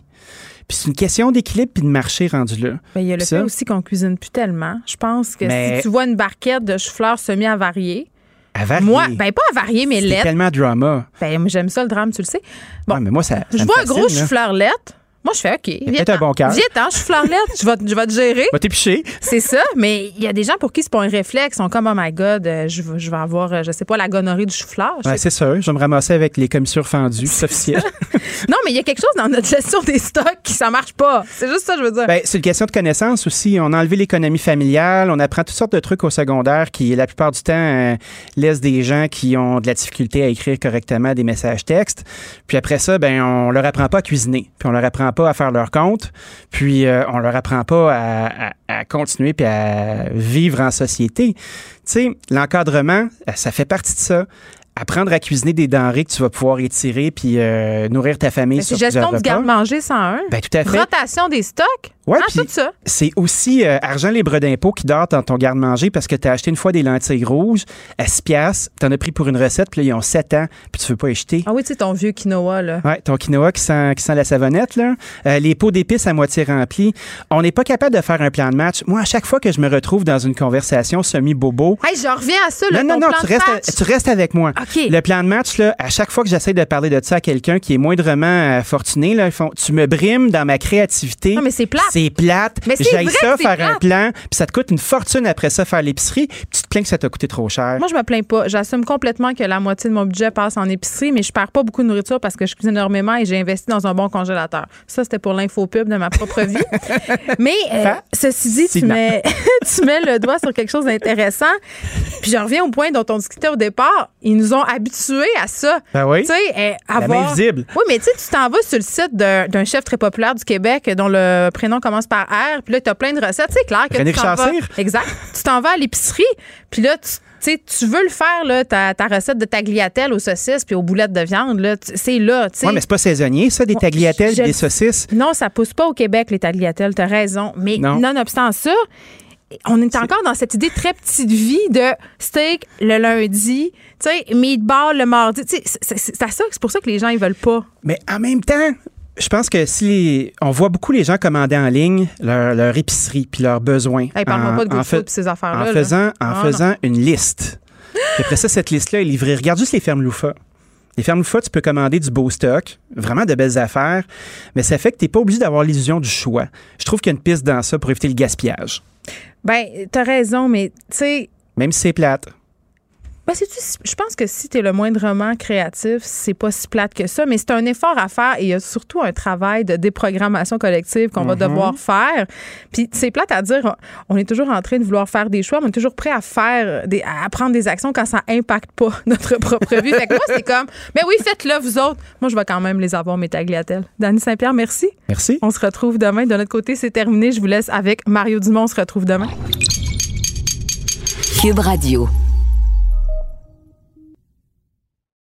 [SPEAKER 14] Puis c'est une question d'équilibre puis de marché rendu là.
[SPEAKER 1] Ben, il y a le fait aussi qu'on cuisine plus tellement. Je pense que si tu vois une barquette de chou-fleur semi-avariée,
[SPEAKER 14] avarié.
[SPEAKER 1] Moi, ben pas avarié, mais lettre.
[SPEAKER 14] C'est tellement drama.
[SPEAKER 1] Ben, j'aime ça le drame, tu le sais.
[SPEAKER 14] Bon, mais moi, ça.
[SPEAKER 1] je vois un gros chou-fleur lettre. Moi, je fais OK.
[SPEAKER 14] Peut-être un bon cœur.
[SPEAKER 1] Viens, hein, je suis je vais, je vais te gérer.
[SPEAKER 14] Va t'épicher.
[SPEAKER 1] C'est ça, mais il y a des gens pour qui c'est pas un réflexe. Ils sont comme, oh my God, euh, je, je vais avoir, euh, je sais pas, la gonorrhée du chou-fleur.
[SPEAKER 14] Ouais, c'est ça. Je vais me ramasser avec les commissures fendues. C'est officiel.
[SPEAKER 1] non, mais il y a quelque chose dans notre gestion des stocks qui ça marche pas. C'est juste ça, je veux dire.
[SPEAKER 14] Ben, c'est une question de connaissance aussi. On a enlevé l'économie familiale. On apprend toutes sortes de trucs au secondaire qui, la plupart du temps, euh, laissent des gens qui ont de la difficulté à écrire correctement des messages textes. Puis après ça, ben, on leur apprend pas à cuisiner. Puis on leur apprend pas à faire leur compte puis euh, on leur apprend pas à, continuer puis à vivre en société. Tu sais, l'encadrement, ça fait partie de ça apprendre à cuisiner des denrées que tu vas pouvoir étirer puis euh, nourrir ta famille
[SPEAKER 1] C'est gestion du garde-manger 101.
[SPEAKER 14] Ben, tout à fait.
[SPEAKER 1] Rotation des stocks.
[SPEAKER 14] Ouais,
[SPEAKER 1] ah, tout ça.
[SPEAKER 14] C'est aussi euh, argent libre d'impôt qui dort dans ton garde-manger parce que tu as acheté une fois des lentilles rouges à 6 piastres, tu en as pris pour une recette, puis là, ils ont 7 ans, puis tu veux pas acheter.
[SPEAKER 1] Ah oui, tu sais, ton vieux quinoa, là.
[SPEAKER 14] Ouais, ton quinoa qui sent, qui sent la savonnette, là. Euh, les pots d'épices à moitié remplis. On n'est pas capable de faire un plan de match. Moi, à chaque fois que je me retrouve dans une conversation semi-bobo.
[SPEAKER 1] Hey, je reviens à ça, là,
[SPEAKER 14] Non, non, non, tu restes, tu restes avec moi. Le plan de match, là, à chaque fois que j'essaie de parler de ça à quelqu'un qui est moindrement euh, fortuné, là, ils font, tu me brimes dans ma créativité.
[SPEAKER 1] Non, mais c'est plate.
[SPEAKER 14] C'est plate.
[SPEAKER 1] Mais
[SPEAKER 14] J'aille ça, faire un plan, puis ça te coûte une fortune après ça, faire l'épicerie, puis tu te plains que ça t'a coûté trop cher.
[SPEAKER 1] Moi, je me plains pas. J'assume complètement que la moitié de mon budget passe en épicerie, mais je perds pas beaucoup de nourriture parce que je cuisine énormément et j'ai investi dans un bon congélateur. Ça, c'était pour l'infopub de ma propre vie. mais euh, ceci dit, tu mets, tu mets le doigt sur quelque chose d'intéressant. Puis je reviens au point dont on discutait au départ. Ils nous ont habitués à ça.
[SPEAKER 14] Ben oui.
[SPEAKER 1] Tu sais,
[SPEAKER 14] La
[SPEAKER 1] avoir...
[SPEAKER 14] main visible.
[SPEAKER 1] Oui, mais tu sais, tu t'en vas sur le site d'un chef très populaire du Québec dont le prénom commence par R, puis là, tu as plein de recettes. C'est clair que
[SPEAKER 14] René
[SPEAKER 1] tu t'en vas... Exact. Tu t'en vas à l'épicerie, puis là, tu tu veux le faire, là, ta, ta recette de tagliatelle aux saucisses puis aux boulettes de viande, là, c'est là.
[SPEAKER 14] Ouais, mais c'est pas saisonnier, ça, des tagliatelles,
[SPEAKER 1] je-
[SPEAKER 14] des saucisses?
[SPEAKER 1] Non, ça pousse pas au Québec, les tagliatelles, t'as raison. Mais
[SPEAKER 14] Non.
[SPEAKER 1] nonobstant ça, on est encore dans cette idée très petite vie de steak le lundi, tu sais, meatball le mardi. C'est- c'est c'est à ça, c'est pour ça que les gens, ils veulent pas.
[SPEAKER 14] Mais en même temps, je pense que si les- on voit beaucoup les gens commander en ligne leur, leur épicerie puis leurs besoins.
[SPEAKER 1] Hey,
[SPEAKER 14] en-
[SPEAKER 1] pas de
[SPEAKER 14] en fait-
[SPEAKER 1] ces affaires-là.
[SPEAKER 14] En
[SPEAKER 1] là.
[SPEAKER 14] faisant, en
[SPEAKER 1] Ah,
[SPEAKER 14] faisant une liste. Puis après ça, cette liste-là est livrée. Regarde juste les fermes Loufa. Les fermes Loufa, tu peux commander du beau stock, vraiment de belles affaires, mais ça fait que tu n'es pas obligé d'avoir l'illusion du choix. Je trouve qu'il y a une piste dans ça pour éviter le gaspillage,
[SPEAKER 1] Ben, t'as raison, mais tu sais,
[SPEAKER 14] même si c'est plate.
[SPEAKER 1] Ben, je pense que si tu es le moindrement créatif, c'est pas si plate que ça, mais c'est un effort à faire et il y a surtout un travail de déprogrammation collective qu'on va
[SPEAKER 14] Mhm.
[SPEAKER 1] devoir faire. Puis c'est plate à dire, on est toujours en train de vouloir faire des choix, mais on est toujours prêt à faire, des, à prendre des actions quand ça impacte pas notre propre vie. Fait que moi, c'est comme, ben oui, faites-le, vous autres. Moi, je vais quand même les avoir, mes tagliatelles. Dany Saint-Pierre, merci.
[SPEAKER 14] Merci.
[SPEAKER 1] On se retrouve demain. De notre côté, c'est terminé. Je vous laisse avec Mario Dumont. On se retrouve demain.
[SPEAKER 4] Cube Radio.